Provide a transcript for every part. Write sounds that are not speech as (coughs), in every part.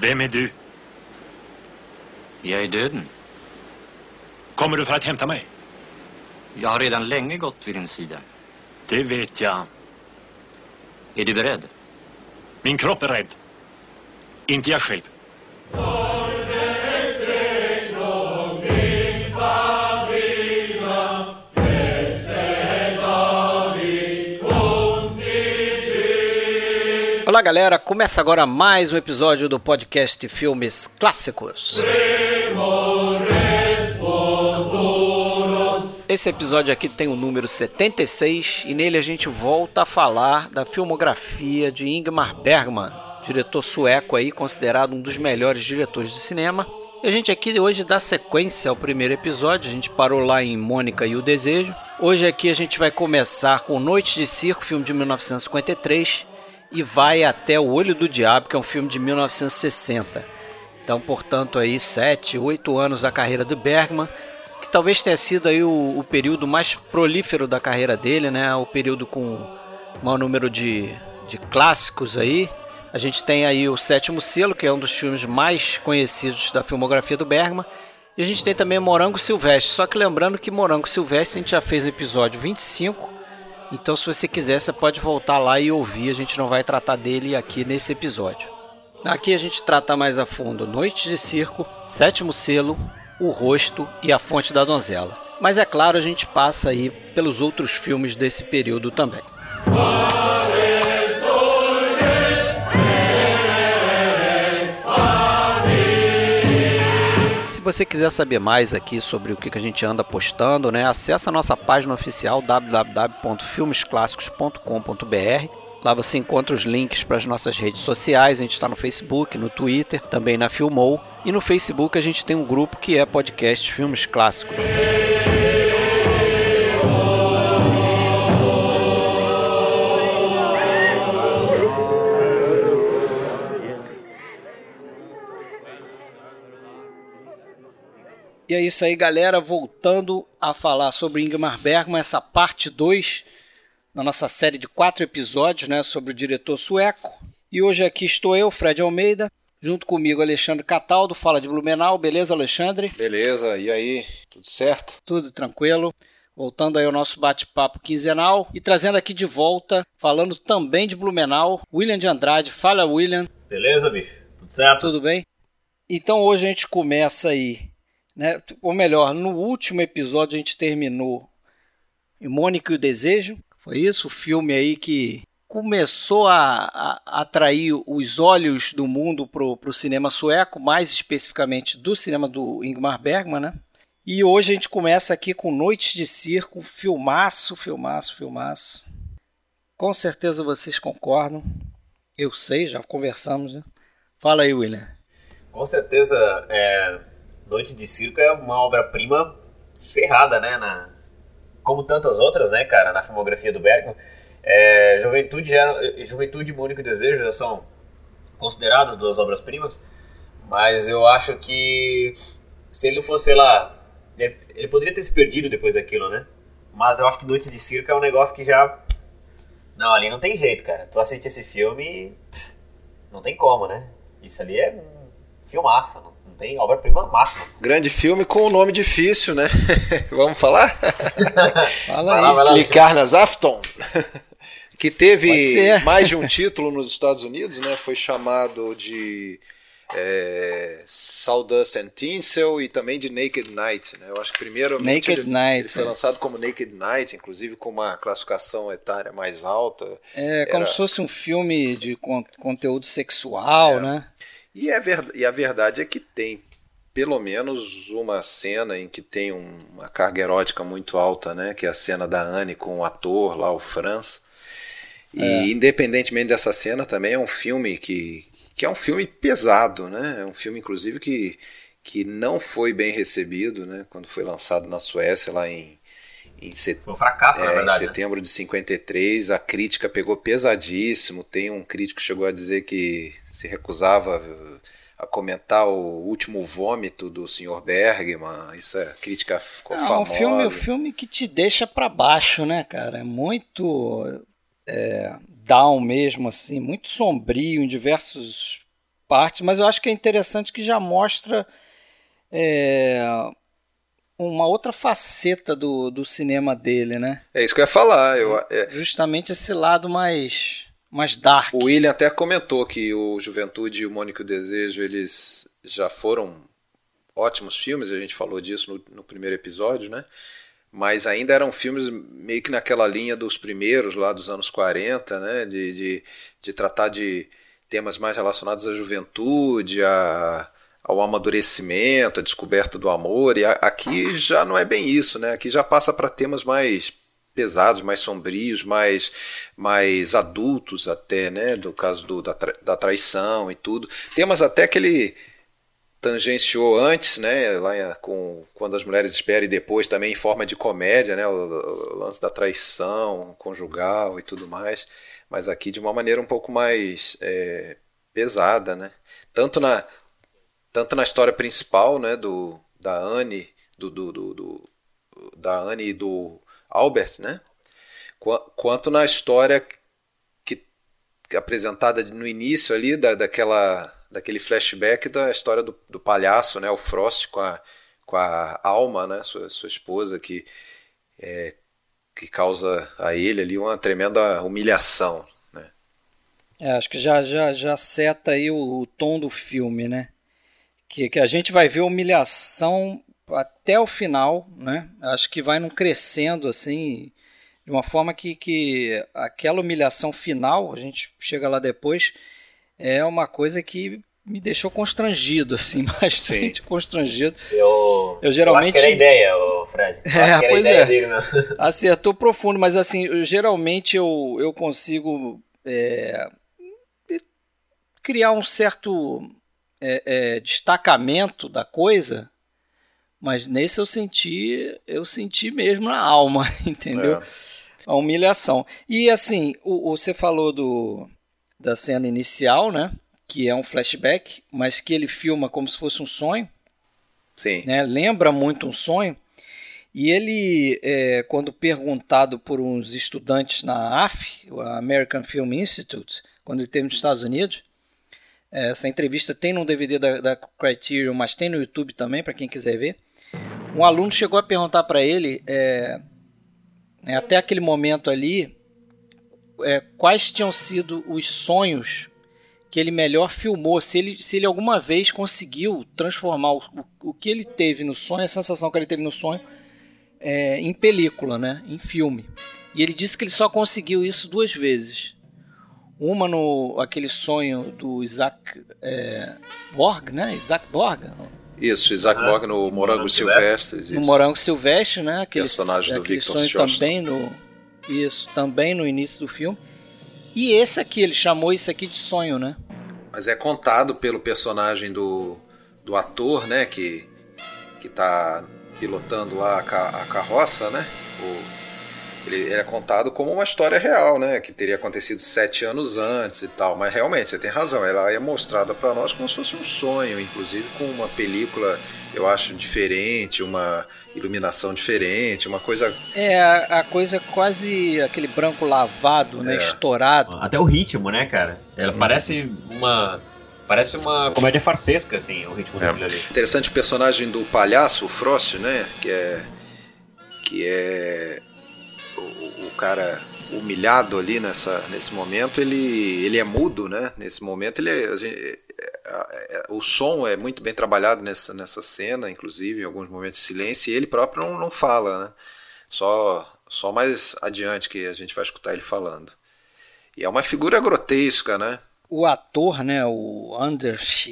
Vem är du? Jag är döden. Kommer du för att hämta mig? Jag har redan länge gått vid din sida. Det vet jag. Är du beredd? Min kropp är rädd. Inte jag själv. Olá, galera. Começa agora mais um episódio do podcast Filmes Clássicos. Esse episódio aqui tem o número 76 e nele a gente volta a falar da filmografia de Ingmar Bergman, diretor sueco aí considerado um dos melhores diretores de cinema. E a gente aqui hoje dá sequência ao primeiro episódio, a gente parou lá em Mônica e o Desejo. Hoje aqui a gente vai começar com Noite de Circo, filme de 1953 e vai até O Olho do Diabo, que é um filme de 1960. Então, portanto, aí sete, oito anos da carreira do Bergman, que talvez tenha sido aí o, o, período mais prolífero da carreira dele, né? O período com maior número de, de clássicos aí. A gente tem aí o Sétimo Selo, que é um dos filmes mais conhecidos da filmografia do Bergman. E a gente tem também Morango Silvestre. Só que lembrando que Morango Silvestre a gente já fez o episódio 25 então, se você quiser, você pode voltar lá e ouvir. A gente não vai tratar dele aqui nesse episódio. Aqui a gente trata mais a fundo Noite de Circo, Sétimo Selo, O Rosto e A Fonte da Donzela. Mas é claro, a gente passa aí pelos outros filmes desse período também. Você quiser saber mais aqui sobre o que a gente anda postando, né, acessa a nossa página oficial www.filmesclassicos.com.br. Lá você encontra os links para as nossas redes sociais. A gente está no Facebook, no Twitter, também na Filmou. E no Facebook a gente tem um grupo que é podcast Filmes Clássicos. E é isso aí, galera. Voltando a falar sobre Ingmar Bergman, essa parte 2 na nossa série de quatro episódios né, sobre o diretor sueco. E hoje aqui estou eu, Fred Almeida, junto comigo Alexandre Cataldo, fala de Blumenau. Beleza, Alexandre? Beleza, e aí? Tudo certo? Tudo tranquilo. Voltando aí ao nosso bate-papo quinzenal e trazendo aqui de volta, falando também de Blumenau, William de Andrade. Fala, William. Beleza, bicho? Tudo certo? Tudo bem? Então hoje a gente começa aí né? Ou melhor, no último episódio a gente terminou em Mônica e o Desejo. Foi isso? O filme aí que começou a, a, atrair os olhos do mundo para o cinema sueco, mais especificamente do cinema do Ingmar Bergman, né? E hoje a gente começa aqui com Noites de Circo, filmaço, filmaço, filmaço. Com certeza vocês concordam. Eu sei, já conversamos. Né? Fala aí, William. Com certeza, é, Noite de Circo é uma obra-prima ferrada, né? Na, como tantas outras, né, cara, na filmografia do Bergman. É, Juventude, já, Juventude e Mônico Desejo já são consideradas duas obras-primas, mas eu acho que se ele fosse, sei lá, ele, ele, poderia ter se perdido depois daquilo, né? Mas eu acho que Noite de Circo é um negócio que já. Não, ali não tem jeito, cara. Tu assiste esse filme. Não tem como, né? Isso ali é um filmaço, não tem obra-prima máxima. Grande filme com um nome difícil, né? (laughs) Vamos falar? (laughs) Fala aí. Licarnas Afton. (laughs) que teve mais de um título nos Estados Unidos, né? Foi chamado de é, Sawdust and Tinsel e também de Naked Night. Né? Eu acho que primeiro Naked ele, Night, ele foi é. lançado como Naked Night, inclusive com uma classificação etária mais alta. É, Era... como se fosse um filme de con conteúdo sexual, é. né? E, é ver, e a verdade é que tem pelo menos uma cena em que tem um, uma carga erótica muito alta, né? Que é a cena da Anne com o ator lá, o Franz. E é. independentemente dessa cena, também é um filme que, que é um filme pesado, né? É um filme, inclusive, que, que não foi bem recebido, né? Quando foi lançado na Suécia lá em em, set... Foi um fracasso, é, na verdade. Em né? setembro né? de 53, a crítica pegou pesadíssimo. Tem um crítico que chegou a dizer que se recusava a comentar o último vômito do Sr. Bergman. Isso é crítica ficou Não, famosa. É um filme, um filme que te deixa para baixo, né, cara? É muito é, down mesmo, assim, muito sombrio em diversos partes, mas eu acho que é interessante que já mostra é, uma outra faceta do, do cinema dele, né? É isso que eu ia falar. Eu, é... Justamente esse lado mais, mais dark. O William até comentou que o Juventude e o Mônico Desejo eles já foram ótimos filmes, a gente falou disso no, no primeiro episódio, né? mas ainda eram filmes meio que naquela linha dos primeiros, lá dos anos 40, né? de, de, de tratar de temas mais relacionados à juventude, a, ao amadurecimento, à descoberta do amor. E a, aqui já não é bem isso, né? Aqui já passa para temas mais pesados, mais sombrios, mais, mais adultos até, né? Do caso do, da, tra, da traição e tudo. Temas até que ele tangenciou antes, né, lá com quando as mulheres esperam e depois também em forma de comédia, né, o, o, lance da traição conjugal e tudo mais, mas aqui de uma maneira um pouco mais é, pesada, né, tanto na tanto na história principal, né, do da Anne, do, do, do, do da Anne e do Albert, né, quanto na história que, que apresentada no início ali da, daquela daquele flashback da história do, do palhaço, né, o Frost com a, com a Alma, né, sua, sua esposa, que, é, que causa a ele ali uma tremenda humilhação. Né? É, acho que já, já, já seta aí o, o, tom do filme, né? Que, que a gente vai ver humilhação até o final, né? Acho que vai num crescendo assim, de uma forma que, que aquela humilhação final, a gente chega lá depois, é uma coisa que me deixou constrangido, assim, (laughs) bastante Sim. constrangido. Eu, eu geralmente. Eu acho que era a ideia, Fred. Eu é, pois é. Dele, né? (laughs) Acertou profundo, mas assim, eu, geralmente eu, eu consigo é, criar um certo é, é, destacamento da coisa, mas nesse eu senti, eu senti mesmo na alma, (laughs) entendeu? É. A humilhação. E assim, o, o, você falou do da cena inicial, né? Que é um flashback, mas que ele filma como se fosse um sonho. Sim. Né? Lembra muito um sonho. E ele, é, quando perguntado por uns estudantes na AF, a American Film Institute, quando ele esteve nos Estados Unidos, essa entrevista tem no DVD da, da Criterion, mas tem no YouTube também, para quem quiser ver. Um aluno chegou a perguntar para ele, é, né, até aquele momento ali, é, quais tinham sido os sonhos que ele melhor filmou, se ele, se ele alguma vez conseguiu transformar o, o, o que ele teve no sonho, a sensação que ele teve no sonho, é, em película, né, em filme. E ele disse que ele só conseguiu isso duas vezes. Uma no aquele sonho do Isaac é, Borg, né? Isaac Borg. Isso, Isaac ah, Borg no Morango Silvestre. No Morango Silvestre, né? Aquele, personagem do aquele Victor sonho também no isso, também no início do filme. E esse aqui, ele chamou isso aqui de sonho, né? Mas é contado pelo personagem do, do ator, né? Que, que tá pilotando lá a, a carroça, né? O, ele, ele, é contado como uma história real, né? Que teria acontecido sete anos antes e tal. Mas realmente, você tem razão. Ela é mostrada para nós como se fosse um sonho, inclusive com uma película, eu acho, diferente, uma iluminação diferente, uma coisa. É, a, a coisa quase aquele branco lavado, né? É. Estourado. Até o ritmo, né, cara? Ela hum. parece uma. Parece uma comédia farsesca, assim, o ritmo é. ali. Interessante o personagem do palhaço, o Frost, né? Que é. Que é o, o cara humilhado ali nessa, nesse momento, ele, ele é mudo, né? Nesse momento, ele é, gente, é, é, o som é muito bem trabalhado nessa, nessa cena, inclusive, em alguns momentos de silêncio, e ele próprio não, não fala, né? Só, só mais adiante que a gente vai escutar ele falando. E é uma figura grotesca, né? O ator, né, o Anders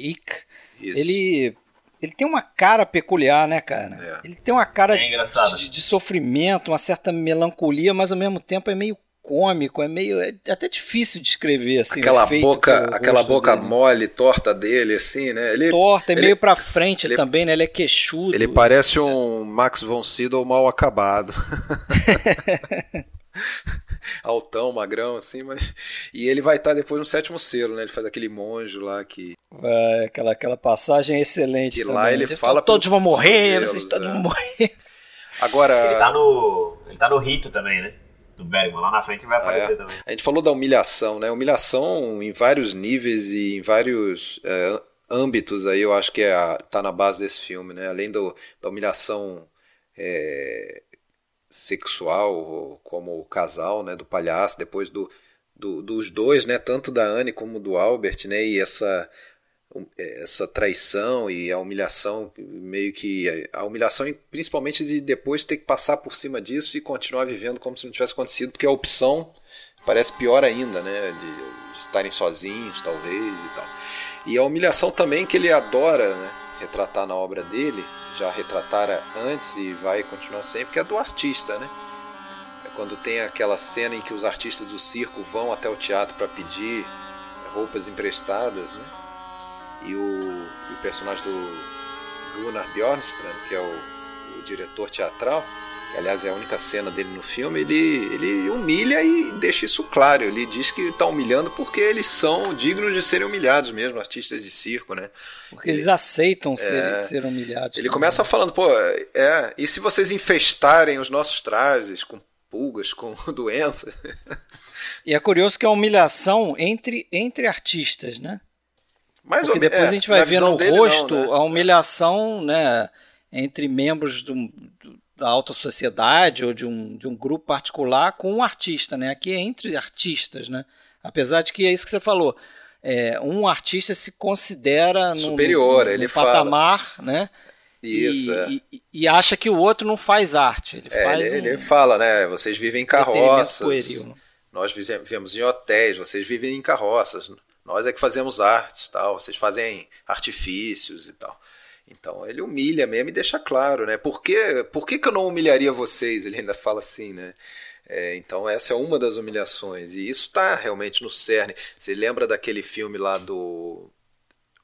ele ele tem uma cara peculiar, né, cara? É. Ele tem uma cara é de, de, sofrimento, uma certa melancolia, mas ao mesmo tempo é meio cômico, é meio é até difícil de escrever assim. Aquela boca, aquela boca dele. mole, torta dele, assim, né? Ele, torta, é meio para frente ele, também, né? Ele é queixudo. Ele parece um Max von Sydow mal acabado. (laughs) altão, magrão, assim, mas. E ele vai estar depois no sétimo selo, né? Ele faz aquele monge lá que. Vai, aquela, aquela passagem excelente. E também. lá ele fala. Todos vão morrer, vocês todos é. vão morrer. Agora. Ele tá no. Ele tá no rito também, né? do Bergman. Lá na frente vai aparecer é. também. A gente falou da humilhação, né? Humilhação em vários níveis e em vários é, âmbitos aí, eu acho que é tá na base desse filme, né? Além do, da humilhação é, sexual, como o casal, né? Do palhaço, depois do, do, dos dois, né? Tanto da Anne como do Albert, né? E essa essa traição e a humilhação meio que a humilhação principalmente de depois ter que passar por cima disso e continuar vivendo como se não tivesse acontecido porque a opção parece pior ainda né de estarem sozinhos talvez e tal e a humilhação também que ele adora né, retratar na obra dele já retratara antes e vai continuar sempre que é do artista né? É quando tem aquela cena em que os artistas do circo vão até o teatro para pedir roupas emprestadas né? E o, o personagem do Gunnar Bjornstrand, que é o, o, diretor teatral, que aliás é a única cena dele no filme, ele, ele humilha e deixa isso claro. Ele diz que está humilhando porque eles são dignos de serem humilhados mesmo, artistas de circo, né? Porque ele, eles aceitam é, ser, ser humilhados. Ele começa falando, pô, é, e se vocês infestarem os nossos trajes com pulgas, com (laughs) doenças? E é curioso que é a humilhação entre, entre artistas, né? Mais Porque depois é, a gente vai ver no rosto não, né? a humilhação né, entre membros do, do, da alta sociedade ou de um, de um grupo particular com um artista. Né? Aqui é entre artistas. Né? Apesar de que é isso que você falou. É, um artista se considera superior, no, no, ele patamar, fala. né? Isso, e, é. e, e, acha que o outro não faz arte. Ele, é, faz ele, um, ele fala, né? Vocês vivem em carroças. Pueril, né? Nós vivemos em hotéis, vocês vivem em carroças. Nós é que fazemos artes, tal, vocês fazem artifícios e tal. Então ele humilha mesmo e deixa claro, né? Por que, por que, que eu não humilharia vocês? Ele ainda fala assim, né? É, então essa é uma das humilhações e isso está realmente no cerne. Você lembra daquele filme lá do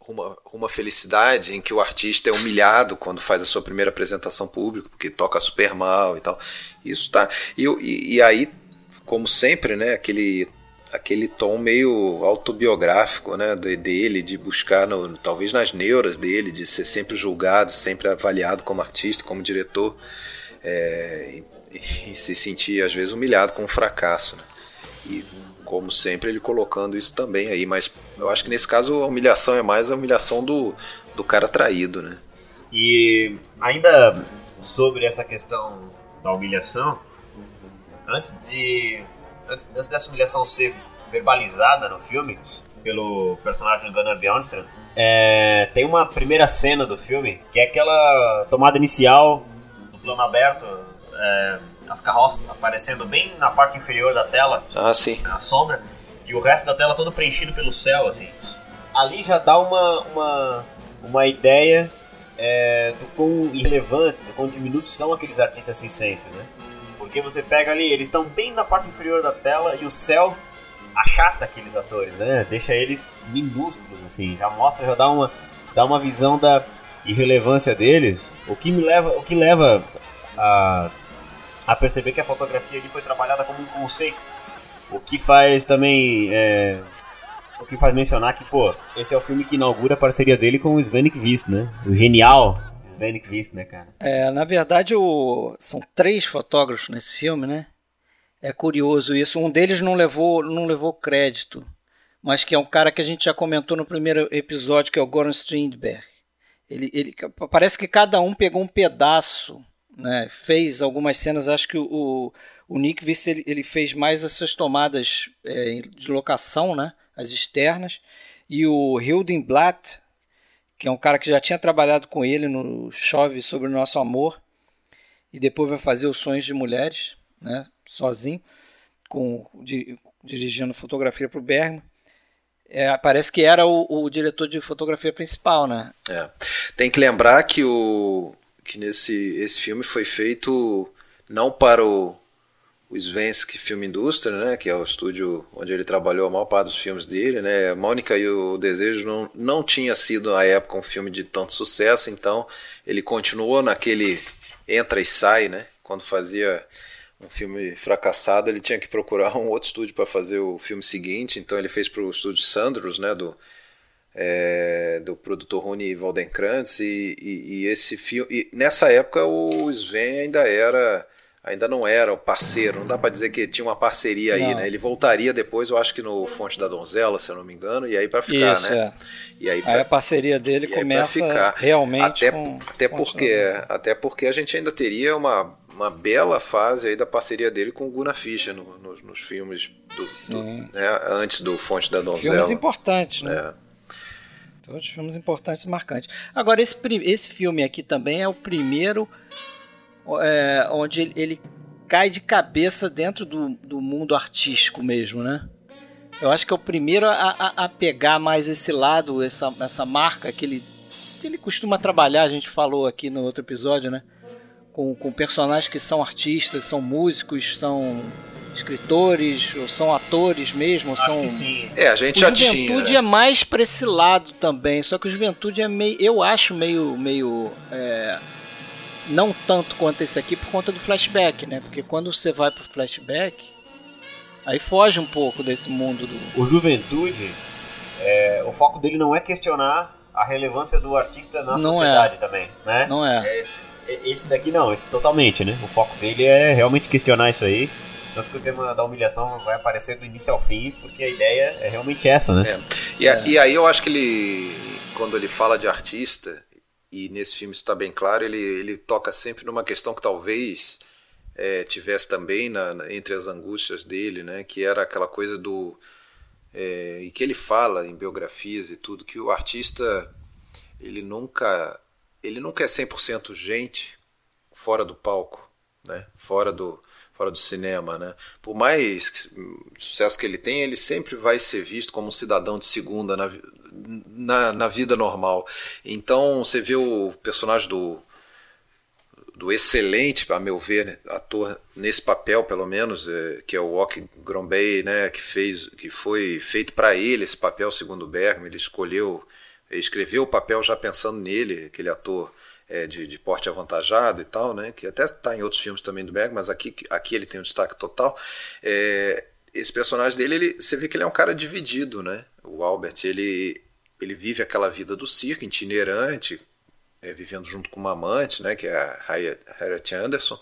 uma, uma felicidade em que o artista é humilhado quando faz a sua primeira apresentação pública porque toca super mal e tal. Isso tá e, e, e aí como sempre, né? Aquele aquele tom meio autobiográfico né, dele, de buscar, no, talvez nas neuras dele, de ser sempre julgado, sempre avaliado como artista, como diretor, é, e, se sentir às vezes humilhado com um fracasso. Né? E como sempre ele colocando isso também aí, mas eu acho que nesse caso a humilhação é mais a humilhação do, do cara traído. Né? E ainda sobre essa questão da humilhação, antes de antes dessa humilhação ser verbalizada no filme pelo personagem Gunnar Bjornstrand, é, tem uma primeira cena do filme que é aquela tomada inicial do plano aberto, é, as carroças aparecendo bem na parte inferior da tela, ah, sim. na sombra, e o resto da tela todo preenchido pelo céu, assim. Ali já dá uma, uma, uma ideia é, do quão irrelevante, do quão diminutos são aqueles artistas circenses, né? Porque você pega ali, eles estão bem na parte inferior da tela e o céu achata aqueles atores, né? Deixa eles minúsculos, assim. Já mostra, já dá uma, dá uma visão da irrelevância deles. O que me leva, o que leva a, a perceber que a fotografia ali foi trabalhada como um conceito. O que faz também. É, o que faz mencionar que, pô, esse é o filme que inaugura a parceria dele com o Sven Kvist, né? O genial Sven né, cara? É, na verdade, o... são três fotógrafos nesse filme, né? É curioso isso. Um deles não levou, não levou crédito, mas que é um cara que a gente já comentou no primeiro episódio, que é o Goran Strindberg. Ele, ele, parece que cada um pegou um pedaço, né? fez algumas cenas. Acho que o, o Nick Viss, ele, ele fez mais essas tomadas é, de locação, né? as externas. E o Hildenblatt, que é um cara que já tinha trabalhado com ele no Chove sobre o Nosso Amor, e depois vai fazer Os Sonhos de Mulheres, né, sozinho, com, di, dirigindo fotografia para o Bergman. É, parece que era o, o, diretor de fotografia principal, né? É. Tem que lembrar que, o, que nesse esse filme foi feito não para o, o Svensk Film Indústria, né, que é o estúdio onde ele trabalhou a maior parte dos filmes dele, né, Mônica e o Desejo não, não tinha sido à época um filme de tanto sucesso, então ele continuou naquele entra e sai, né, quando fazia um filme fracassado ele tinha que procurar um outro estúdio para fazer o filme seguinte, então ele fez para o estúdio Sandros, né, do é, do produtor Rony Waldenkrantz e, e, e esse filme, e nessa época o Sven ainda era ainda não era o parceiro, não dá para dizer que tinha uma parceria aí, Não. né? Ele voltaria depois, eu acho que no Fonte da Donzela, se eu não me engano, e aí para ficar, Isso, né? é. E aí Aí pra- a parceria dele aí começa ficar. realmente até, com. até com porque a até porque a gente ainda teria uma, uma bela fase aí da parceria dele com o Gunnar Fischer no- nos, nos filmes do, do- né, antes do Fonte da Donzela. Filmes importantes, né? É. Todos filmes importantes e marcantes. Agora, esse, esse filme aqui também é o primeiro é, onde ele, ele cai de cabeça dentro do, do mundo artístico mesmo, né? Eu acho que é o primeiro a, a- a pegar mais esse lado, essa, essa marca que ele, que ele costuma trabalhar, a gente falou aqui no outro episódio, né? Com, com personagens que são artistas, são músicos, são escritores, ou são atores mesmo, ou Acho são que sim. É, a gente o já Juventude tinha. é mais pra esse lado também, só que o Juventude é meio, eu acho meio, meio, é, não tanto quanto esse aqui por conta do flashback, né? Porque quando você vai pro flashback, aí foge um pouco desse mundo do. O Juventude, é, o foco dele não é questionar a relevância do artista na Não sociedade também, né? Não é? É, é- Esse daqui não, esse totalmente, né? O foco dele é realmente questionar isso aí. Tanto que o tema da humilhação vai aparecer do início ao fim, porque a ideia é realmente essa, né? E, a- e aí eu acho que ele, quando ele fala de artista, e nesse filme está bem claro, ele, ele toca sempre numa questão que talvez é, tivesse também na- na- entre as angústias dele, né? Que era aquela coisa do é, e que ele fala em biografias e tudo que o artista ele nunca ele nunca é 100% gente fora do palco, né? Fora do fora do cinema, né? Por mais que- sucesso que ele tem, ele sempre vai ser visto como um cidadão de segunda na, na, na vida normal. Então você vê o personagem do do excelente, a meu ver, né, ator nesse papel, pelo menos, é, que é o Ok Grombay, né, que fez, que foi feito para ele esse papel, segundo o Bergman, ele escolheu, escreveu o papel já pensando nele, aquele ator é, de, de porte avantajado e tal, né, que até está em outros filmes também do Bergman, mas aqui, aqui ele tem um destaque total. É, esse personagem dele, ele, você vê que ele é um cara dividido, né? O Albert, ele, ele vive aquela vida do circo, itinerante, é, vivendo junto com uma amante, né, que é a Harriet, Anderson,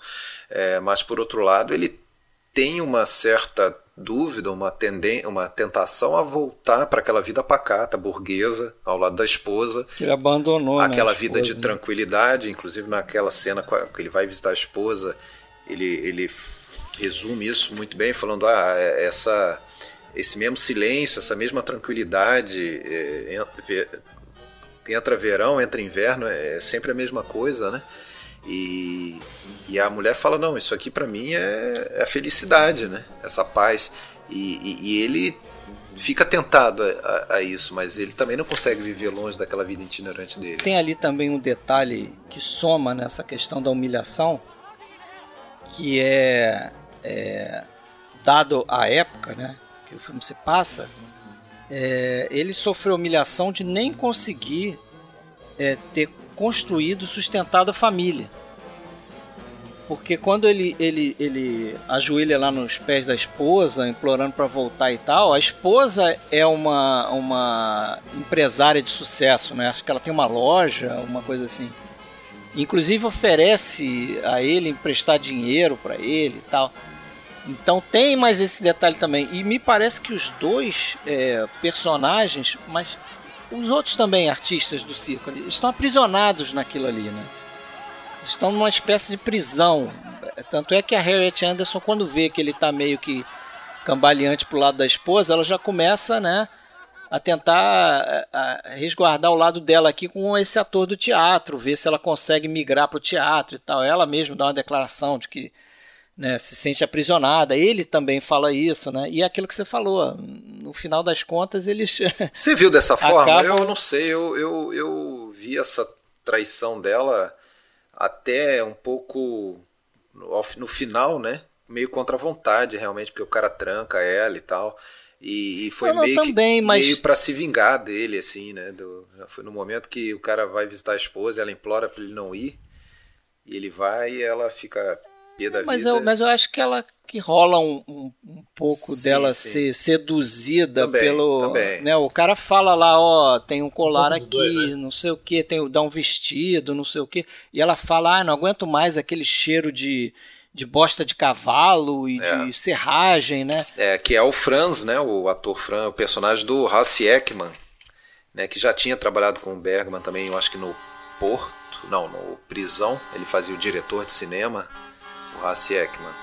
é, mas por outro lado ele tem uma certa dúvida, uma, tenden uma tentação a voltar para aquela vida pacata, burguesa, ao lado da esposa, Que ele abandonou. né, aquela a vida de esposa, né? tranquilidade, inclusive naquela cena que ele vai visitar a esposa, ele, ele resume isso muito bem, falando ah, é- essa esse mesmo silêncio, essa mesma tranquilidade, é, entra verão, entra inverno, é sempre a mesma coisa, né? E, e a mulher fala não, isso aqui para mim é, é a felicidade, né? Essa paz. E, e- e ele fica tentado a, a- a isso, mas ele também não consegue viver longe daquela vida itinerante dele. Tem ali também um detalhe que soma nessa questão da humilhação, que é, é, dado a época, né, que o filme se passa, é, ele sofreu humilhação de nem conseguir é, ter construído, sustentado a família. Porque quando ele, ele, ele ajoelha lá nos pés da esposa, implorando para voltar e tal, a esposa é uma, uma empresária de sucesso, né? Acho que ela tem uma loja, uma coisa assim. Inclusive oferece a ele emprestar dinheiro para ele e tal. Então tem mais esse detalhe também. E me parece que os dois é, personagens, mas os outros também artistas do circo, estão aprisionados naquilo ali, né? Estão numa espécie de prisão. Tanto é que a Harriet Anderson, quando vê que ele está meio que cambaleante pro lado da esposa, ela já começa, né, a tentar a resguardar o lado dela aqui com esse ator do teatro, ver se ela consegue migrar pro teatro e tal. Ela mesma dá uma declaração de que né, se sente aprisionada. Ele também fala isso, né? E é aquilo que você falou, no final das contas eles (laughs) Você viu dessa forma? Acabam- Eu não sei, eu, eu, eu vi essa traição dela até um pouco no, no final, né? Meio contra a vontade, realmente, porque o cara tranca ela e tal. E, e foi Não, não, meio, também, que, mas- meio pra se vingar dele, assim, né? Do, foi no momento que o cara vai visitar a esposa, ela implora pra ele não ir. E ele vai e ela fica da mas vida. eu, mas eu acho que ela que rola um, um, um pouco Sim, dela sim. ser seduzida Também, pelo. também. Né, o cara fala lá, ó, tem um colar Um aqui, dois, né? não sei o que, tem, dá um vestido, não sei o que. E ela fala, ah, não aguento mais aquele cheiro de, de bosta de cavalo e É. de serragem, né? É, que é o Franz, né, o ator Franz, o personagem do Hasse Ekman, né, que já tinha trabalhado com o Bergman também, eu acho que no Porto, não, no Prisão, ele fazia o diretor de cinema, o Ekman.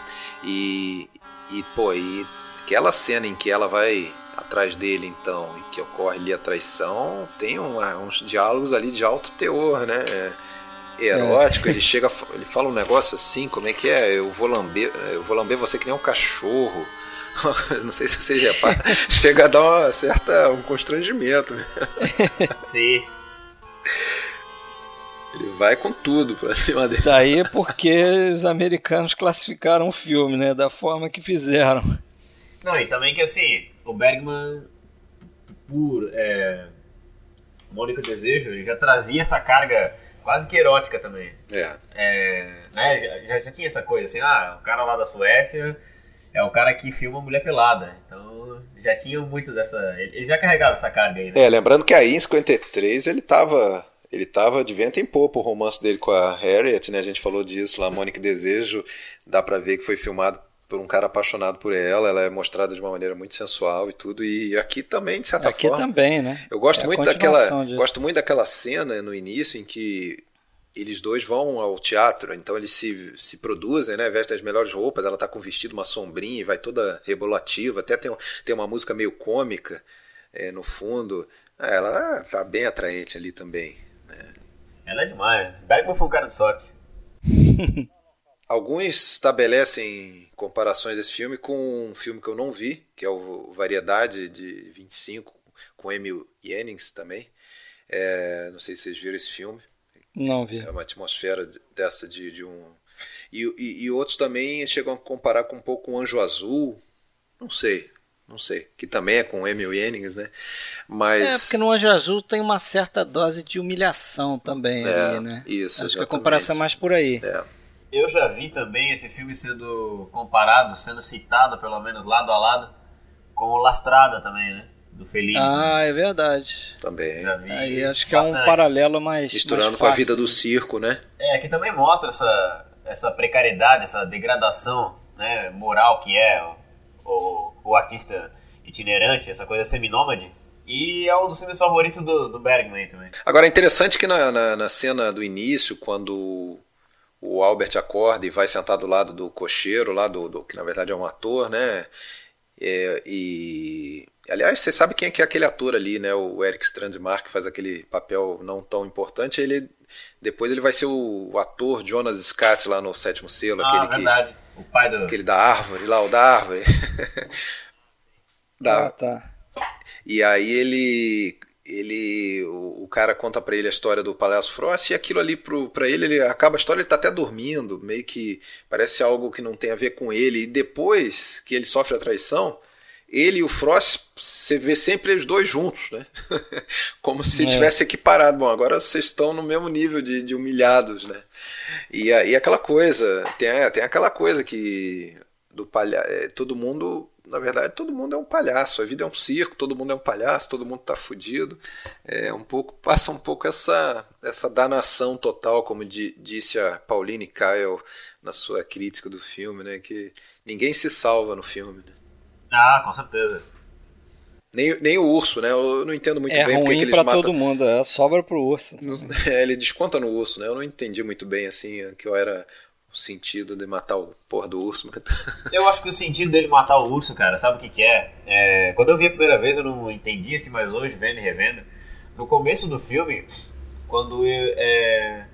E, e pô, e aquela cena em que ela vai atrás dele, então, e que ocorre ali a traição, tem uma- uns diálogos ali de alto teor, né? É, erótico, ele chega, ele fala um negócio assim, como é que é? Eu vou lamber, eu vou lamber você que nem um cachorro. (laughs) Não sei se vocês reparam, chega a dar uma certa um constrangimento. né? Sim. (laughs) Ele vai com tudo pra cima dele. Daí é porque os americanos classificaram o filme, né? Da forma que fizeram. Não, e também que assim, o Bergman, por é, Mônica Desejo, ele já trazia essa carga quase que erótica também. É. É, né, já, já tinha essa coisa assim, ah, o cara lá da Suécia é o cara que filma mulher pelada. Então já tinha muito dessa. Ele ele já carregava essa carga aí, né? É, lembrando que aí em 53 ele tava. Ele tava de vento em popa o romance dele com a Harriet, né? A gente falou disso lá, Mônica Desejo. Dá pra ver que foi filmado por um cara apaixonado por ela. Ela é mostrada de uma maneira muito sensual e tudo. E aqui também, de certa Aqui forma. também, né? Eu gosto É muito daquela, disso. gosto muito daquela cena no início em que eles dois vão ao teatro, então eles se, se produzem, né? Vestem as melhores roupas, ela tá com um vestido, uma sombrinha, e vai toda rebolativa, até tem, tem uma música meio cômica é, no fundo. Ah, Ela tá bem atraente ali também. Ela é demais. Bergman foi um cara de sorte. (laughs) Alguns estabelecem comparações desse filme com um filme que eu não vi, que é o Variedade de 25, com Emil Jennings também. É, não sei se vocês viram esse filme. Não vi. É uma atmosfera de- dessa de, de um. E, e- e outros também chegam a comparar com um pouco o Anjo Azul. Não sei, não sei. Que também é com Emil Jennings, né? Mas. É, porque no Anjo Azul tem uma certa dose de humilhação também É, ali, né? isso, Acho que a exatamente. comparação é mais por aí. É, Eu já vi também esse filme sendo comparado, sendo citado, pelo menos lado a lado, com o Lastrada também, né? Do Fellini. Ah, é verdade. também. Já vi Aí acho que é um bastante. paralelo mais. Misturando mais com a vida do circo, né? É, que também mostra essa, essa precariedade, essa degradação né, moral que é o, o, artista itinerante, essa coisa seminômade. E é um dos filmes favoritos do, do Bergman também. Agora é interessante que na, na, na cena do início, quando o Albert acorda e vai sentar do lado do cocheiro, lá do, do- que na verdade é um ator, né? É, e aliás, você sabe quem é que é aquele ator ali, né? O Eric Strandmark que faz aquele papel não tão importante. Ele depois ele vai ser o, o ator Jonas Scott lá no Sétimo Selo, Ah, aquele que verdade. O pai do. aquele da árvore lá, o da árvore. (laughs) da, Ah, tá. e aí ele ele o, o cara conta pra ele a história do Palhaço Frost e aquilo ali pro, pra ele, ele acaba a história, ele tá até dormindo, meio que parece algo que não tem a ver com ele. E depois que ele sofre a traição, ele e o Frost, você vê sempre os dois juntos, né? (laughs) Como se É. tivesse equiparado. Bom, agora vocês estão no mesmo nível de, de humilhados, né? E aí aquela coisa, tem, tem aquela coisa que do palhaço, todo mundo, na verdade, todo mundo é um palhaço, a vida é um circo, todo mundo é um palhaço, todo mundo tá fudido. É um pouco, passa um pouco essa essa danação total, como di- disse a Pauline Kael na sua crítica do filme, né, que ninguém se salva no filme, né? Ah, com certeza. Nem, nem o urso, né? Eu não entendo muito é bem porque que ruim eles pra matam. todo mundo, é sobra pro urso. (laughs) É, ele desconta no urso, né? Eu não entendi muito bem assim que eu era o sentido de matar o porra do urso, mas (laughs) Eu acho que o sentido dele matar o urso, cara, sabe o que, que é? É, Quando eu vi a primeira vez eu não entendi assim, mas hoje, vendo e revendo, no começo do filme, quando eu- é,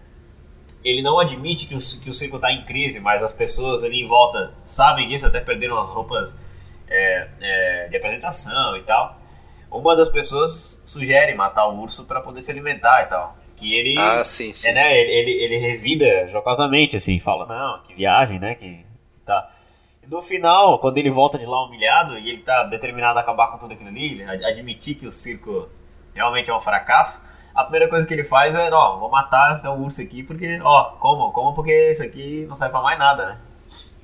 ele não admite que o, que o circo tá em crise, mas as pessoas ali em volta sabem disso, até perderam as roupas é, é, de apresentação e tal. Uma das pessoas sugere matar o urso para poder se alimentar e tal. Que ele. Ah, sim, sim. É, né? sim. Ele, ele, ele revida jocosamente, assim, fala, não, que viagem, né? Que tá. No final, quando ele volta de lá humilhado e ele tá determinado a acabar com tudo aquilo ali, admitir que o circo realmente é um fracasso, a primeira coisa que ele faz é, ó, vou matar então o urso aqui porque, ó, como, como porque isso aqui não serve pra mais nada, né?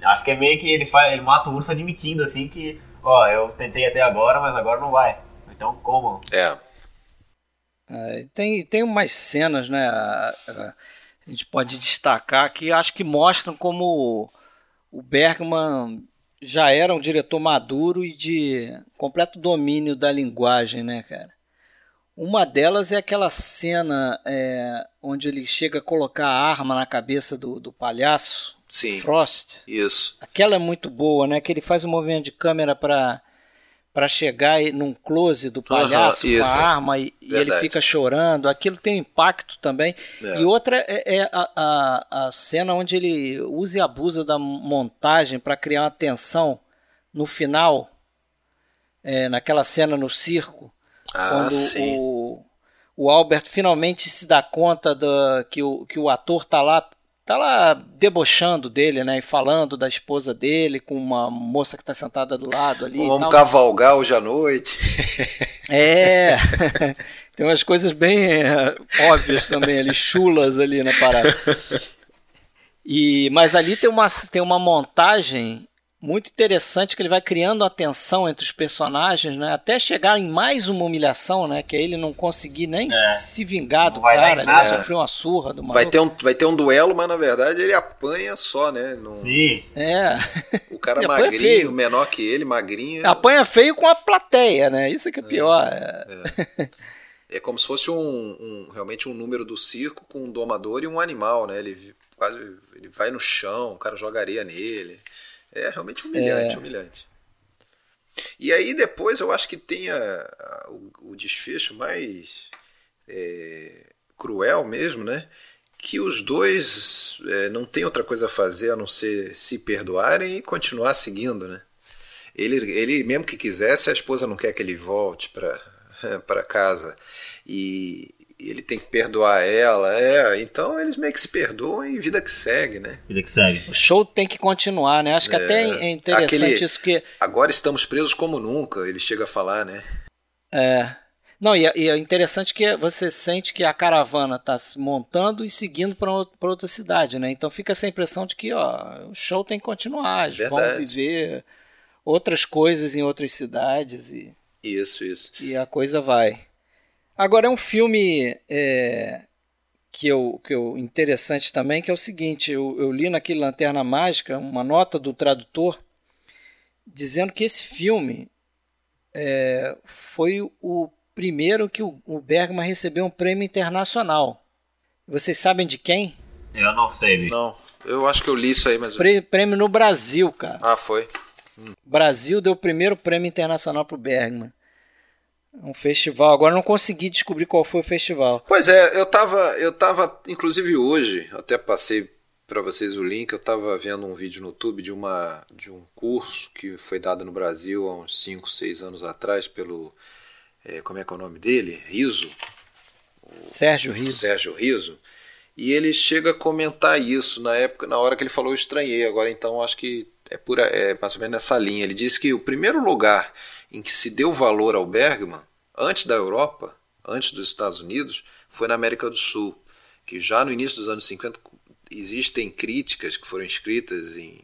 Acho que é meio que ele faz, ele mata o urso admitindo assim que, ó, eu tentei até agora, mas agora não vai. Então como? É. É, tem, tem umas cenas, né? A, a- a gente pode destacar que acho que mostram como o Bergman já era um diretor maduro e de completo domínio da linguagem, né, cara? Uma delas é aquela cena é, onde ele chega a colocar a arma na cabeça do, do palhaço, Sim. Frost. Isso. Aquela é muito boa, né? Que ele faz um movimento de câmera para para chegar num close do palhaço com a arma e, e ele fica chorando. Aquilo tem um impacto também. É. E outra é, é a, a, a cena onde ele usa e abusa da montagem para criar uma tensão no final, é, naquela cena no circo, Ah, quando sim. o, o Albert finalmente se dá conta da, que, o, que o ator tá lá tá lá debochando dele, né, e falando da esposa dele com uma moça que tá sentada do lado ali. Vamos cavalgar hoje à noite. (laughs) É, (laughs) tem umas coisas bem é, óbvias também ali, chulas ali na parada. E, mas ali tem uma, tem uma montagem muito interessante que ele vai criando uma tensão entre os personagens, né? Até chegar em mais uma humilhação, né? Que é ele não conseguir nem É. se vingar do cara, ele sofreu uma surra do maluco. Vai ter, um, vai ter um duelo, mas na verdade ele apanha só, né? Não- Sim. É, (laughs) O cara apanha magrinho, feio. menor que ele, magrinho. apanha feio com a plateia, né? Isso é que é pior. É. É como se fosse um, um- realmente um número do circo com um domador e um animal, né? Ele quase ele vai no chão, o cara joga areia nele. É realmente humilhante, É. humilhante. E aí depois eu acho que tem a- a- o, o desfecho mais é, cruel mesmo, né? Que os dois é, não tem outra coisa a fazer a não ser se perdoarem e continuar seguindo, né? Ele, ele mesmo que quisesse, a esposa não quer que ele volte para (laughs) para casa e ele tem que perdoar ela, é, então eles meio que se perdoam e vida que segue, né? Vida que segue. O show tem que continuar, né? Acho que É. até é interessante Aquele- isso que Agora estamos presos como nunca, ele chega a falar, né? É. Não, e é, e é interessante que você sente que a caravana está se montando e seguindo para outra cidade, né? Então fica essa impressão de que ó, o show tem que continuar, eles vão viver outras coisas em outras cidades e, Isso, isso. e a coisa vai. Agora é um filme é, que, eu, que eu interessante também, que é o seguinte, eu, eu li naquele Lanterna Mágica uma nota do tradutor dizendo que esse filme é, foi o primeiro que o, o Bergman recebeu um prêmio internacional. Vocês sabem de quem? Eu não sei. Não, eu acho que eu li isso aí, mas. Prê- Prêmio no Brasil, cara. Ah, foi. Brasil deu o primeiro prêmio internacional pro Bergman. Um festival. Agora eu não consegui descobrir qual foi o festival. Pois é, eu tava, eu tava, inclusive hoje, até passei para vocês o link, eu tava vendo um vídeo no YouTube de uma de um curso que foi dado no Brasil há uns 5, 6 anos atrás pelo eh, como é que é o nome dele? Riso, Sérgio Riso. Sérgio Riso. E ele chega a comentar isso na época, na hora que ele falou, eu estranhei. Agora então acho que é por é mais ou menos nessa linha. Ele disse que o primeiro lugar em que se deu valor ao Bergman, antes da Europa, antes dos Estados Unidos, foi na América do Sul, que já no início dos anos 50 existem críticas que foram escritas em,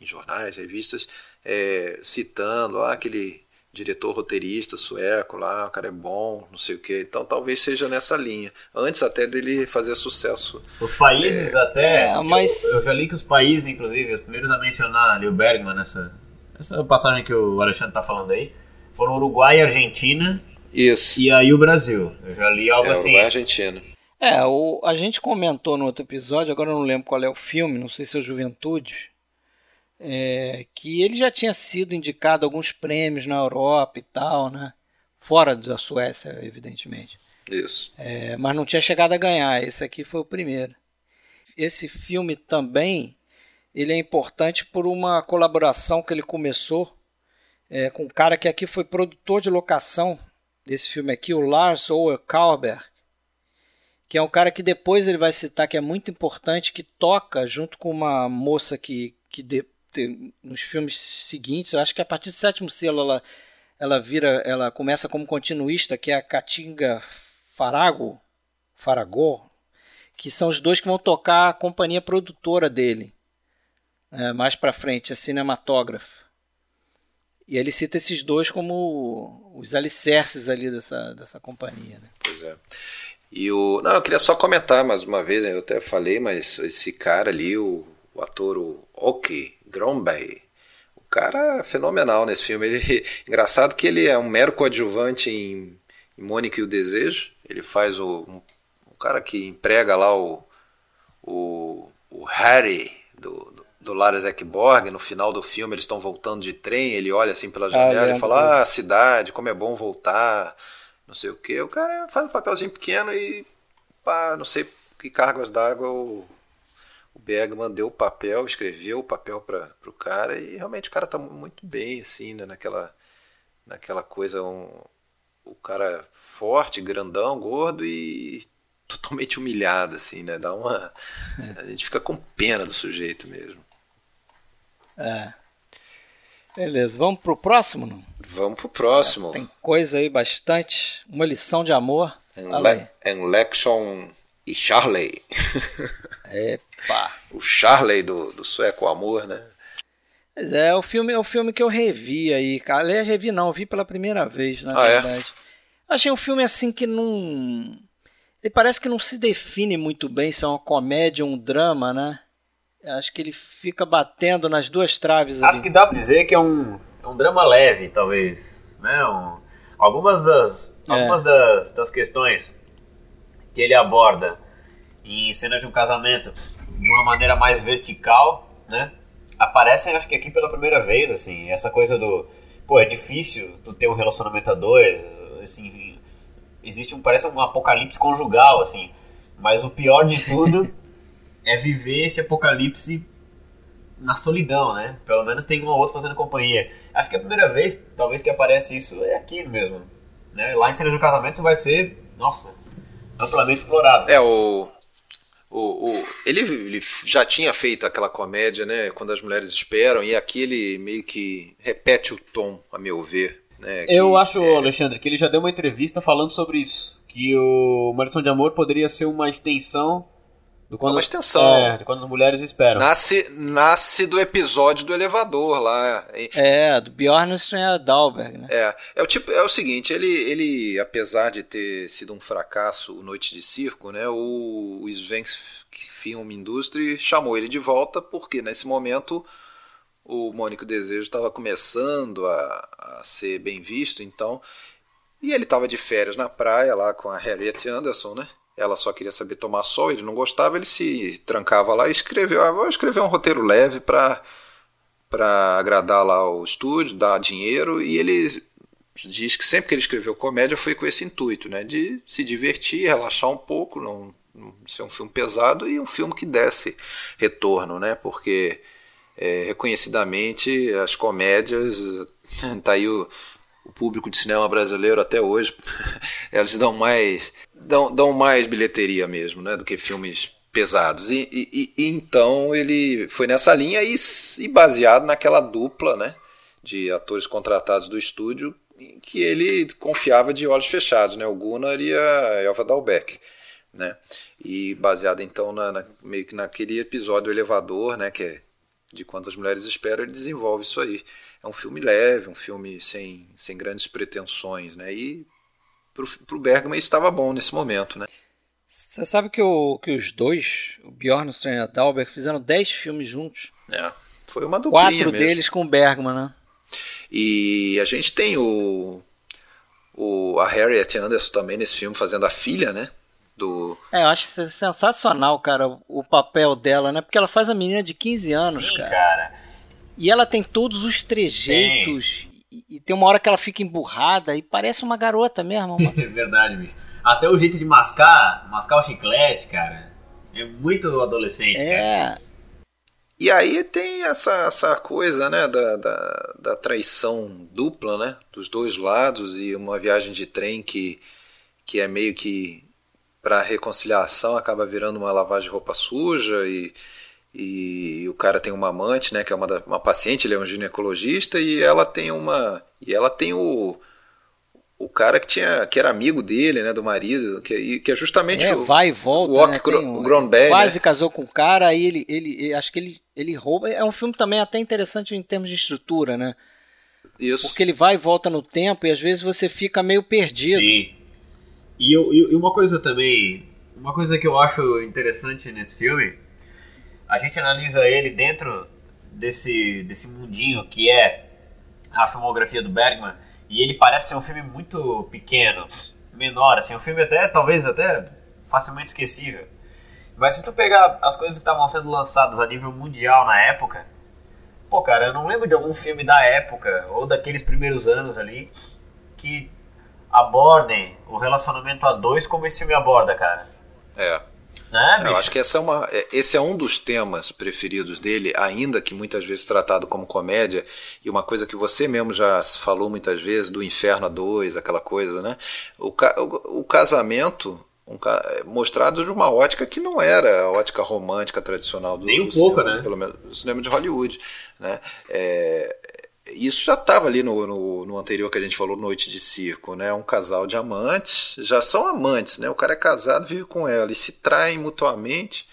em jornais, revistas, é, citando ah, aquele diretor roteirista sueco lá, o cara é bom, não sei o que. Então talvez seja nessa linha, antes até dele fazer sucesso. Os países até. É, mas- Eu, eu já li que os países, inclusive, os primeiros a mencionar ali o Bergman nessa, essa passagem que o Alexandre tá falando aí, foram Uruguai e Argentina Isso. e aí o Brasil. Eu já li algo É, assim. Uruguai e Argentina. É, o, a gente comentou no outro episódio, agora eu não lembro qual é o filme, não sei se é o Juventude, é, que ele já tinha sido indicado a alguns prêmios na Europa e tal, né? Fora da Suécia, evidentemente. Isso. É, mas não tinha chegado a ganhar. Esse aqui foi o primeiro. Esse filme também ele é importante por uma colaboração que ele começou é, com um cara que aqui foi produtor de locação desse filme aqui, o Lars Ower Kalberg, que é um cara que depois ele vai citar que é muito importante, que toca junto com uma moça que, que de- te- nos filmes seguintes, eu acho que a partir do sétimo selo ela, ela vira, ela começa como continuista, que é a Katinga Farago, Faragó, que são os dois que vão tocar a companhia produtora dele. É, mais pra frente, a Cinematógrafo. E ele cita esses dois como os alicerces ali dessa, dessa companhia. Né? Pois é. E o. Não, eu queria só comentar mais uma vez, né, eu até falei, mas esse cara ali, o, o ator o Oki Grombay. O cara é fenomenal nesse filme. Ele, (laughs) engraçado que ele é um mero coadjuvante em, em Mônica e o Desejo. Ele faz o, um, o cara que emprega lá o, o, o Harry do, do, Lars Ekborg. No final do filme eles estão voltando de trem. Ele olha assim pela janela e fala: Ah, cidade, como é bom voltar. Não sei o que. O cara faz um papelzinho pequeno e pá, não sei que cargas d'água o, o Bergman deu o papel, escreveu o papel para o cara e realmente o cara tá muito bem, assim, né, naquela, naquela coisa, um, o cara forte, grandão, gordo e totalmente humilhado, assim, né, dá uma... A gente fica com pena do sujeito mesmo. É. Beleza, vamos pro próximo, não? Vamos pro próximo. É, tem coisa aí bastante, uma lição de amor. Election e Charley. (laughs) Epa. o Charley do, do Sueco Amor, né? Pois é, o filme é o filme que eu revi aí, cara. Aliás, revi não, vi pela primeira vez, na ah, verdade. É? Achei um filme assim que não. Ele parece que não se define muito bem se é uma comédia ou um drama, né? Acho que ele fica batendo nas duas traves Acho ali. que dá pra dizer que é um, é um drama leve, talvez. Né? Um, algumas das, é. algumas das, das questões que ele aborda em cenas de um casamento de uma maneira mais vertical, né? Aparecem, acho que aqui pela primeira vez, assim, essa coisa do, pô, é difícil tu ter um relacionamento a dois, assim, existe um, parece um apocalipse conjugal, assim, mas o pior de tudo (laughs) é viver esse apocalipse na solidão, né? Pelo menos tem um ou outro fazendo companhia. Acho que a primeira vez, talvez, que aparece isso é aqui mesmo, né? Lá em cenas de casamento vai ser, nossa, amplamente explorado. É, o, o, o ele, ele, já tinha feito aquela comédia, né? Quando as mulheres esperam, e aqui ele meio que repete o tom, a meu ver. Né, que, Eu acho, é... Alexandre, que ele já deu uma entrevista falando sobre isso. Que o Maldição de Amor poderia ser uma extensão do quando, uma extensão. É, de quando as mulheres esperam. Nasce, nasce do episódio do elevador lá. É, do Bjornström Dalberg, né? É, é o tipo, é o seguinte, ele, ele apesar de ter sido um fracasso o Noite de Circo, né, o, o Svensk Film Industry chamou ele de volta porque nesse momento o Mônico Desejo estava começando a, a ser bem visto, então e ele estava de férias na praia lá com a Harriet Anderson, né? Ela só queria saber tomar sol, ele não gostava, ele se trancava lá e escreveu, ah, vou escrever um roteiro leve para para agradar lá o estúdio, dar dinheiro, e ele diz que sempre que ele escreveu comédia foi com esse intuito, né, de se divertir, relaxar um pouco, não, não ser um filme pesado e um filme que desse retorno, né, porque é, reconhecidamente as comédias, (laughs) tá aí o, o público de cinema brasileiro até hoje, (laughs) elas dão mais dão, dão mais bilheteria mesmo, né, do que filmes pesados. E, e, e então ele foi nessa linha e, e, baseado naquela dupla, né, de atores contratados do estúdio que ele confiava de olhos fechados, né, o Gunnar e a Elva Dalbeck, né, e baseado então na, na, meio que naquele episódio do elevador, né, que é de quantas mulheres esperam, ele desenvolve isso aí. É um filme leve, um filme sem, sem grandes pretensões, né, e para o Bergman estava bom nesse momento, né? Você sabe que, o, que os dois, o Bjornström e a Dalberg, fizeram 10 filmes juntos. É, foi uma duplinha Quatro mesmo. deles com o Bergman, né? E a gente tem o, o a Harriet Anderson também nesse filme fazendo a filha, né? Do... É, eu acho sensacional, cara, o papel dela, né? Porque ela faz a menina de 15 anos, Sim, cara. cara. E ela tem todos os trejeitos e, tem uma hora que ela fica emburrada e parece uma garota mesmo. (laughs) é verdade, bicho. Até o jeito de mascar, mascar o chiclete, cara, é muito adolescente, é. Cara. E aí tem essa, essa coisa, né, da, da, da, traição dupla, né, dos dois lados e uma viagem de trem que, que é meio que para reconciliação acaba virando uma lavagem de roupa suja e e o cara tem uma amante, né, que é uma, da, uma paciente, ele é um ginecologista e ela tem uma e ela tem o o cara que tinha que era amigo dele, né, do marido, que, que é justamente é, o vai e volta, o, né, o, o quase né? casou com o cara, aí ele, ele, ele, acho que ele ele rouba. É um filme também até interessante em termos de estrutura, né? Isso. Porque ele vai e volta no tempo e às vezes você fica meio perdido. Sim. E, eu, e uma coisa também, uma coisa que eu acho interessante nesse filme a gente analisa ele dentro desse, desse mundinho que é a filmografia do Bergman, e ele parece ser um filme muito pequeno, menor, assim, um filme até, talvez até facilmente esquecível. Mas se tu pegar as coisas que estavam sendo lançadas a nível mundial na época, pô, cara, eu não lembro de algum filme da época, ou daqueles primeiros anos ali, que abordem o relacionamento a dois como esse filme aborda, cara. É. Né, eu acho que essa é uma, esse é um dos temas preferidos dele, ainda que muitas vezes tratado como comédia, e uma coisa que você mesmo já falou muitas vezes, do inferno a dois, aquela coisa, né? O, o, o casamento um, mostrado de uma ótica que não era a ótica romântica tradicional do, Nem um do pouco, cinema, né? pelo menos do cinema de Hollywood. Né? É, isso já estava ali no, no, no, anterior que a gente falou, Noite de Circo, né? Um casal de amantes, já são amantes, né? O cara é casado, vive com ela e se traem mutuamente.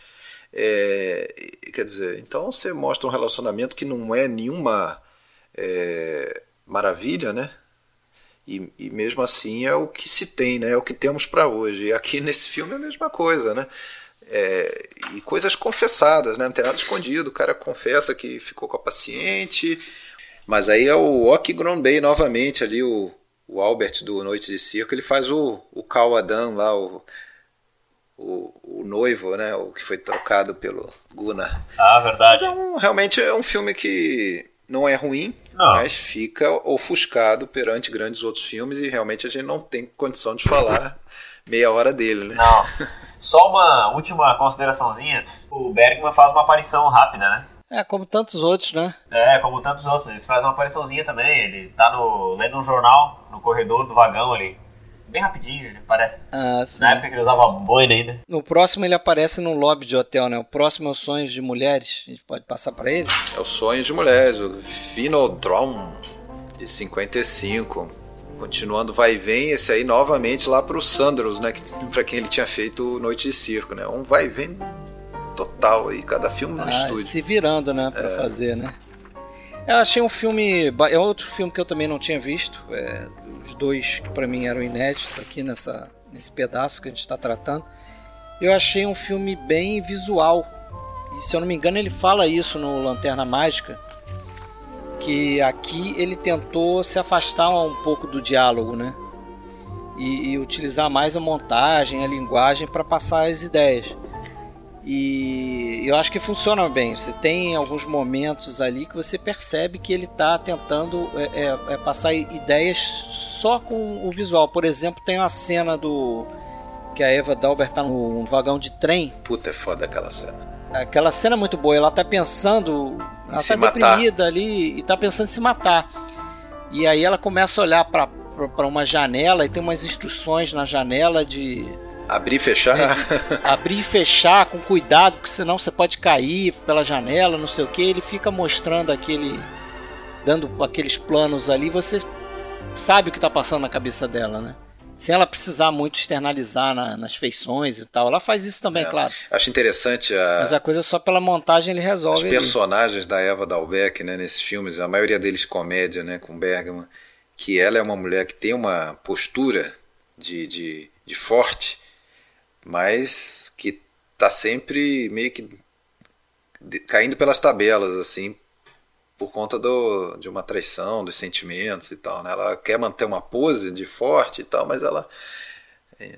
É, quer dizer, então você mostra um relacionamento que não é nenhuma é, maravilha, né? E, e, mesmo assim é o que se tem, né? É o que temos para hoje. E aqui (laughs) nesse filme é a mesma coisa, né? É, e coisas confessadas, né? Não tem nada escondido. O cara confessa que ficou com a paciente, mas aí é o Ok Gronbay novamente ali, o, o Albert do Noite de Circo, ele faz o, o Cal Adam lá, o, o, o, noivo, né? O que foi trocado pelo Gunnar. Ah, verdade. Mas é um, realmente é um filme que não é ruim, não. mas fica ofuscado perante grandes outros filmes e realmente a gente não tem condição de falar meia hora dele, né? Não. Só uma última consideraçãozinha. O Bergman faz uma aparição rápida, né? É, como tantos outros, né? É, como tantos outros. Ele faz uma apariçãozinha também. Ele tá no, lendo um jornal no corredor do vagão ali. Bem rapidinho, ele aparece. Ah, sim. Na época que ele usava boina ainda. No próximo ele aparece num lobby de hotel, né? O próximo é o Sonhos de Mulheres. A gente pode passar para ele? É o Sonhos de Mulheres, o Finodrom, de 55. Continuando vai e vem, esse aí novamente lá pro Sandros, né? para quem ele tinha feito Noite de Circo, né? Um vai e vem total aí, cada filme no ah, estúdio. Se virando, né, pra é. fazer, né? Eu achei um filme. É outro filme que eu também não tinha visto. É, os dois que para mim eram inéditos aqui nessa, nesse pedaço que a gente está tratando. Eu achei um filme bem visual. E se eu não me engano, ele fala isso no Lanterna Mágica. Que aqui ele tentou se afastar um pouco do diálogo, né? E, e utilizar mais a montagem, a linguagem para passar as ideias. E eu acho que funciona bem. Você tem alguns momentos ali que você percebe que ele está tentando é, é, é, passar ideias só com o visual. Por exemplo, tem uma cena do que a Eva Dalbert está num vagão de trem. Puta, é foda aquela cena. Aquela cena é muito boa. Ela está pensando, em ela está deprimida ali e está pensando em se matar. E aí ela começa a olhar para uma janela e tem umas instruções na janela de Abrir e fechar. É, abrir e fechar com cuidado, porque senão você pode cair pela janela, não sei o que. Ele fica mostrando aquele. dando aqueles planos ali, você sabe o que está passando na cabeça dela, né? Sem ela precisar muito externalizar na, nas feições e tal. Ela faz isso também, é, claro. Acho interessante a. Mas a coisa só pela montagem ele resolve. Os personagens ali. da Eva Dalbeck, né, nesses filmes, a maioria deles comédia, né, com Bergman, que ela é uma mulher que tem uma postura de, de, de forte mas que está sempre meio que caindo pelas tabelas, assim, por conta do, de uma traição, dos sentimentos e tal. Né? Ela quer manter uma pose de forte e tal, mas ela,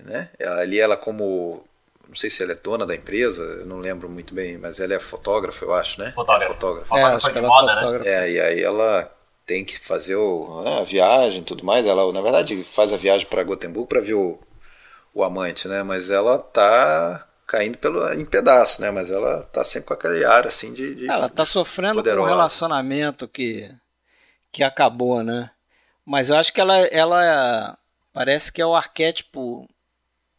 né? ela, ali ela como não sei se ela é dona da empresa, eu não lembro muito bem, mas ela é fotógrafa, eu acho, né? Fotógrafa. É fotógrafa. É, acho que ela é moda, né? fotógrafa. Né? É, e aí ela tem que fazer o, a viagem e tudo mais. Ela, na verdade, faz a viagem para Gotemburgo para ver o, o amante, né? Mas ela tá caindo pelo, em pedaço, né? Mas ela tá sempre com aquele ar assim de. de ela tá sofrendo poderosa. com um relacionamento que, que acabou, né? Mas eu acho que ela, ela parece que é o arquétipo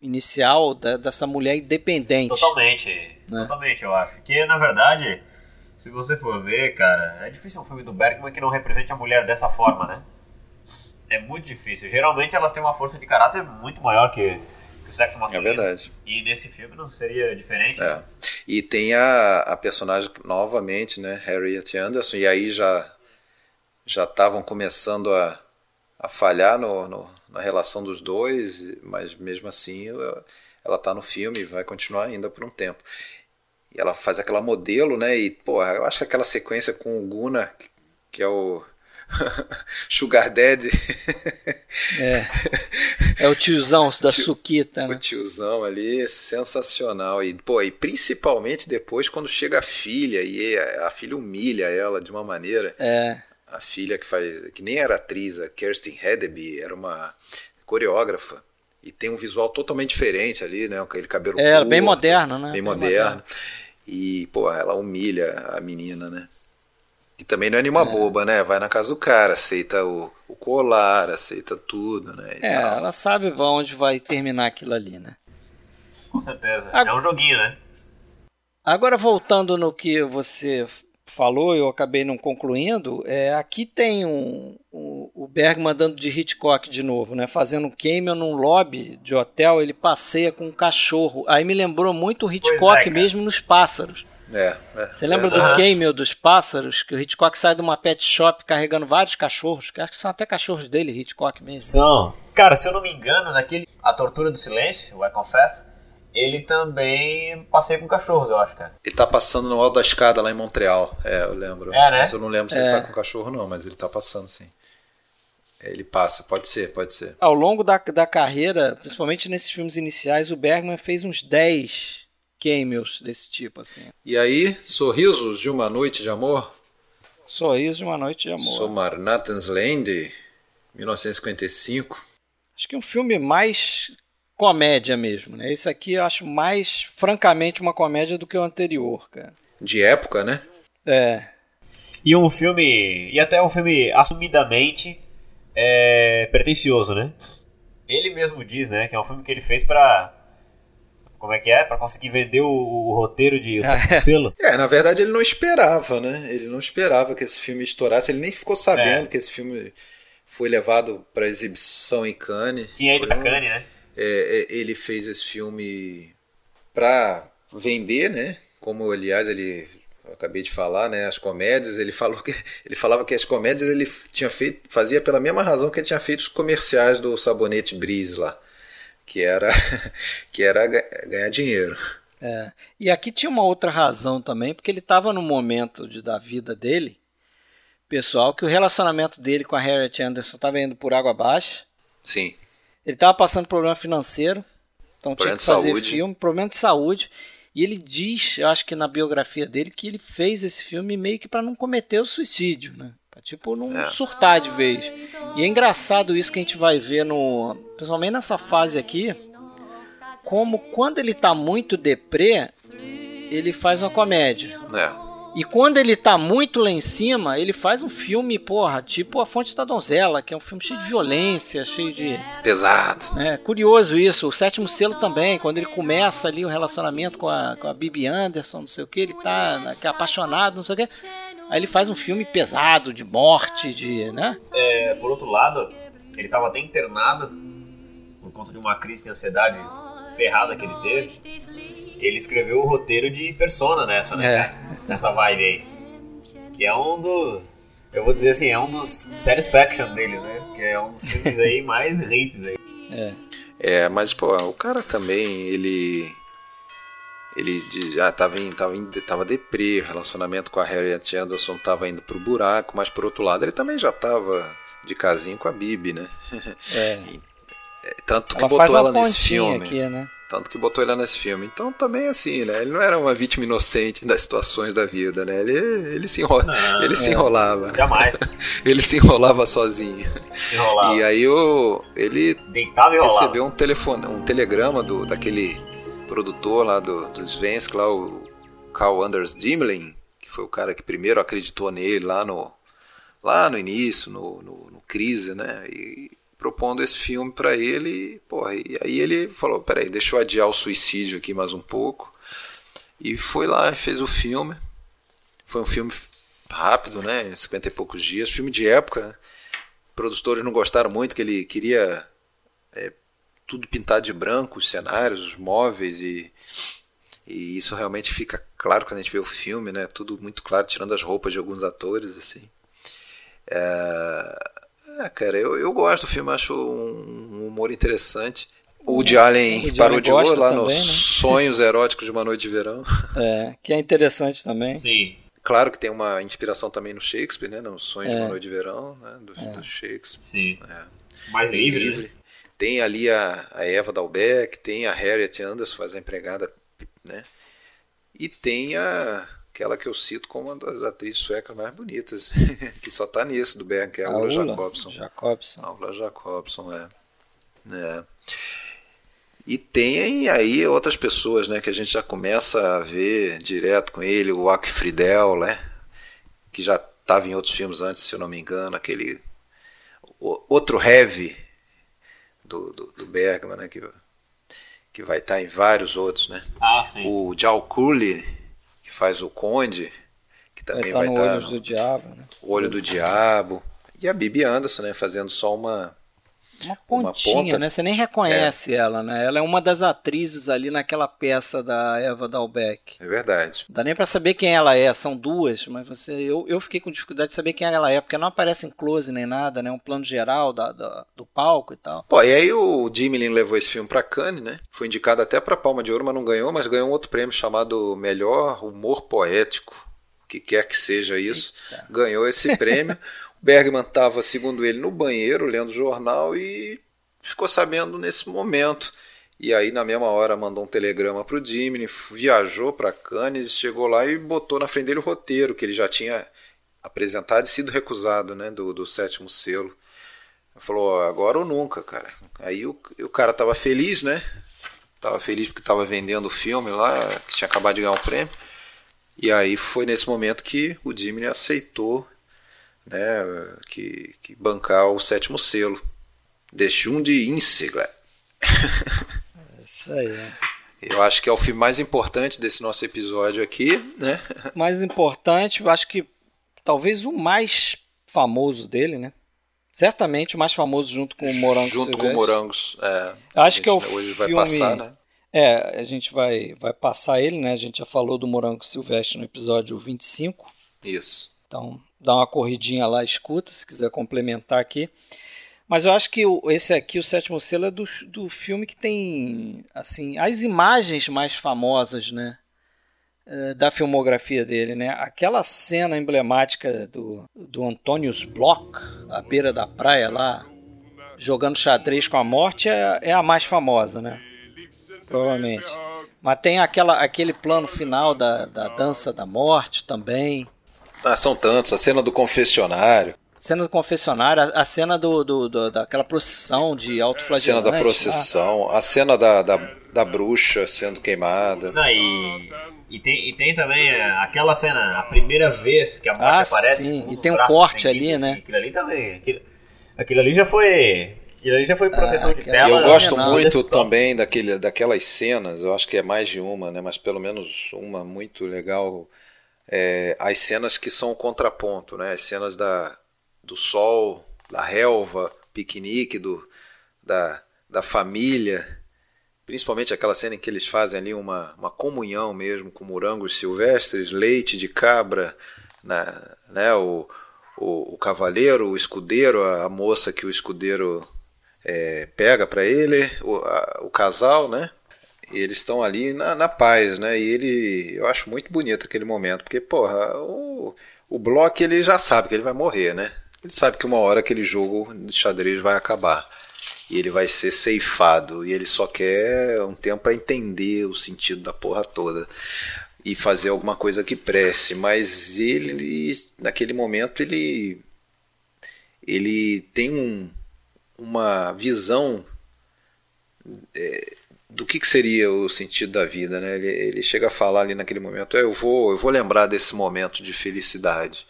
inicial da, dessa mulher independente. Totalmente, né? totalmente, eu acho. Que na verdade, se você for ver, cara, é difícil um filme do Bergman que não represente a mulher dessa forma, né? É muito difícil. Geralmente elas têm uma força de caráter muito maior que, o sexo masculino. É verdade. E nesse filme não seria diferente. É. E tem a, a personagem novamente, né, Harriet Anderson, e aí já já estavam começando a, a falhar no, no, na relação dos dois, mas mesmo assim ela está no filme e vai continuar ainda por um tempo. E ela faz aquela modelo, né? E, pô, eu acho que aquela sequência com o Guna, que é o (laughs) Sugar Daddy. É. É o tiozão da Tio- Suquita, O né? tiozão ali é sensacional. E, pô, e principalmente depois quando chega a filha e a filha humilha ela de uma maneira. É. A filha que faz. que nem era atriz, a Kirsten Hedeby, era uma coreógrafa. E tem um visual totalmente diferente ali, né? Aquele cabelo É, bem curto, moderno, né? Bem moderno. E, pô, ela humilha a menina, né? E também não é nenhuma boba, né? Vai na casa do cara, aceita o, o colar, aceita tudo, né? E É, tal. ela sabe onde vai terminar aquilo ali, né? Com certeza. Ah. É um joguinho, né? Agora voltando no que você falou, eu acabei não concluindo. É, aqui tem um, um- o Bergman dando de Hitchcock de novo, né? Fazendo um cameo num lobby de hotel, ele passeia com um cachorro. Aí me lembrou muito o Hitchcock Pois é, mesmo nos pássaros. É, é, Você lembra do verdade. cameo dos pássaros? Que o Hitchcock sai de uma pet shop carregando vários cachorros, que acho que são até cachorros dele, Hitchcock mesmo. São. Cara, se eu não me engano, naquele A Tortura do Silêncio, o I Confess, ele também passeia com cachorros, eu acho, cara. Ele tá passando no alto da escada lá em Montreal. É, eu lembro. É, né? Mas eu não lembro se É. ele tá com cachorro, não, mas ele tá passando sim. É, Ele passa, pode ser, pode ser. Ao longo da, da carreira, principalmente nesses filmes iniciais, o Bergman fez uns 10 cameos desse tipo, assim. E aí, Sorrisos de uma Noite de Amor? Sorriso de uma Noite de Amor. Somar Nathan's Land, 1955. Acho que é um filme mais comédia mesmo, né? Esse aqui eu acho mais, francamente, uma comédia do que o anterior, cara. De época, né? É, E um filme. E até um filme assumidamente é, pretencioso, né? Ele mesmo diz, né? Que é um filme que ele fez pra. Como é que é? Pra conseguir vender o, o roteiro de O Sétimo Selo. É, na verdade ele não esperava, né? Ele não esperava que esse filme estourasse. Ele nem ficou sabendo É. que esse filme foi levado para exibição em Cannes. Tinha ido pra um- Cannes, né? É, é, ele fez esse filme para vender, né? Como aliás ele eu acabei de falar, né? As comédias, ele falou que (laughs) ele falava que as comédias ele tinha feito, fazia pela mesma razão que ele tinha feito os comerciais do sabonete Breeze lá, que era (laughs) que era ga- ganhar dinheiro. é. E aqui tinha uma outra razão também, porque ele estava num momento de, da vida dele, pessoal, que o relacionamento dele com a Harriet Anderson estava indo por água abaixo. Sim. Ele estava passando problema financeiro, então tinha Problema que de fazer saúde. filme, problema de saúde. E ele diz, eu acho que na biografia dele, que ele fez esse filme meio que para não cometer o suicídio, né? Pra, tipo, não É. surtar de vez. E é engraçado isso que a gente vai ver no. Principalmente nessa fase aqui. Como quando ele tá muito deprê, ele faz uma comédia. É. E quando ele tá muito lá em cima, ele faz um filme, porra, tipo A Fonte da Donzela, que é um filme cheio de violência, cheio de. Pesado. É curioso isso. O sétimo selo também, quando ele começa ali o relacionamento com a, com a Bibi Anderson, não sei o que, ele tá né, que é apaixonado, não sei o que. Aí ele faz um filme pesado, de morte, de. né? É, por outro lado, ele tava até internado por conta de uma crise de ansiedade ferrada que ele teve. Ele escreveu o roteiro de Persona nessa, né? É. Nessa vibe aí. Que é um dos. Eu vou dizer assim, é um dos satisfaction dele, né? Que é um dos filmes aí mais (laughs) hates aí. É. É, mas pô, o cara também, ele ele diz, ah, tava em, tava em, tava deprê, o relacionamento com a Harriet Anderson tava indo pro buraco, mas por outro lado, ele também já tava de casinho com a Bibi, né? (laughs) é. É, Tanto que Ela botou ela nesse filme. aqui, né? Tanto que botou ela nesse filme. Então também assim, né? Ele não era uma vítima inocente das situações da vida, né? Ele, ele se, enrola, Não, (laughs) ele se é. enrolava. Jamais (laughs) Ele se enrolava sozinho. se enrolava. E aí o, ele Deitava e rolava. recebeu um telefone, um telegrama do daquele produtor lá do, do Svensk, lá o Carl Anders Dimling, que foi o cara que primeiro acreditou nele lá no lá no início, no, no, no Crise, né? E propondo esse filme para ele, porra, e aí ele falou, peraí, deixa eu adiar o suicídio aqui mais um pouco. E foi lá e fez o filme. Foi um filme rápido, né? 50 e poucos dias, filme de época. Produtores não gostaram muito que ele queria tudo pintado de branco, os cenários, os móveis e e isso realmente fica claro quando a gente vê o filme, né? Tudo muito claro, tirando as roupas de alguns atores, assim. É, é, cara, eu, eu gosto do filme, acho um, um humor interessante. O Woody Allen Woody parodiou Allen lá também, nos né? Sonhos Eróticos de uma Noite de Verão. É, que é interessante também. Sim. Claro que tem uma inspiração também no Shakespeare, né? Nos Sonhos de É. uma Noite de Verão, né? Do, do Shakespeare. Sim. É. Mais Bem livre, né? Tem ali a, a Eva Dalbeck, tem a Harriet Anderson, faz a empregada, né? E tem a, aquela que eu cito como uma das atrizes suecas mais bonitas, (laughs) que só tá nesse do Berg, que é a, A Ulla Ulla Jacobson. Jacobson. A Jacobson, é. é. E tem aí outras pessoas, né, que a gente já começa a ver direto com ele, o Ak Friedel, né, que já estava em outros filmes antes, se eu não me engano, aquele outro heavy do, do, do Bergman, né, que, que vai estar em vários outros, né. Ah, sim. O Jal Curley, que faz o Conde, que Vai também estar vai no estar Olhos do Diabo, né? o Olho do Diabo. E a Bibi Anderson, né, fazendo só uma Uma Uma pontinha, ponta. né? Você nem reconhece ela, né? Ela é uma das atrizes ali naquela peça da Eva Dalbeck. É verdade. Não dá nem pra saber quem ela é, são duas, mas você, eu, eu fiquei com dificuldade de saber quem ela é, porque não aparece em close nem nada, né? Um plano geral da, da- do palco e tal. Pô, e aí o Dimlin levou esse filme pra Cannes, né? Foi indicado até pra Palma de Ouro, mas não ganhou, mas ganhou um outro prêmio chamado Melhor Humor Poético, que quer que seja isso. Eita. Ganhou esse prêmio. (laughs) O Bergman estava, segundo ele, no banheiro lendo jornal e ficou sabendo nesse momento. E aí, na mesma hora, mandou um telegrama pro Dimlin, viajou pra Cannes, chegou lá e botou na frente dele o roteiro, que ele já tinha apresentado e sido recusado, né? Do, do sétimo selo. Falou, ó, agora ou nunca, cara. Aí o, o cara tava feliz, né? Tava feliz porque tava vendendo o filme lá, que tinha acabado de ganhar um prêmio. E aí foi nesse momento que o Dimini aceitou né, que, que bancar o sétimo selo. Deixum de Insigla. Isso aí. Eu acho que é o filme mais importante desse nosso episódio aqui, né? Mais importante, eu acho que talvez o mais famoso dele, né? Certamente o mais famoso junto com o Morango Junto com o Morangos. É, Acho que é o hoje vai filme- passar, né? É, a gente vai, vai passar ele, né? A gente já falou do Morango Silvestre no episódio 25. Isso. Então, dá uma corridinha lá, escuta, se quiser complementar aqui. Mas eu acho que esse aqui, o Sétimo Selo, é do, do filme que tem, assim, as imagens mais famosas, né? eh, Da filmografia dele, né? Aquela cena emblemática do, do Antonius Bloch, à beira da praia lá, jogando xadrez com a morte, é, é a mais famosa, né? Provavelmente. Mas tem aquela, aquele plano final da, da dança da morte também. Ah, são tantos. A cena do confessionário. Cena do confessionário, a, a cena do, do- do- daquela procissão de A autoflagelante. cena da procissão, a cena da, da, da bruxa sendo queimada. Não, e, e, tem, e tem também é, aquela cena, a primeira vez que a morte Ah, aparece. sim, e tem um corte ali, né? assim, Aquilo ali também. Aquilo, aquilo ali já foi. Aquilo ali já foi proteção de aquela- tela. eu Ela gosto não, muito desktop. também daquele, daquelas cenas, eu acho que é mais de uma, né? Mas pelo menos uma muito legal. É, as cenas que são o contraponto, né? As cenas da, do sol, da relva, piquenique, do, da, da família. Principalmente aquela cena em que eles fazem ali uma, uma comunhão mesmo com morangos silvestres, leite de cabra, na, né? o, o, o cavaleiro, o escudeiro, a, a moça que o escudeiro é, pega para ele, o, a- o casal, né? E eles estão ali na, na paz, né? E ele, eu acho muito bonito aquele momento, porque, porra, o, o Block ele já sabe que ele vai morrer, né? Ele sabe que uma hora aquele jogo de xadrez vai acabar e ele vai ser ceifado e ele só quer um tempo para entender o sentido da porra toda e fazer alguma coisa que preste, mas ele naquele momento ele ele tem um, uma visão é, do que, que seria o sentido da vida, né? Ele, ele chega a falar ali naquele momento, "É, eu vou eu vou lembrar desse momento de felicidade.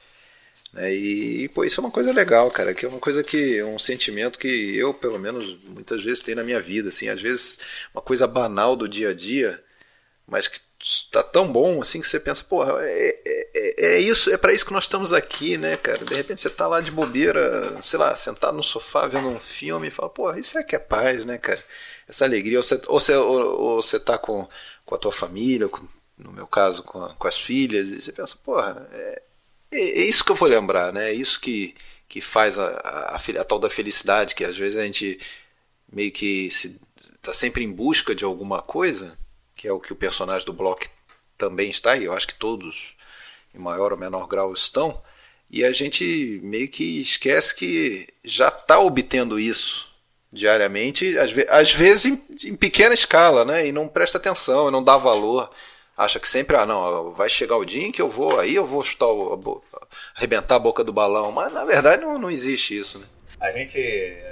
Né? E, pô, isso é uma coisa legal, cara, que é uma coisa que é um sentimento que eu, pelo menos, muitas vezes tenho na minha vida, assim, às vezes uma coisa banal do dia a dia, mas que está tão bom assim que você pensa, porra, é, é, é isso, é para isso que nós estamos aqui, né, cara? De repente você tá lá de bobeira, sei lá, sentado no sofá vendo um filme e fala, porra, isso é que é paz, né, cara? Essa alegria, ou você, ou você, ou, ou tá com, com a tua família, com, no meu caso, com, a- com as filhas, e você pensa, porra, é, é, é isso que eu vou lembrar, né? É isso que, que faz a, a, a a tal da felicidade, que às vezes a gente meio que se tá sempre em busca de alguma coisa, que é o que o personagem do Block também está, e eu acho que todos, em maior ou menor grau, estão, e a gente meio que esquece que já está obtendo isso diariamente, às, ve às vezes em, em, pequena escala, né? E não presta atenção, e não dá valor. Acha que sempre, ah, não, vai chegar o dia em que eu vou, aí eu vou chutar, o, arrebentar a boca do balão. Mas na verdade não, não existe isso, né? A gente,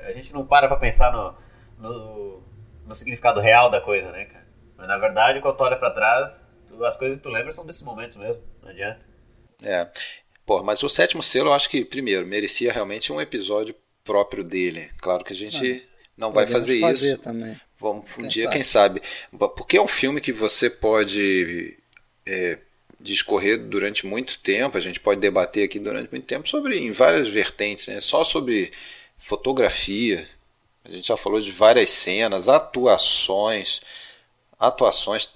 a gente não para pra pensar no, no, no significado real da coisa, né, cara? Mas na verdade, quando tu olha pra trás, tu, as coisas que tu lembra são desses momentos mesmo, não adianta. É. Pô, mas o sétimo selo eu acho que, primeiro, merecia realmente um episódio próprio dele. Claro que a gente não vai fazer, fazer isso. Também. Vamos um quem dia, sabe. quem sabe. Porque é um filme que você pode é, discorrer durante muito tempo, a gente pode debater aqui durante muito tempo sobre em várias vertentes, né? só sobre fotografia. A gente já falou de várias cenas, atuações, atuações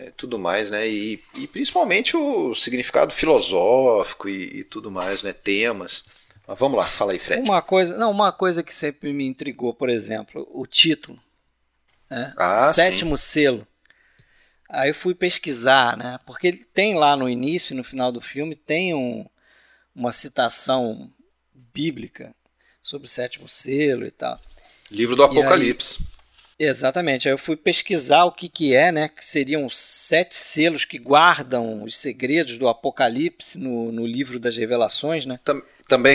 é, tudo mais, né? E, e, principalmente o significado filosófico e, e, tudo mais, né? Temas. Mas vamos lá, fala aí, Fred. Uma coisa, não, uma coisa que sempre me intrigou, por exemplo, o título, né? Ah, Sétimo sim. selo. Aí eu fui pesquisar, né? Porque tem lá no início e no final do filme tem um, uma citação bíblica sobre o sétimo selo e tal. Livro do Apocalipse. Aí, Exatamente. Aí eu fui pesquisar o que, que é, né? Que seriam sete selos que guardam os segredos do Apocalipse no, no livro das Revelações, né? Também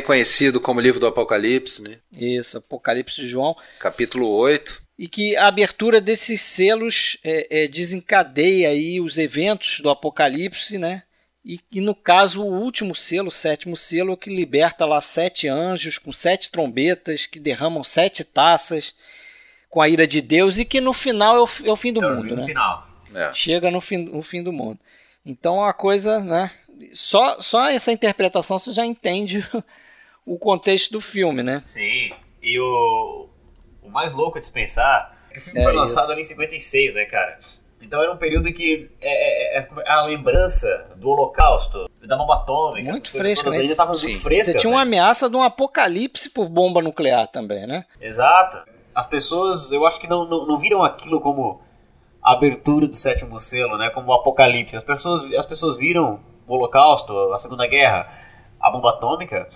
conhecido como livro do Apocalipse, né? Isso, Apocalipse de João. Capítulo 8. E que a abertura desses selos é, é, desencadeia aí os eventos do Apocalipse, né? E, e, no caso, o último selo, o sétimo selo, é que liberta lá sete anjos com sete trombetas que derramam sete taças com a ira de Deus e que no final é o, é o fim do é mundo, né? Final. É. Chega no fim, no fim do mundo. Então a coisa, né? Só, só essa interpretação você já entende (laughs) o contexto do filme, né? Sim. E o, o mais louco de se pensar é que o filme é foi lançado isso. ali em 56, né, cara? Então era um período em que é, é, é, é a lembrança do Holocausto, da bomba atômica, muito fresca, ainda estavam muito frescas. Você tinha né? uma ameaça de um apocalipse por bomba nuclear também, né? Exato as pessoas, eu acho que não, não, não viram aquilo como abertura do sétimo selo, né? Como o apocalipse. As pessoas, as pessoas viram o Holocausto, a Segunda Guerra, a bomba atômica,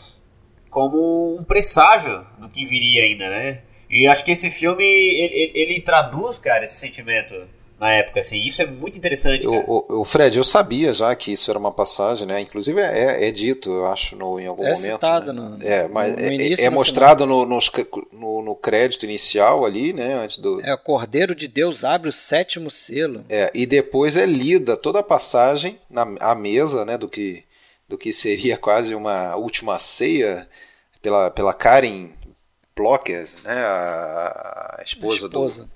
como um presságio do que viria ainda, né? E acho que esse filme, ele, ele traduz, cara, esse sentimento na época, assim. Isso é muito interessante. O, o, Fred, eu sabia já que isso era uma passagem, né? Inclusive é, é dito, eu acho, no, em algum é momento. Citado né? no, é, mas no é, início, é, é mostrado no, no, no, crédito inicial ali, né? Antes do. É, o Cordeiro de Deus abre o sétimo selo. É, e depois é lida toda a passagem na à mesa, né? Do que, do que seria (laughs) quase uma última ceia pela, pela Karen Blockers, né? A, a esposa, a esposa. Do,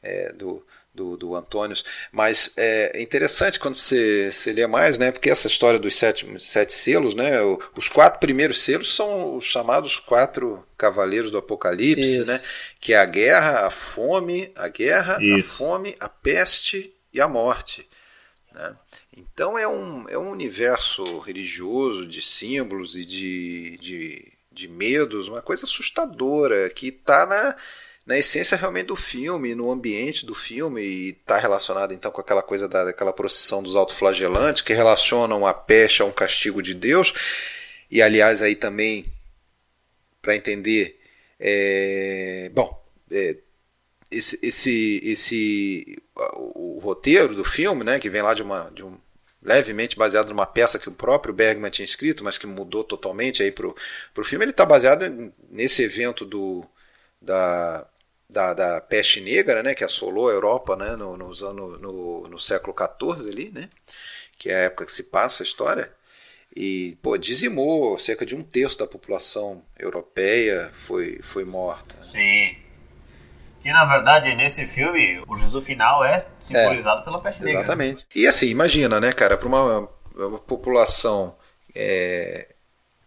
é, do do, do Antônio. Mas é interessante quando você, você lê mais, né? Porque essa história dos sete, sete selos, né? Os quatro primeiros selos são os chamados quatro cavaleiros do Apocalipse, Isso. né? Que é a guerra, a fome, a guerra, Isso. a fome, a peste e a morte. Né? Então é um, é um universo religioso de símbolos e de, de, de medos, uma coisa assustadora que está na na essência realmente do filme, no ambiente do filme, e está relacionado então com aquela coisa da, daquela procissão dos autoflagelantes, que relacionam a peste a um castigo de Deus. E aliás, aí também, para entender, é, bom, é, esse, esse, esse o, o, roteiro do filme, né, que vem lá de uma, de um levemente baseado numa peça que o próprio Bergman tinha escrito, mas que mudou totalmente aí pro, pro filme, ele está baseado nesse evento do da da, da peste negra, né, que assolou a Europa né, no, nos anos, no, no século XIV ali, né, que é a época que se passa a história, e pô, dizimou cerca de um terço da população europeia foi, foi morta. Sim. Que na verdade nesse filme o Jesus final é simbolizado é, pela peste negra. Exatamente. E assim, imagina, né, cara, para uma, uma, população é,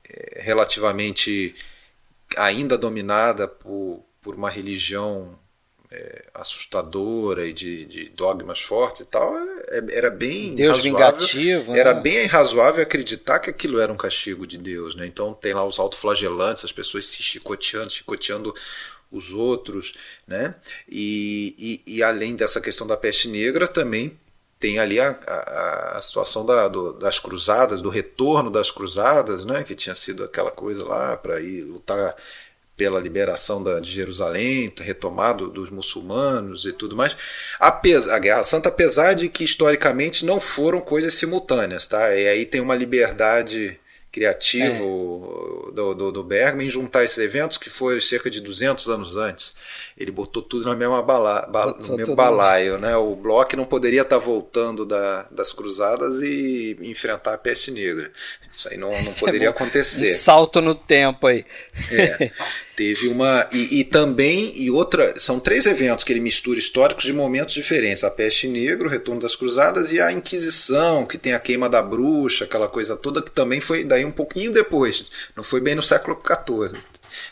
é, relativamente ainda dominada por, por uma religião é, assustadora e de, de, dogmas fortes e tal, é, era bem Deus vingativo, era né? bem razoável acreditar que aquilo era um castigo de Deus, né? Então tem lá os autoflagelantes, as pessoas se chicoteando, chicoteando os outros, né? E, e, e além dessa questão da peste negra, também tem ali a, a, a situação da, do, das cruzadas, do retorno das cruzadas, né? Que tinha sido aquela coisa lá para ir lutar pela liberação da, de Jerusalém, retomado dos muçulmanos e tudo mais. A, a Guerra Santa, apesar de que historicamente não foram coisas simultâneas, tá? E aí tem uma liberdade criativo é. do, do, do, Bergman em juntar esses eventos que foram cerca de 200 anos antes. Ele botou tudo na mesma bala, ba, no mesmo balaio. Né? O Bloch não poderia estar voltando da, das cruzadas e enfrentar a peste negra. Isso aí não, não poderia é acontecer. Um salto no tempo aí. É. (laughs) Teve uma. E, e, também, e outra. São três eventos que ele mistura históricos de momentos diferentes: a peste negra, o retorno das cruzadas e a Inquisição, que tem a queima da bruxa, aquela coisa toda, que também foi daí um pouquinho depois. Não foi bem no século XIV.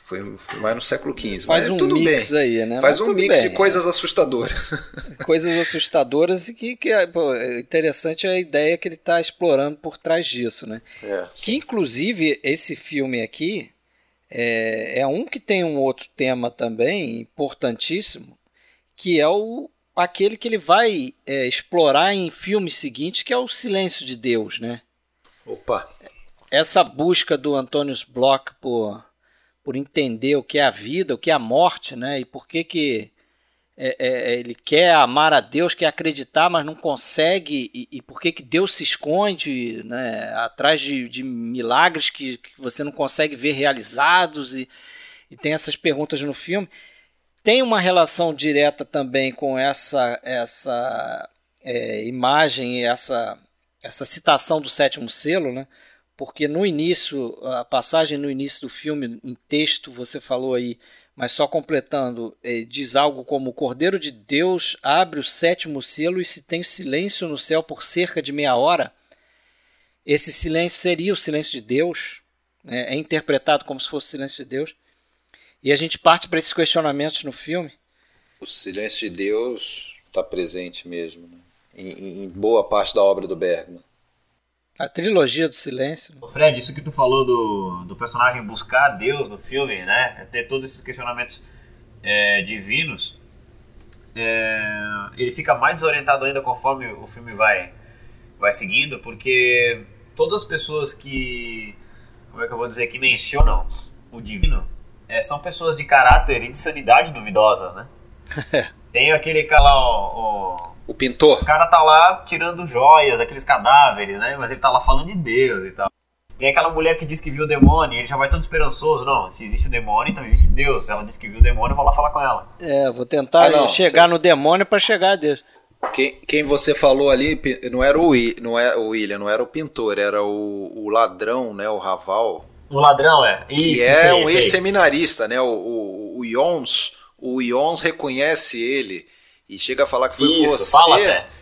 Foi, foi mais no século XV. Faz um tudo mix bem. aí, né? Faz mas um mix bem, de coisas assustadoras. (laughs) Coisas assustadoras e que, que é, pô, é interessante a ideia que ele está explorando por trás disso, né? É, que inclusive esse filme aqui é, é um que tem um outro tema também importantíssimo, que é o aquele que ele vai é, explorar em filmes seguintes, que é o Silêncio de Deus, né? Opa! Essa busca do Antônio Bloch por, por entender o que é a vida, o que é a morte, né? E por que que é, é, ele quer amar a Deus, quer acreditar, mas não consegue, e, e por que, que Deus se esconde né, atrás de, de milagres que, que, você não consegue ver realizados, e, e, tem essas perguntas no filme. Tem uma relação direta também com essa, essa é, imagem, essa, essa citação do sétimo selo, né? porque no início, a passagem no início do filme, em texto, você falou aí mas só completando, eh, diz algo como: O Cordeiro de Deus abre o sétimo selo e se tem silêncio no céu por cerca de meia hora. Esse silêncio seria o silêncio de Deus, né? é interpretado como se fosse o silêncio de Deus. E a gente parte para esses questionamentos no filme. O silêncio de Deus está presente mesmo, né? em, em boa parte da obra do Bergman. A trilogia do silêncio. Fred, isso que tu falou do, do personagem buscar Deus no filme, né? Ter todos esses questionamentos é, divinos. É, ele fica mais desorientado ainda conforme o filme vai, vai seguindo, porque todas as pessoas que. Como é que eu vou dizer? Que mencionam o divino é, são pessoas de caráter e de sanidade duvidosas, né? (laughs) Tem aquele cara lá, o, o pintor. O cara tá lá tirando joias, aqueles cadáveres, né? Mas ele tá lá falando de Deus e tal. Tem aquela mulher que diz que viu o demônio, ele já vai todo esperançoso. Não, se existe o demônio, então existe Deus. Se ela diz que viu o demônio, eu vou lá falar com ela. É, vou tentar ah, não, chegar no demônio para chegar a Deus. Quem, quem você falou ali não era o, não é o William, não era o pintor, era o, o ladrão, né? O Raval. O ladrão, é. Isso, que é um ex-seminarista, né? O, o, o Ions. O Ions reconhece ele e chega a falar que foi Isso, você. Fala,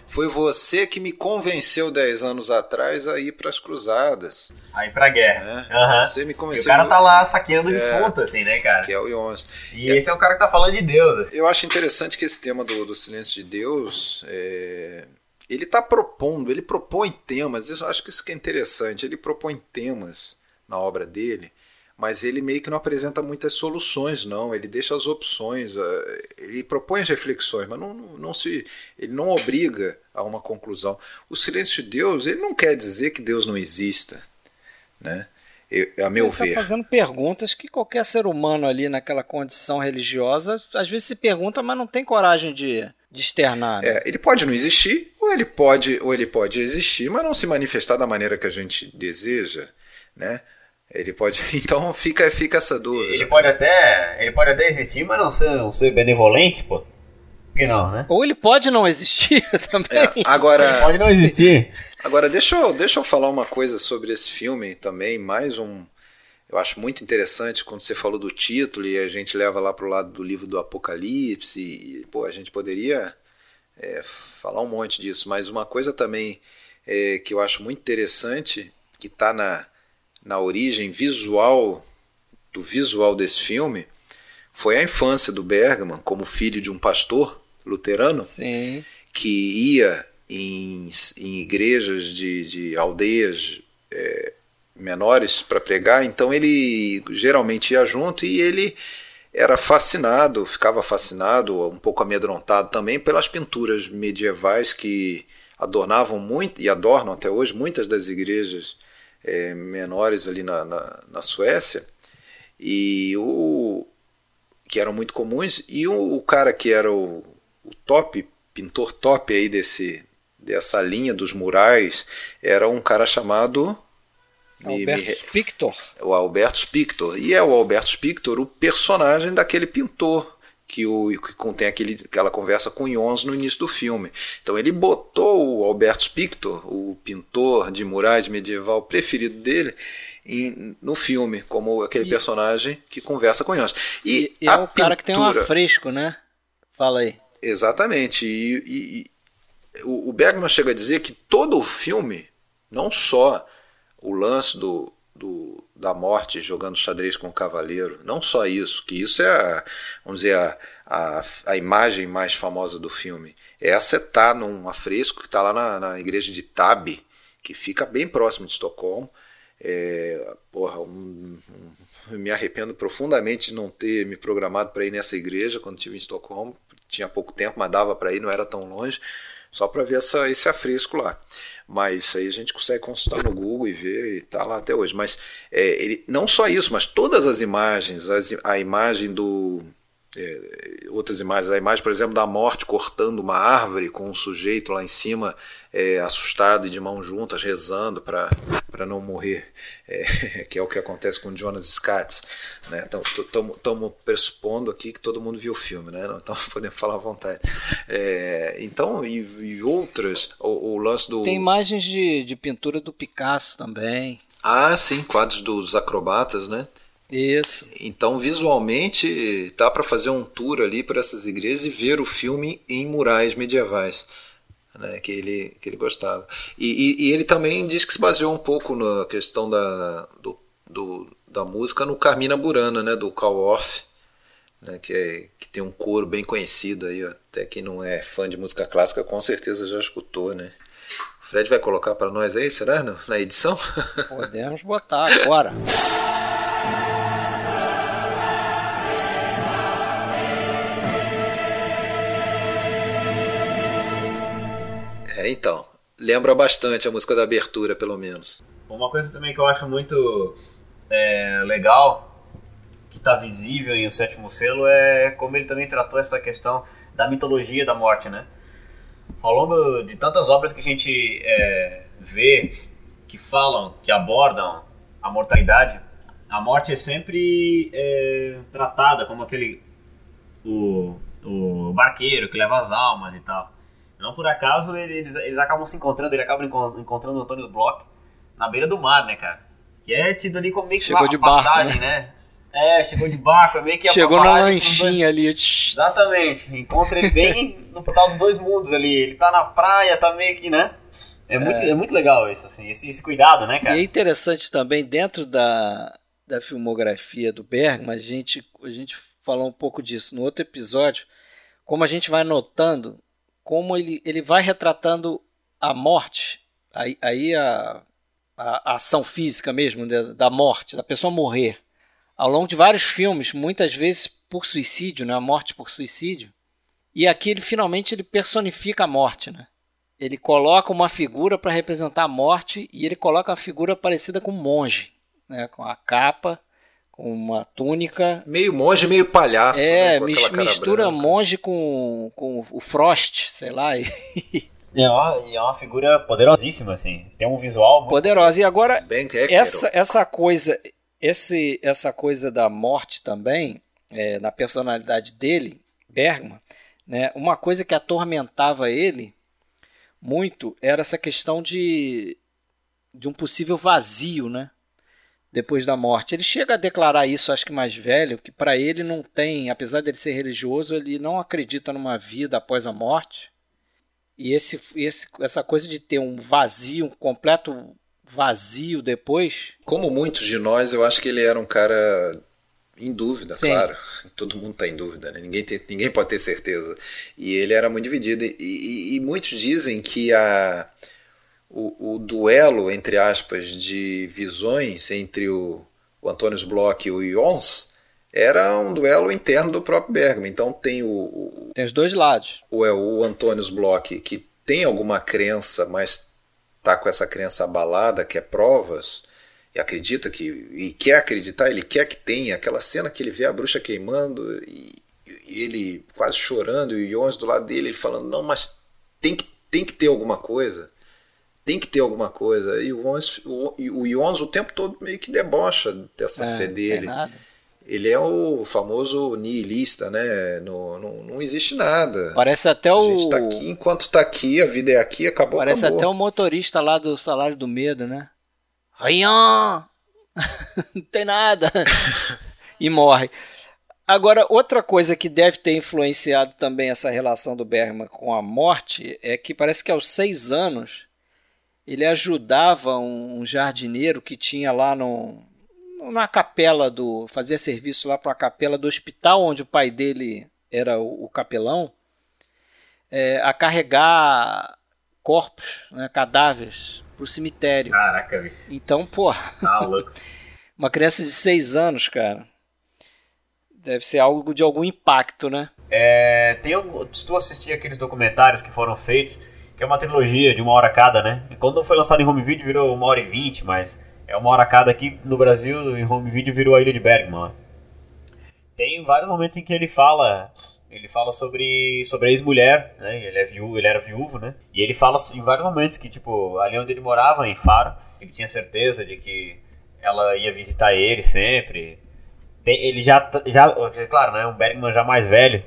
foi você que me convenceu 10 anos atrás a ir para as cruzadas. A ir pra guerra. É? Uhum. Você me convenceu. E o cara tá lá saqueando é, defunto, assim, né, cara? Que é o Ions. E é, esse é o cara que tá falando de Deus. Assim. Eu acho interessante que esse tema do, do silêncio de Deus. É, ele tá propondo, ele propõe temas. Eu acho que isso que é interessante. Ele propõe temas na obra dele mas ele meio que não apresenta muitas soluções, não. Ele deixa as opções, eh, ele propõe as reflexões, mas não, não se, ele não obriga a uma conclusão. O silêncio de Deus, ele não quer dizer que Deus não exista, né? Eu, a meu ele tá ver. Está fazendo perguntas que qualquer ser humano ali naquela condição religiosa às vezes se pergunta, mas não tem coragem de, de externar. Né? É, ele pode não existir, ou ele pode, ou ele pode existir, mas não se manifestar da maneira que a gente deseja, né? Ele pode. (laughs) Então fica, fica essa dúvida. Ele pode até. Ele pode até existir, mas não ser, não ser benevolente, pô. Por que não, né? Ou ele pode não existir (laughs) também. É, agora. Ele pode não existir. Agora, deixa eu, deixa eu falar uma coisa sobre esse filme também. Mais um. Eu acho muito interessante quando você falou do título e a gente leva lá para o lado do livro do Apocalipse. E, pô, a gente poderia é, falar um monte disso. Mas uma coisa também é, que eu acho muito interessante, que está na na origem visual do visual desse filme foi a infância do Bergman como filho de um pastor luterano Sim. que ia em, em igrejas de, de aldeias é, menores para pregar. Então ele geralmente ia junto e ele era fascinado, ficava fascinado, um pouco amedrontado também pelas pinturas medievais que adornavam muito e adornam até hoje muitas das igrejas é, menores ali na, na, na, Suécia e o que eram muito comuns e o, o cara que era o, o, top pintor top aí desse dessa linha dos murais era um cara chamado Alberto me, Spictor. O Alberto Spictor. E é o Alberto Spictor o personagem daquele pintor que, o, que contém aquele, aquela conversa com Ions no início do filme. Então ele botou o Alberto Spictor, o pintor de murais medieval preferido dele, em, no filme, como aquele e, personagem que conversa com Ions. E, e é o pintura, cara que tem um afresco, né? Fala aí. Exatamente. E, e o Bergman chega a dizer que todo o filme, não só o lance do, do, da morte jogando xadrez com o cavaleiro. Não só isso, que isso é, a, vamos dizer, a, a, a imagem mais famosa do filme. Essa está num afresco que está lá na, na, igreja de Tab, que fica bem próximo de Estocolmo. É, porra, um, um, me arrependo profundamente de não ter me programado para ir nessa igreja quando estive em Estocolmo. Tinha pouco tempo, mas dava para ir, não era tão longe, só para ver essa, esse afresco lá. Mas aí a gente consegue consultar no Google e ver, e está lá até hoje. Mas é, ele, não só isso, mas todas as imagens, as, a imagem do. É, outras imagens, a imagem, por exemplo, da morte cortando uma árvore com um sujeito lá em cima é, assustado e de mãos juntas, rezando para não morrer, é, (laughs) que é o que acontece com Jonas Scatz. Né? Estamos então, pressupondo aqui que todo mundo viu o filme, né? então (laughs) podemos falar à vontade. É, então, e, e outras, o, o, lance do. Tem imagens de, de pintura do Picasso também. Ah, sim, quadros dos acrobatas, né? Isso. Então, visualmente, dá para fazer um tour ali para essas igrejas e ver o filme em murais medievais né, que, ele, que ele gostava. E, e, e, ele também diz que se baseou um pouco na questão da, do, do da música no Carmina Burana, né, do Call Off, né, que, é, que tem um coro bem conhecido aí, até quem não é fã de música clássica com certeza já escutou, né? O Fred vai colocar para nós aí, será, na edição? Podemos botar agora. (laughs) É, então. Lembra bastante a música da abertura, pelo menos. Uma coisa também que eu acho muito é, legal, que está visível em O Sétimo Selo, é como ele também tratou essa questão da mitologia da morte, né? Ao longo de tantas obras que a gente é, vê, que falam, que abordam a mortalidade, a morte é sempre é, tratada como aquele o, o barqueiro que leva as almas e tal. Não por acaso eles, eles acabam se encontrando, ele acaba encontrando o Antônio Bloch na beira do mar, né, cara? Que é tido ali como meio que chegou uma de passagem, barco, né? né? É, chegou de barco, é meio que Chegou na lanchinha ali. Exatamente. Encontra ele bem no portal dos dois mundos ali. Ele tá na praia, tá meio que, né? É, é. Muito, é muito legal isso, assim, esse, esse cuidado, né, cara? E é interessante também, dentro da, da filmografia do Bergman, a gente, a gente falou um pouco disso no outro episódio, como a gente vai notando como ele, ele vai retratando a morte, aí, aí a, a, a, ação física mesmo da, da, morte, da pessoa morrer, ao longo de vários filmes, muitas vezes por suicídio, né? a morte por suicídio. E aqui ele finalmente ele personifica a morte, né? Ele coloca uma figura para representar a morte e ele coloca uma figura parecida com um monge, né? com a capa, com uma túnica. Meio monge, meio palhaço. É, né? mistura branca. monge com, com o Frost, sei lá. (laughs) É uma, é uma figura poderosíssima, assim. Tem um visual muito... Poderosa. E agora, essa, essa coisa esse, essa coisa da morte também, é, na personalidade dele, Bergman, né, uma coisa que atormentava ele muito era essa questão de, de um possível vazio, né? Depois da morte. Ele chega a declarar isso, acho que mais velho, que para ele não tem, apesar dele ser religioso, ele não acredita numa vida após a morte. E esse, esse, essa coisa de ter um vazio, um completo vazio depois. Como muitos de nós, eu acho que ele era um cara em dúvida, Sim. claro. Todo mundo está em dúvida, né? ninguém, tem, ninguém pode ter certeza. E ele era muito dividido. E, e, e muitos dizem que a o, o, duelo, entre aspas, de visões entre o, o Antônio Bloch e o Jons era um duelo interno do próprio Bergman. Então tem o, o tem os dois lados. O, é, o Antônio Bloch que tem alguma crença, mas tá com essa crença abalada, que é provas, e acredita que e quer acreditar, ele quer que tenha aquela cena que ele vê a bruxa queimando e, e ele quase chorando e o Jones do lado dele, ele falando: "Não, mas tem que tem que ter alguma coisa. Tem que ter alguma coisa". E o Jones, o, o o tempo todo meio que debocha dessa É, fé não dele. tem nada. Ele é o famoso nihilista, né? Não, não, não existe nada. Parece até A o gente tá aqui, enquanto tá aqui, a vida é aqui, acabou, Parece acabou. até o motorista lá do Salário do Medo, né? Ryan! (laughs) Não tem nada. e morre. Agora, outra coisa que deve ter influenciado também essa relação do Bergman com a morte é que parece que aos seis anos ele ajudava um, um jardineiro que tinha lá no, na capela do. fazia serviço lá para a capela do hospital onde o pai dele era o, o capelão, é, a carregar corpos, né, cadáveres, para o cemitério. Caraca, bicho. Então, porra, Tá louco. (laughs) uma criança de seis anos, cara, deve ser algo de algum impacto, né? É, tem um, se tu assistir aqueles documentários que foram feitos, que é uma trilogia de uma hora cada, né? Quando foi lançado em home video virou uma hora e vinte, mas é uma hora cada aqui no Brasil, em home video virou a Ilha de Bergman. Tem vários momentos em que ele fala, ele fala sobre sobre a ex-mulher, né? Ele é viúvo, ele era viúvo, né? E ele fala em vários momentos que tipo, ali onde ele morava em Faro, ele tinha certeza de que ela ia visitar ele sempre. Ele já, já, claro, né? Um Bergman já mais velho,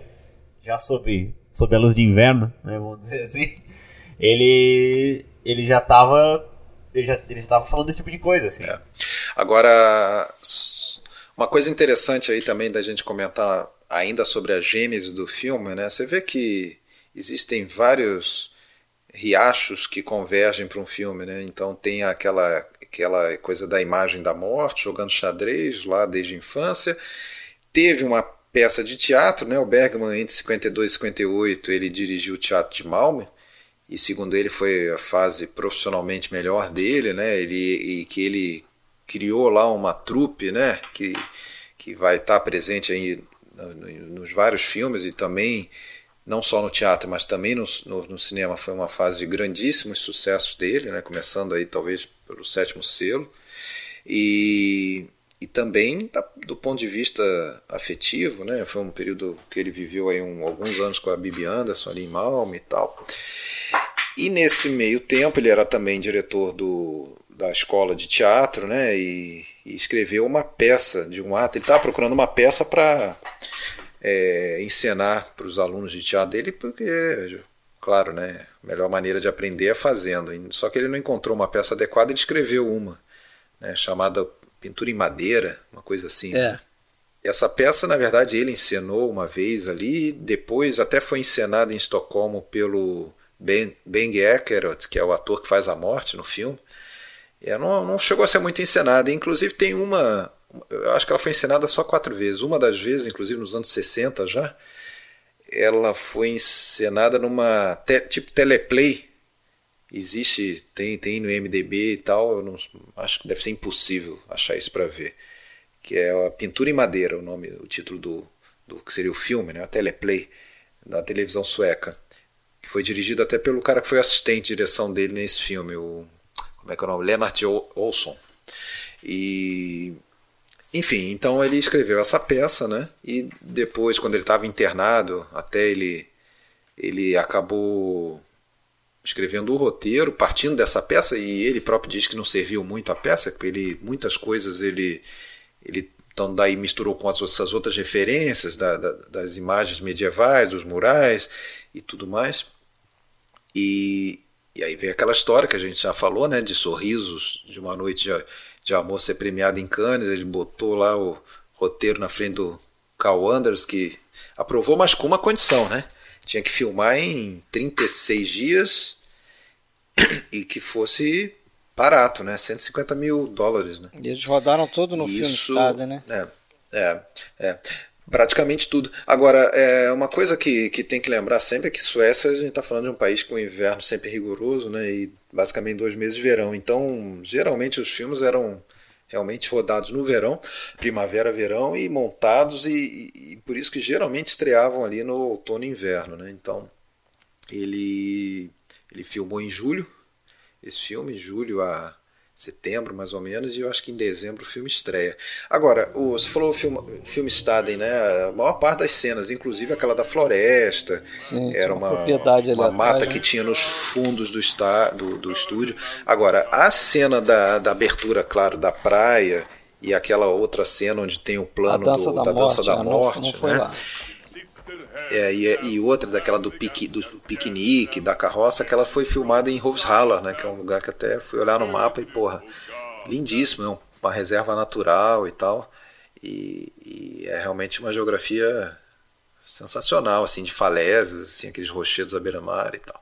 já sob, sob a luz de inverno, né? Vamos dizer assim. Ele, ele já tava, ele já, ele já tava falando desse tipo de coisa, assim. Agora, s- uma coisa interessante aí também da gente comentar ainda sobre a gênese do filme, né? Você vê que existem vários riachos que convergem para um filme, né? Então tem aquela aquela coisa da imagem da morte, jogando xadrez lá desde a infância. Teve uma peça de teatro, né? O Bergman entre 52 e 58, ele dirigiu o Teatro de Malmö e segundo ele foi a fase profissionalmente melhor dele, né? Ele e que ele criou lá uma trupe, né? Que que vai estar presente aí no- no- nos vários filmes e também não só no teatro, mas também no, no, no cinema foi uma fase de grandíssimos sucessos dele, né? Começando aí talvez pelo sétimo selo e e também da- do ponto de vista afetivo, né? Foi um período que ele viveu aí um, alguns anos com a Bibi Anderson ali em Malmo e tal. E nesse meio tempo ele era também diretor do, da escola de teatro, né? E, e escreveu uma peça de um ato. Ele estava procurando uma peça para é, encenar para os alunos de teatro dele, porque, claro, né? A melhor maneira de aprender é fazendo. Só que ele não encontrou uma peça adequada, ele escreveu uma, né, chamada Pintura em Madeira, uma coisa assim. né? Essa peça, na verdade, ele encenou uma vez ali, depois até foi encenada em Estocolmo pelo Ben, ben que é o ator que faz a morte no filme. É, não, não chegou a ser muito encenada. Inclusive tem uma, eu acho que ela foi encenada só quatro vezes. Uma das vezes, inclusive nos anos 60 já, ela foi encenada numa te, tipo teleplay. Existe, tem, tem no MDB e tal. Eu não, acho que deve ser impossível achar isso para ver que é a Pintura em Madeira, o nome, o título do, do que seria o filme, né, a teleplay da televisão sueca, que foi dirigido até pelo cara que foi assistente de direção dele nesse filme, o como é que é o nome, Lennart Ol- Olsson. E enfim, então ele escreveu essa peça, né? E depois, quando ele estava internado, até ele ele acabou escrevendo o roteiro, partindo dessa peça, e ele próprio diz que não serviu muito a peça, porque ele muitas coisas ele ele então daí misturou com as, essas outras referências da, da, das imagens medievais, dos murais e tudo mais. E, e aí vem aquela história que a gente já falou, né, de sorrisos de uma noite de, de amor ser premiado em Cannes. Ele botou lá o roteiro na frente do Carl Anders, que aprovou, mas com uma condição, né? Tinha que filmar em 36 dias (clears throat) e que fosse barato, né? 150 mil dólares, né? E eles rodaram todo no filme Isso, Estado, né? É, é, é. Praticamente tudo. Agora, é, uma coisa que, que tem que lembrar sempre é que Suécia, a gente está falando de um país com inverno sempre rigoroso, né? E basicamente dois meses de verão. Então, geralmente os filmes eram realmente rodados no verão, primavera, verão e montados e, e, e por isso que geralmente estreavam ali no outono e inverno, né? Então ele ele filmou em julho esse filme, julho a setembro mais ou menos, e eu acho que em dezembro o filme estreia. Agora, o, você falou o filme, filme Staden, né? A maior parte das cenas, inclusive aquela da floresta, Sim, era uma uma, propriedade uma atrás, mata né? que tinha nos fundos do, está, do, do estúdio. Agora, a cena da, da abertura, claro, da praia e aquela outra cena onde tem o A plano dança do, da, da morte, dança da né? Não- morte, não, foi né? lá. É, e, e outra daquela do, pique, do piquenique, da carroça, que ela foi filmada em Hovshala, né, que é um lugar que até fui olhar no mapa e, porra, lindíssimo, é um- uma reserva natural e tal. E, e é realmente uma geografia sensacional, assim, de falésias, assim, aqueles rochedos à beira-mar e tal.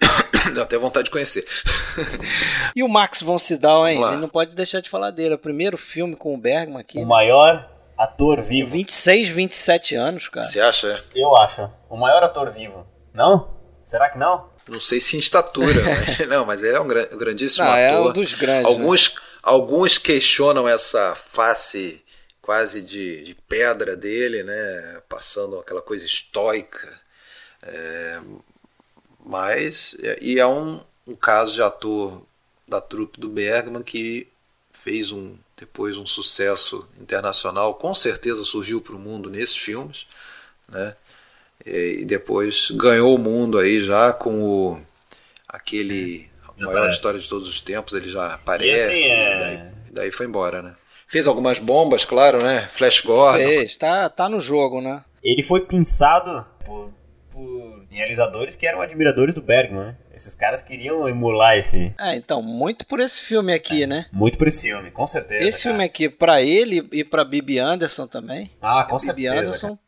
(coughs) Dá até vontade de conhecer. (laughs) E o Max von Sydow, hein? Ele não pode deixar de falar dele. É o primeiro filme com o Bergman aqui. O maior ator vivo. 26, 27 anos, cara. Você acha? é? Eu acho. O maior ator vivo. Não? Será que não? Não sei se em estatura, (laughs) mas, não, mas ele é um gran- grandíssimo Não, é ator. um dos grandes. né? Alguns, alguns questionam essa face quase de, de pedra dele, né? Passando aquela coisa estoica. É, mas, e é um, um caso de ator da trupe do Bergman que fez um depois um sucesso internacional, com certeza surgiu para o mundo nesses filmes, né? E depois ganhou o mundo aí já com o aquele a Já maior aparece. história de todos os tempos, ele já aparece, assim, é- e daí, daí foi embora, né? Fez algumas bombas, claro, né? Flash Gordon. Fez, tá, tá no jogo, né? Ele foi pensado por, por realizadores que eram admiradores do Bergman, né? Esses caras queriam emular esse. É, então, muito por esse filme aqui, né? Muito por esse filme, com certeza. Esse cara. filme aqui, pra ele e pra Bibi Anderson também. Ah, com a Bibi certeza. Anderson cara.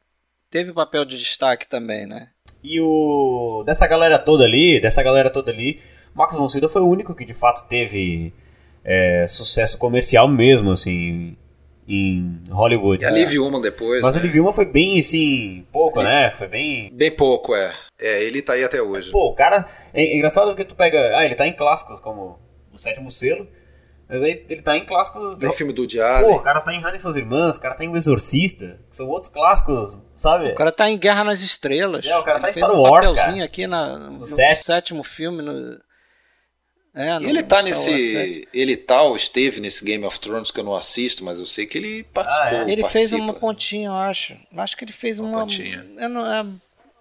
teve papel de destaque também, né? E o. Dessa galera toda ali, dessa galera toda ali, Max von Sydow foi o único que de fato teve é, sucesso comercial mesmo, assim, em Hollywood. E a Liv Ullmann depois. Mas né? o Liv foi bem, assim, pouco, né? Foi bem... Bem pouco, é. É, ele tá aí até hoje. Pô, o cara... É engraçado porque tu pega... Ah, ele tá em clássicos como O Sétimo Selo, mas aí ele tá em clássicos... Tem o filme do Pô, Diário. o cara tá em Hannah e Suas Irmãs, o cara tá em O Exorcista, que são outros clássicos, sabe? O cara tá em Guerra nas Estrelas. É, o cara Ele tá em Star um Wars, cara. aqui na, no, sétimo. sétimo filme. No, é, no, E ele tá no nesse. Ele tal, esteve nesse Game of Thrones que eu não assisto, mas eu sei que ele participou. Ah, é? Ele fez participa. uma pontinha, eu acho. Eu acho que ele fez Uma uma. pontinha. Eu, não, é-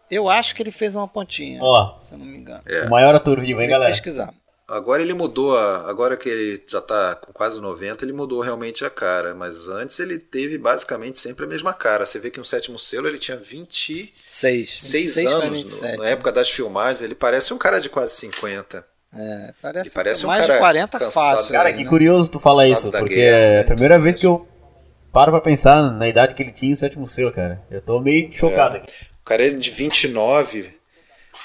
eu acho que ele fez uma pontinha. Ó. Se eu não me engano. É. O maior ator vivo, hein, galera? pesquisar. Agora ele mudou, a, agora que ele já tá com quase 90, ele mudou realmente a cara. Mas antes ele teve basicamente sempre a mesma cara. Você vê que no sétimo selo ele tinha 26 Seis. 26 pra anos. no- 27. na época das filmagens, ele parece um cara de quase 50. É, parece, parece um mais cara de 40 cansado, fácil. Cara, aí, que né? curioso tu falar Cansado isso, porque guerra, é né, a primeira tudo vez que eu paro pra pensar na idade que ele tinha o sétimo selo, cara. Eu tô meio chocado aqui. O cara é de 29,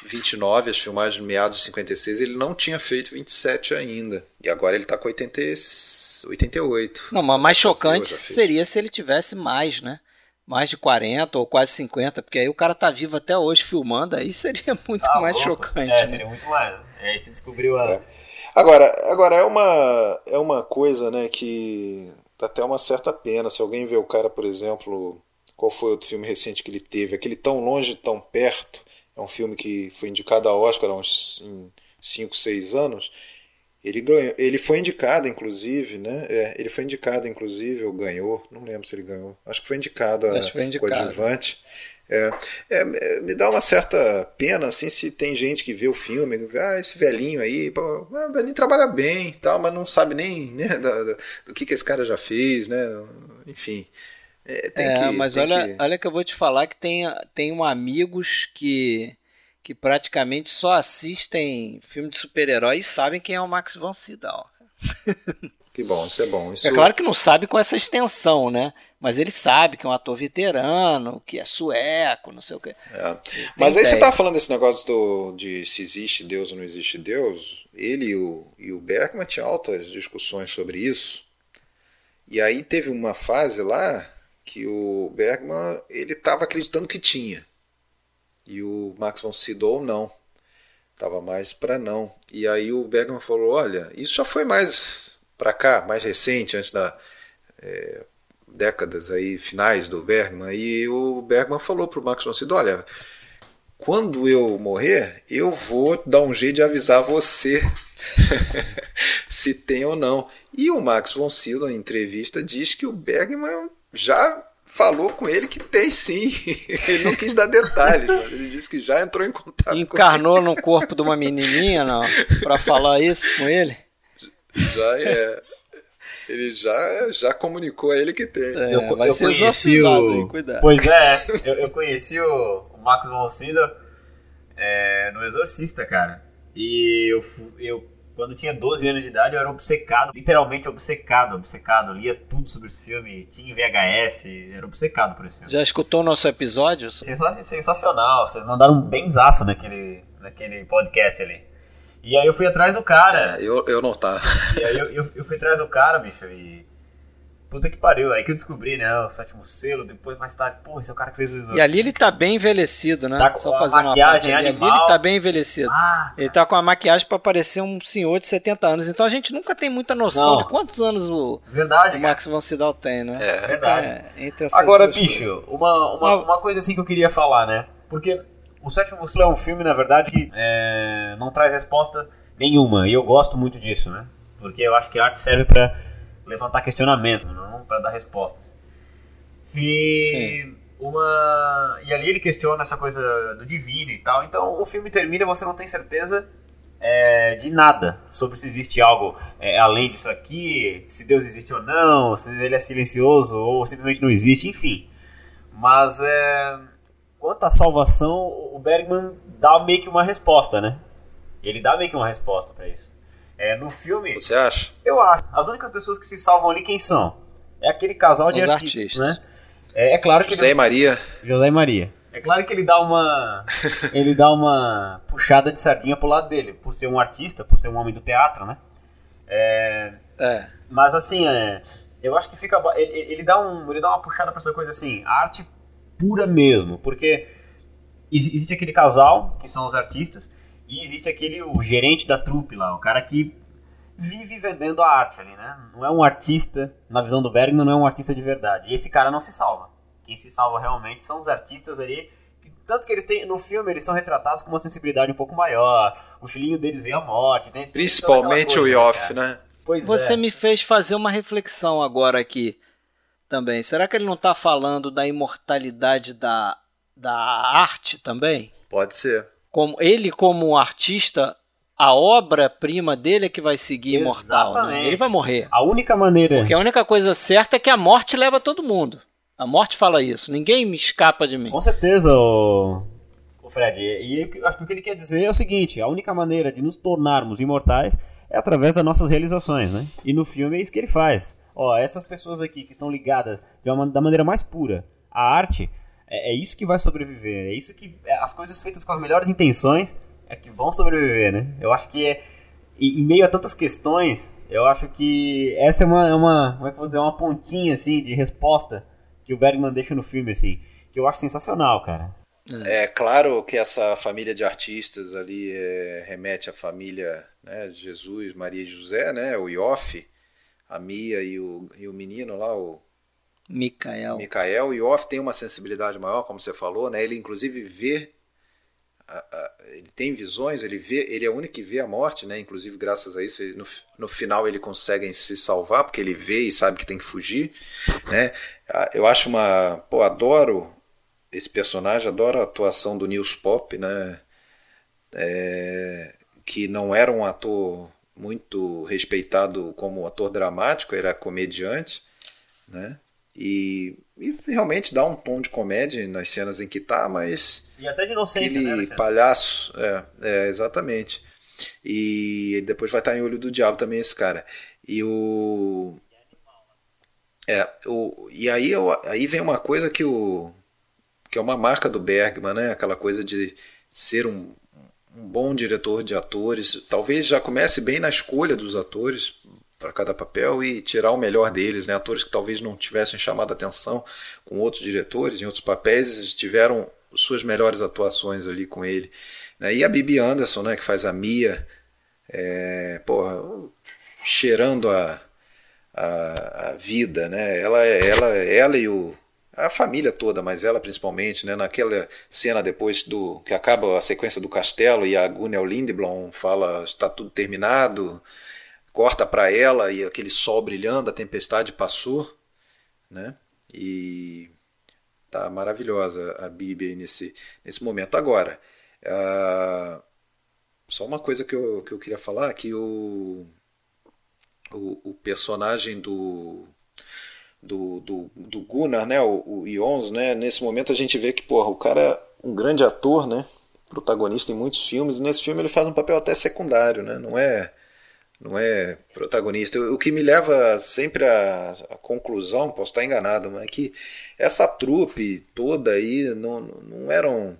29, as filmagens meados de 56, ele não tinha feito 27 ainda. E agora ele tá com 80, e- 88. Não, mas mais chocante seria se ele tivesse mais, né? Mais de 40 ou quase 50, porque aí o cara tá vivo até hoje filmando, aí seria (laughs) muito Tá mais louco. chocante. É, né? seria muito mais. É, aí você descobriu a. Agora, agora é uma é uma coisa, né, que dá até uma certa pena se alguém vê o cara, por exemplo, qual foi outro filme recente que ele teve, aquele tão longe, tão perto. É um filme que foi indicado a Oscar há uns 5, 6 anos. Ele ganhou, ele foi indicado inclusive, né? É, ele foi indicado inclusive, ou ganhou, não lembro se ele ganhou. Acho que foi indicado a Acho que foi indicado. coadjuvante. É, é, é, me dá uma certa pena assim se tem gente que vê o filme, ah, esse velhinho aí, pô, ah, o velhinho trabalha bem, tal, mas não sabe nem né, (laughs) do, do- que, que esse cara já fez, né? Enfim, é, tem É, que, mas olha, que- olha que eu vou te falar que tem, tem um amigos que, que praticamente só assistem filme de super-herói e sabem quem é o Max von Sydow. que bom, isso é bom. Isso, É claro que não sabe com essa extensão, né? Mas ele sabe que é um ator veterano, que é sueco, não sei o quê. É. Mas aí você tá falando desse negócio do, de se existe Deus ou não existe Deus. Ele e o, e o Bergman tinham altas discussões sobre isso. E aí teve uma fase lá que o Bergman ele estava acreditando que tinha. E o Max von Sydow não. Tava mais para não. E aí o Bergman falou: olha, isso já foi mais para cá, mais recente, antes da é, décadas aí finais do Bergman, e o Bergman falou para o Max von Sydow, olha, quando eu morrer, eu vou dar um jeito de avisar você (laughs) se tem ou não. E o Max von Sydow, em entrevista, diz que o Bergman já falou com ele que tem sim. (laughs) ele não quis dar detalhes, mas ele disse que já entrou em contato Encarnou no corpo de uma menininha, não? Para falar isso com ele? Já é. Ele já, já comunicou a ele que tem. É, eu, vai eu ser conheci o... aí, cuidado. Pois é, eu, eu conheci o, o Max von Sydow é, no Exorcista, cara. E eu, eu, quando tinha 12 anos de idade, eu era obcecado, literalmente obcecado, obcecado. Lia tudo sobre esse filme, tinha VHS, era obcecado por esse filme. Já escutou nosso episódio? Sensa- Sensacional, vocês mandaram um benzaço naquele, naquele podcast ali. E aí eu fui atrás do cara. É, eu, eu não tava. E aí eu, eu, eu fui atrás do cara, bicho, e. Puta que pariu, aí que eu descobri, né? O sétimo selo, depois mais tarde, pô, esse é o cara que fez o exorcismo. E ali ele tá bem envelhecido, né? Tá com Só a fazendo uma maquiagem parte ali. Ele tá bem envelhecido. Ah, Ele tá com a maquiagem pra parecer um senhor de 70 anos. Então a gente nunca tem muita noção Não. de quantos anos o, verdade, o. Max von Sydow tem, né? É, verdade. é, entre essas Agora, bicho, uma, uma, uma coisa assim que eu queria falar, né? Porque o Sétimo Selo é um filme, na verdade, que é, não traz resposta nenhuma. E eu gosto muito disso, né? Porque eu acho que a arte serve pra levantar questionamento, não pra dar respostas. E uma e ali ele questiona essa coisa do divino e tal. Então o filme termina e você não tem certeza é, de nada sobre se existe algo é, além disso aqui, se Deus existe ou não, se ele é silencioso ou simplesmente não existe, enfim. Mas é, quanto à salvação, o Bergman dá meio que uma resposta, né? Ele dá meio que uma resposta pra isso. É, no filme, Você acha? eu acho. As únicas pessoas que se salvam ali, quem são? É aquele casal São de os artistas, artistas. né? É, é claro que José e Maria. José e Maria. É claro que ele dá uma (laughs) ele dá uma puxada de sardinha pro lado dele, por ser um artista, por ser um homem do teatro, né? É, É. mas assim, é, eu acho que fica ele, ele dá um ele dá uma puxada pra essa coisa assim, arte pura mesmo, porque exi- existe aquele casal que são os artistas e existe aquele o gerente da trupe lá, o cara que vive vendendo a arte ali, né? Não é um artista, na visão do Bergman, não é um artista de verdade. E esse cara não se salva. Quem se salva realmente são os artistas ali. que- Tanto que eles têm, no filme, eles são retratados com uma sensibilidade um pouco maior. O filhinho deles veio à morte. Tem, Principalmente toda o Yoff, coisa, cara. né? Pois Você é. me fez fazer uma reflexão agora aqui também. Será que ele não está falando da imortalidade da, da arte também? Pode ser. Como ele como um artista, a obra-prima dele é que vai seguir imortal. Né? Ele vai morrer. A única maneira. Porque a única coisa certa é que a morte leva todo mundo. A morte fala isso. Ninguém me escapa de mim. Com certeza, o, o Fred. E e eu acho que o que ele quer dizer é o seguinte: a única maneira de nos tornarmos imortais é através das nossas realizações, né? E no filme é isso que ele faz. Ó, essas pessoas aqui que estão ligadas de uma, da maneira mais pura à arte, é, é isso que vai sobreviver. É isso que. é, as coisas feitas com as melhores intenções é que vão sobreviver, né? Eu acho que é. Em meio a tantas questões, eu acho que essa é uma, é uma como é que eu vou dizer, uma pontinha assim de resposta que o Bergman deixa no filme assim, que eu acho sensacional, cara. É claro que essa família de artistas ali é, remete à família né, de Jesus, Maria e José, né? O Ioff, a Mia e o, e o menino lá, o Micael. Micael. O Ioff tem uma sensibilidade maior, como você falou, né? Ele inclusive vê, a- a- ele tem visões, ele vê, ele é o único que vê a morte, né? Inclusive graças a isso, ele- no, no final ele consegue se salvar porque ele vê e sabe que tem que fugir, né? Eu acho uma, pô, adoro esse personagem, adoro a atuação do Nils Pop, né? É, que não era um ator muito respeitado como ator dramático, era comediante, né? E, e realmente dá um tom de comédia nas cenas em que tá, mas E até de inocência, aquele né? Palhaço, é, é, exatamente. E ele depois vai estar em Olho do Diabo também esse cara. E o é, o, e aí, eu, aí vem uma coisa que o que é uma marca do Bergman, né? Aquela coisa de ser um, um bom diretor de atores. Talvez já comece bem na escolha dos atores para cada papel e tirar o melhor deles, né? Atores que talvez não tivessem chamado atenção com outros diretores em outros papéis tiveram suas melhores atuações ali com ele. Né? E a Bibi Anderson, né? Que faz a Mia, é, porra, cheirando a a, a vida, né? Ela, ela, ela e o a família toda, mas ela principalmente, né? Naquela cena depois do que acaba a sequência do castelo e a Gunnel Lindblom fala está tudo terminado, corta para ela e aquele sol brilhando, a tempestade passou, né? E tá maravilhosa a Bíblia nesse nesse momento agora. Uh, só uma coisa que eu, que eu queria falar que o, o, o personagem do do, do, do Gunnar, né, o, o Ions, né, nesse momento a gente vê que porra, o cara é um grande ator, né, protagonista em muitos filmes, e nesse filme ele faz um papel até secundário, né, não é não é protagonista. O que me leva sempre à, à conclusão, posso estar enganado, mas é que essa trupe toda aí não, não eram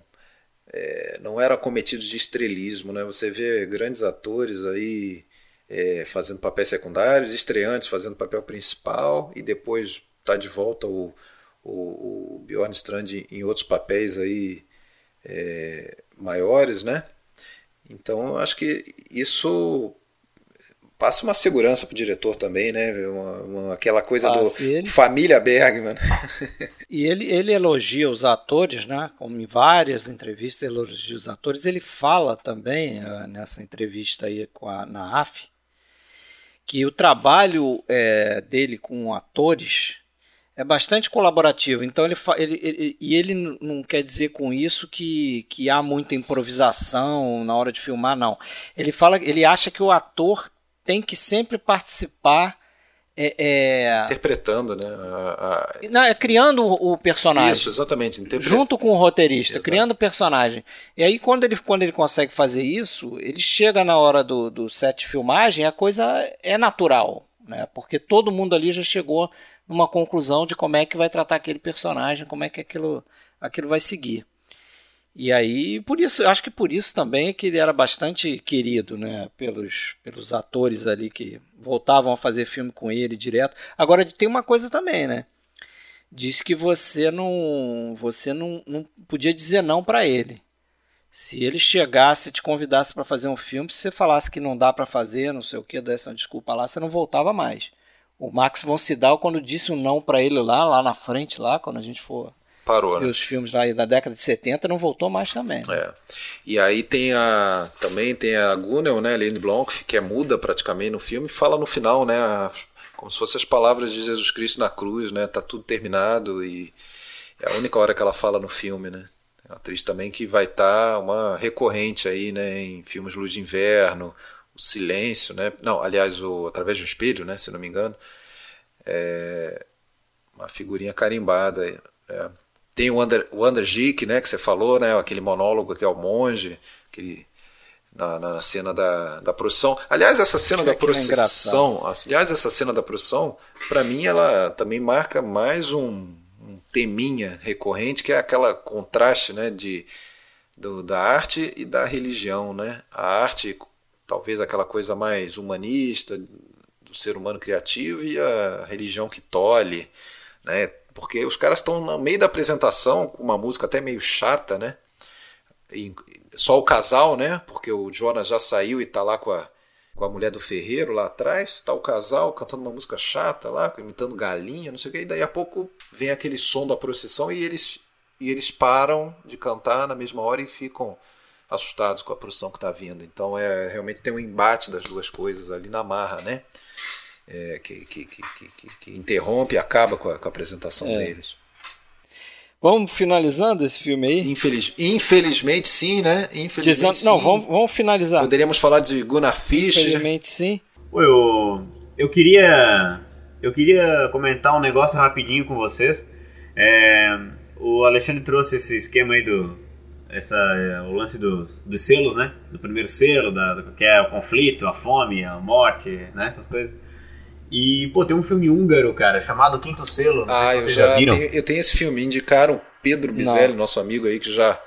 é, não eram cometidos de estrelismo, né? Você vê grandes atores aí é, fazendo papéis secundários, estreantes fazendo papel principal e depois tá de volta o, o, o Bjorn Strand em outros papéis aí é, maiores, né? Então eu acho que isso passa uma segurança pro diretor também, né? Uma, uma, aquela coisa do ele... família Bergman. (laughs) e ele, ele elogia os atores, né? Como em várias entrevistas ele elogia os atores. Ele fala também uh, nessa entrevista aí com a, na AF que o trabalho é, dele com atores é bastante colaborativo. Então ele, ele, ele, e ele não quer dizer com isso que, que há muita improvisação na hora de filmar, não. Ele fala, ele acha que o ator tem que sempre participar é, é... Interpretando, né? A, a... Não, é criando o personagem. Isso, exatamente. Interpre... Junto com o roteirista, Exato. criando o personagem. E aí, quando ele, quando ele consegue fazer isso, ele chega na hora do, do set de filmagem, a coisa é natural. Né? Porque todo mundo ali já chegou numa conclusão de como é que vai tratar aquele personagem, como é que aquilo, aquilo vai seguir. E aí, por isso, acho que por isso também é que ele era bastante querido, né, pelos, pelos atores ali que voltavam a fazer filme com ele direto. Agora tem uma coisa também, né? Diz que você não, você não, não podia dizer não para ele. Se ele chegasse e te convidasse para fazer um filme, se você falasse que não dá para fazer, não sei o que, desse uma desculpa lá, você não voltava mais. O Max von Sydow, quando disse um não para ele lá, lá na frente, lá, quando a gente for Parou, né? E os filmes lá da década de 70 não voltou mais também. Né? É. E aí tem a também tem a Gunnel, né, Lene Blanc, que é muda praticamente no filme, fala no final, né, como se fossem as palavras de Jesus Cristo na cruz, né, tá tudo terminado e é a única hora que ela fala no filme, né. É uma atriz também que vai estar tá uma recorrente aí, né, em filmes Luz de Inverno, O Silêncio, né, não, aliás, o Através de um Espelho, né, se não me engano, é uma figurinha carimbada, é. Tem o Under, o Undergick, né, que você falou, né, aquele monólogo que é o monge, aquele, na, na cena da, da procissão. Aliás, essa cena é da procissão, é aliás, essa cena da procissão, para mim ela também marca mais um, um, teminha recorrente, que é aquela contraste, né, de do, da arte e da religião, né? A arte, talvez aquela coisa mais humanista do ser humano criativo e a religião que tolhe, né? Porque os caras estão no meio da apresentação com uma música até meio chata, né? E só o casal, né? Porque o Jonas já saiu e tá lá com a, com a mulher do ferreiro lá atrás, tá o casal cantando uma música chata lá, imitando galinha, não sei o que, e daí a pouco vem aquele som da procissão e eles, e eles param de cantar na mesma hora e ficam assustados com a procissão que está vindo. Então é realmente tem um embate das duas coisas ali na marra, né? É, que, que, que, que, interrompe e acaba com a, com a apresentação é. deles. Vamos finalizando esse filme aí? Infeliz, infelizmente sim, né? Infelizmente Dizendo, sim. Não, vamos, vamos finalizar. Poderíamos falar de Gunnar Fischer. Infelizmente sim. Eu, eu queria eu queria comentar um negócio rapidinho com vocês. É, o Alexandre trouxe esse esquema aí do essa, o lance dos, dos selos, né? Do primeiro selo, da, do, que é o conflito, a fome, a morte, né? Essas coisas. E, pô, tem um filme húngaro, cara, chamado Quinto Selo. Não ah, sei se vocês já, já viram. Tenho, eu tenho esse filme, indicaram Pedro Bizelli, não. nosso amigo aí, que já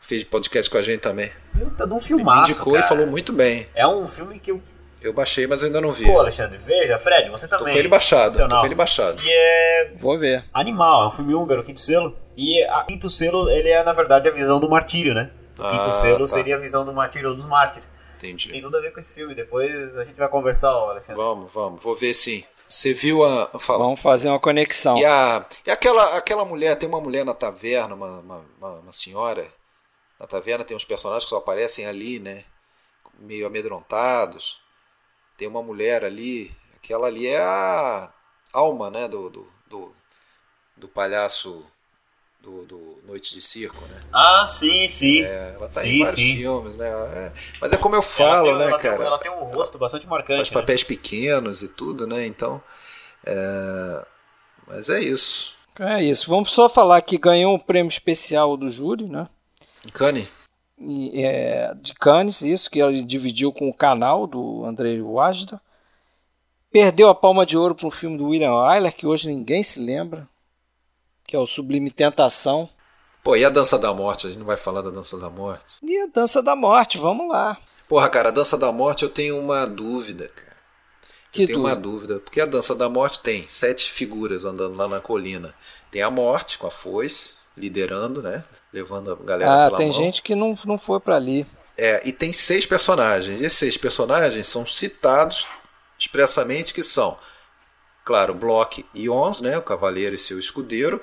fez podcast com a gente também. Puta, de um filmaço, Me indicou cara. e falou muito bem. É um filme que eu... Eu baixei, mas ainda não vi. Pô, Alexandre, veja, Fred, você também. Tô com ele baixado, tô com ele baixado. E é... Vou ver. Animal, é um filme húngaro, Quinto Selo. E a Quinto Selo, ele é, na verdade, a visão do martírio, né? O Quinto ah, Selo tá. seria a visão do martírio ou dos mártires. Entendi. Tem tudo a ver com esse filme. Depois a gente vai conversar, ó, Alexandre. Vamos, vamos. Vou ver sim. Você viu a. Fala. Vamos fazer uma conexão. E, a, e aquela, aquela mulher, tem uma mulher na taverna, uma, uma, uma, uma senhora. Na taverna tem uns personagens que só aparecem ali, né? Meio amedrontados. Tem uma mulher ali. Aquela ali é a alma, né? Do, do, do, do palhaço do, do Noite de Circo, né? Ah, sim, sim. É, ela tá Sim, em vários sim. filmes, né? É, mas é como eu falo, ela tem, né, ela cara? Tem, ela tem um rosto bastante marcante. faz né? papéis pequenos e tudo, né? Então, é... mas é isso. É isso. Vamos só falar que ganhou um prêmio especial do júri, né? Cane? E, é, de Cannes, isso, que ele dividiu com o canal do Andrei Wajda. Perdeu a palma de ouro para um filme do William Wyler, que hoje ninguém se lembra, que é o Sublime Tentação. Pô, e a Dança da Morte? A gente não vai falar da Dança da Morte? E a Dança da Morte, vamos lá. Porra, cara, a Dança da Morte eu tenho uma dúvida, cara. Que eu tenho uma dúvida. dúvida. Porque a Dança da Morte tem sete figuras andando lá na colina. Tem a Morte com a foice, liderando, né? Levando a galera Ah, tem mão. gente que não, não foi para ali. É, e tem seis personagens. E esses seis personagens são citados expressamente que são, claro, Block e Ons, né, o cavaleiro e seu escudeiro,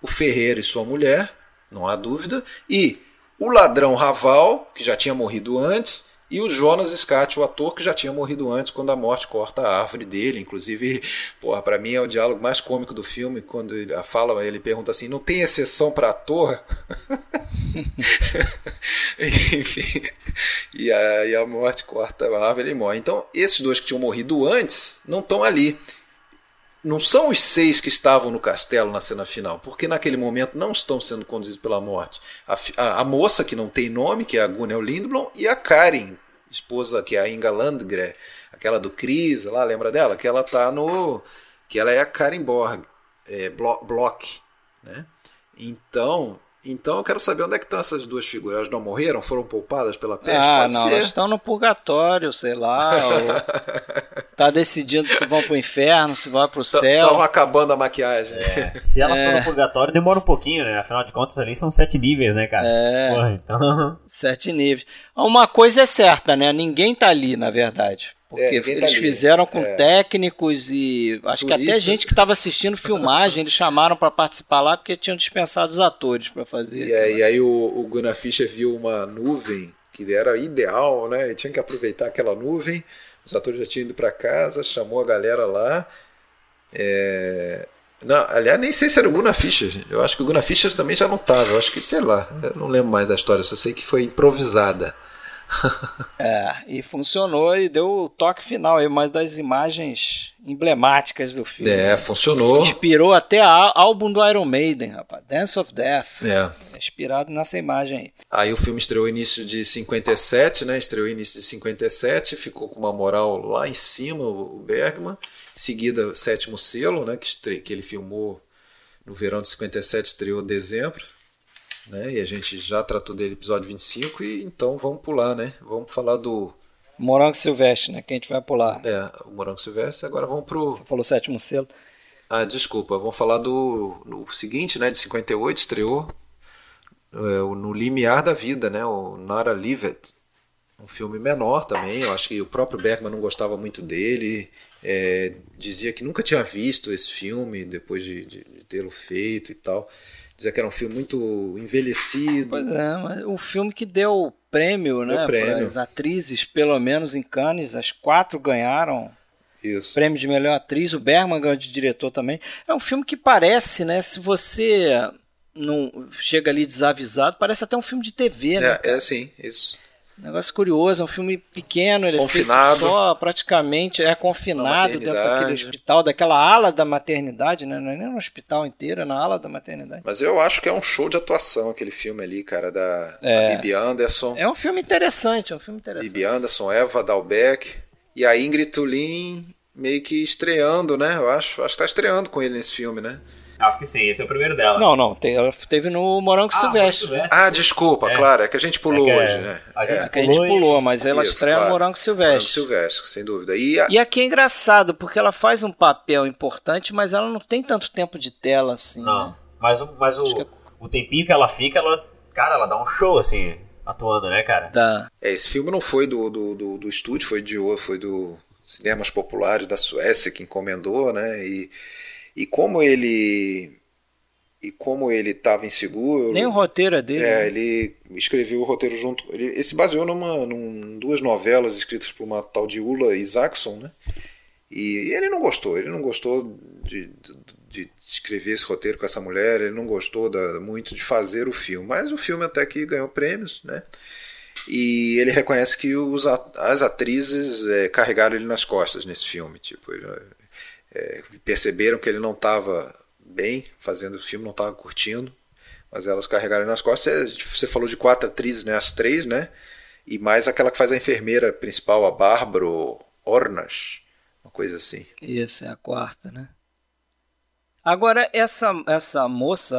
o ferreiro e sua mulher, não há dúvida, e o ladrão Raval, que já tinha morrido antes, e o Jonas Scott, o ator que já tinha morrido antes quando a morte corta a árvore dele. Inclusive, (laughs) porra, para mim é o diálogo mais cômico do filme, quando ele fala, ele pergunta assim: "Não tem exceção para ator?" (laughs) Enfim, e a, e a morte corta a árvore e ele morre. Então, esses dois que tinham morrido antes não estão ali. Não são os seis que estavam no castelo na cena final, porque naquele momento não estão sendo conduzidos pela morte. A, a- a moça que não tem nome, que é a Gunnel Lindblom, e a Karen, esposa que é a Inga Landgren, aquela do Chris, lá, lembra dela? Que ela tá no. que ela é a Karen Borg, é, Blo- Block. Né? Então, então eu quero saber onde é que estão essas duas figuras. Elas não morreram? Foram poupadas pela peste? Ah, Pode não, ser. elas estão no purgatório, sei lá. ou (laughs) tá decidindo se vão pro inferno, se vão pro céu. Estavam acabando a maquiagem. É, (laughs) se elas estão no purgatório, demora um pouquinho, né? Afinal de contas, ali são sete níveis, né, cara? É. Porra, então. (laughs) Sete níveis. Uma coisa é certa, né? Ninguém tá ali, na verdade. Porque É, ninguém eles tá fizeram com É. técnicos e acho que até gente que estava assistindo filmagem, eles chamaram para participar lá porque tinham dispensado os atores para fazer. E aí, e aí o, o Gunnar Fischer viu uma nuvem que era ideal, né? E tinha que aproveitar aquela nuvem. Os atores já tinham ido para casa, chamou a galera lá. É... Não, aliás, nem sei se era o Gunnar Fischer. Eu acho que o Gunnar Fischer também já não estava. Eu acho que, sei lá, eu não lembro mais da história, só sei que foi improvisada. (laughs) É, e funcionou e deu o toque final aí, uma das imagens emblemáticas do filme. É, funcionou. Inspirou até a álbum do Iron Maiden, rapaz. Dance of Death. É. É inspirado nessa imagem aí. Aí o filme estreou início de 57, né? Estreou início de 57, ficou com uma moral lá em cima o Bergman. Em seguida, o sétimo selo, né? Que, estre... que ele filmou no verão de 57, estreou em dezembro. Né? E a gente já tratou dele episódio 25, e então vamos pular, né? Vamos falar do Morango Silvestre, né? Que a gente vai pular. é, o Morango Silvestre. Agora vamos pro. Você falou sétimo selo. Ah, desculpa, vamos falar do no seguinte, né? De 58, estreou é, No Limiar da Vida, né? O Nara Livet. Um filme menor também. Eu acho que o próprio Bergman não gostava muito dele. é, dizia que nunca tinha visto esse filme depois de, de- de tê-lo feito e tal. Dizia que era um filme muito envelhecido. Pois é, mas o filme que deu prêmio, né? prêmio. As atrizes, pelo menos em Cannes, as quatro ganharam Isso. prêmio de melhor atriz. O Bergman ganhou de diretor também. É um filme que parece, né? Se você não chega ali desavisado, parece até um filme de TV, né? É, é sim, isso. Negócio curioso, é um filme pequeno, ele Confinado. é só praticamente, é Na confinado dentro daquele hospital, daquela ala da maternidade, né? Não é nem no hospital inteiro, é na ala da maternidade. Mas eu acho que é um show de atuação aquele filme ali, cara, da, É. da Bibi Anderson. É um filme interessante, é um filme interessante. Bibi Anderson, Eva Dalbeck e a Ingrid Tulin meio que estreando, né? Eu acho, acho que tá estreando com ele nesse filme, né? Acho que sim, esse é o primeiro dela. Não, não, teve no Morango Ah, Silvestre. Silvestre. Ah, desculpa, É. claro, é que a gente pulou É que é- hoje, né? a gente É, Que a gente Pulou mas ela Isso, estreia no claro. Morango Morango Silvestre. Silvestre, sem dúvida. E, a- E aqui é engraçado, porque ela faz um papel importante, mas ela não tem tanto tempo de tela assim, Não, né? mas, o, mas o, que é- o tempinho que ela fica, ela, cara, ela dá um show, assim. atuando, né, cara? Da... É, esse filme não foi do, do, do, do estúdio, foi de foi do Cinemas Populares da Suécia que encomendou, né? E, e como ele e como ele estava inseguro. Nem o roteiro é dele. É, né? ele escreveu o roteiro junto. Ele, ele se baseou numa num, duas novelas escritas por uma tal de Ulla Isaacson, né? E, e ele não gostou. Ele não gostou de, de, de, escrever esse roteiro com essa mulher. Ele não gostou da, muito de fazer o filme. Mas o filme até que ganhou prêmios, né? E ele reconhece que os, as atrizes é, carregaram ele nas costas nesse filme. Tipo, ele, é, perceberam que ele não estava bem fazendo o filme, não estava curtindo, mas elas carregaram nas costas. Você falou de quatro atrizes, né? As três, né? E mais aquela que faz a enfermeira principal, a Bárbara Ornas, uma coisa assim. Isso, é a quarta, né? Agora, essa, essa moça,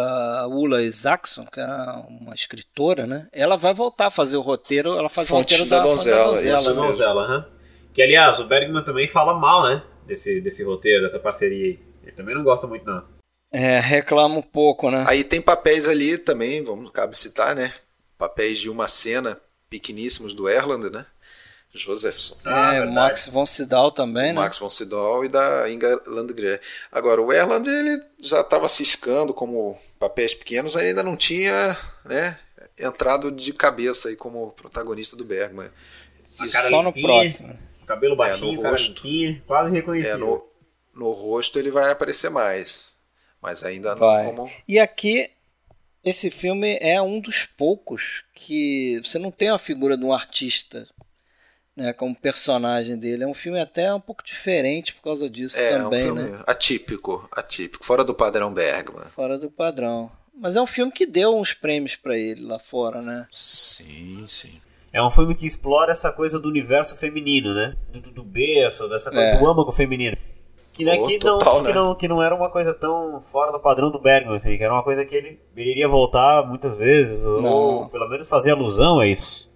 Ula Isaacson, que é uma escritora, né? Ela vai voltar a fazer o roteiro, ela faz Fonte o roteiro da da Donzela, da isso Donzela. mesmo. Donzela, aham. Que aliás, o Bergman também fala mal, né? Desse, desse roteiro, dessa parceria aí. Ele também não gosta muito, não. É, reclama um pouco, né? Aí tem papéis ali também, vamos cabe citar, né? Papéis de uma cena pequeníssimos do Erland, né? Josephson. Ah, é, o verdade. Max von Sydow também, né? Max von Sydow e da Inga Landgren. Agora, o Erland ele já estava ciscando como papéis pequenos, ele ainda não tinha né, entrado de cabeça aí como protagonista do Bergman. Só no próximo. Cabelo É, baixinho, no cara rosto. quase reconhecível. É, no, no rosto ele vai aparecer mais, mas ainda Vai. não como... E aqui, esse filme é um dos poucos que você não tem a figura de um artista né, como personagem dele. É um filme até um pouco diferente por causa disso É, também, um filme né? atípico, atípico, fora do padrão Bergman. Fora do padrão. Mas é um filme que deu uns prêmios pra ele lá fora, né? Sim, sim. É um filme que explora essa coisa do universo feminino, né? Do, do, do berço, dessa coisa É. do âmago feminino. Que, né, Pô, que, não, total, que, né? não, que não era uma coisa tão fora do padrão do Bergman, assim, que era uma coisa que ele, ele iria voltar muitas vezes, ou Não. pelo menos fazer alusão a isso.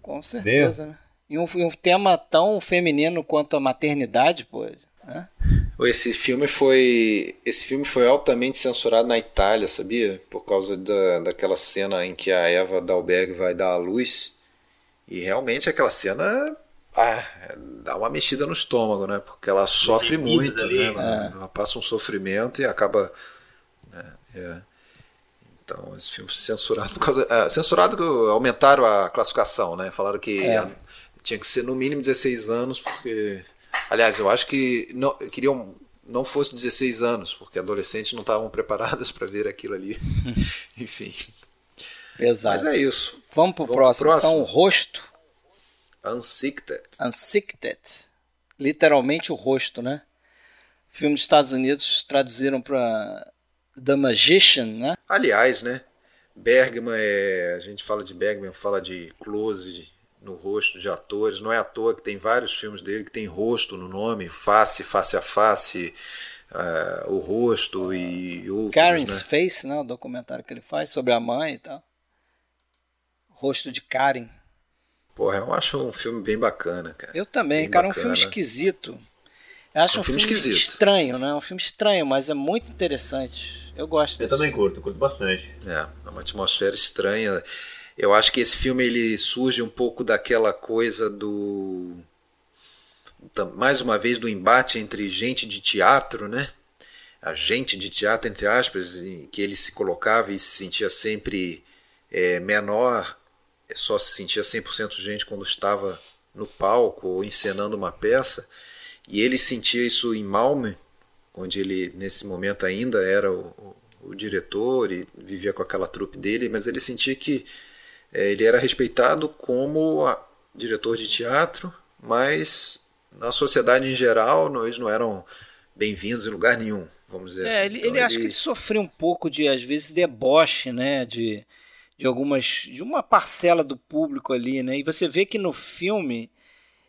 Com certeza, né? E um, um tema tão feminino quanto a maternidade, pô. Né? Esse filme foi esse filme foi altamente censurado na Itália, sabia? Por causa da, daquela cena em que a Eva Dalberg vai dar à luz. E realmente aquela cena ah, dá uma mexida no estômago, né? Porque ela sofre muito, ali. né? Ela, ela passa um sofrimento e acaba né? É. Então, esse filme foi censurado por causa. ah, censurado que aumentaram a classificação, né? Falaram que É. a- tinha que ser no mínimo 16 anos, porque. Aliás, eu acho que não, queriam não fosse 16 anos, porque adolescentes não estavam preparadas (laughs) para ver aquilo ali. (laughs) Enfim. Pesado. Mas é isso. Vamos pro Vamos pro próximo. próximo. Então, o rosto. Unsicked. Unsicked. Literalmente o rosto, né? Filme dos Estados Unidos traduziram para The Magician, né? Aliás, né? Bergman é. A gente fala de Bergman, fala de close no rosto de atores. Não é à toa que tem vários filmes dele que tem rosto no nome, face, face a face, ah, o rosto e outros. Karen's né? Face, né? O documentário que ele faz sobre a mãe e tal. Rosto de Karen. Porra, eu acho um filme bem bacana, cara. Eu também, Bem cara, um bacana. filme esquisito. Eu acho É um, um filme filme, esquisito. estranho, né? Um filme estranho, mas é muito interessante. Eu gosto Eu desse também filme. curto, curto bastante. É, é uma atmosfera estranha. Eu acho que esse filme ele surge um pouco daquela coisa do mais uma vez do embate entre gente de teatro, né? A gente de teatro entre aspas, em que ele se colocava e se sentia sempre é, menor, só se sentia 100% gente quando estava no palco ou encenando uma peça. E ele sentia isso em Malmö, onde ele nesse momento ainda era o, o- o diretor e vivia com aquela trupe dele, mas ele sentia que eh, ele era respeitado como a- diretor de teatro, mas na sociedade em geral nós não eram bem-vindos em lugar nenhum, vamos dizer assim. É, ele, Então, ele acho que ele sofreu um pouco de, às vezes, deboche, né? De, de algumas. de uma parcela do público ali, né? E você vê que no filme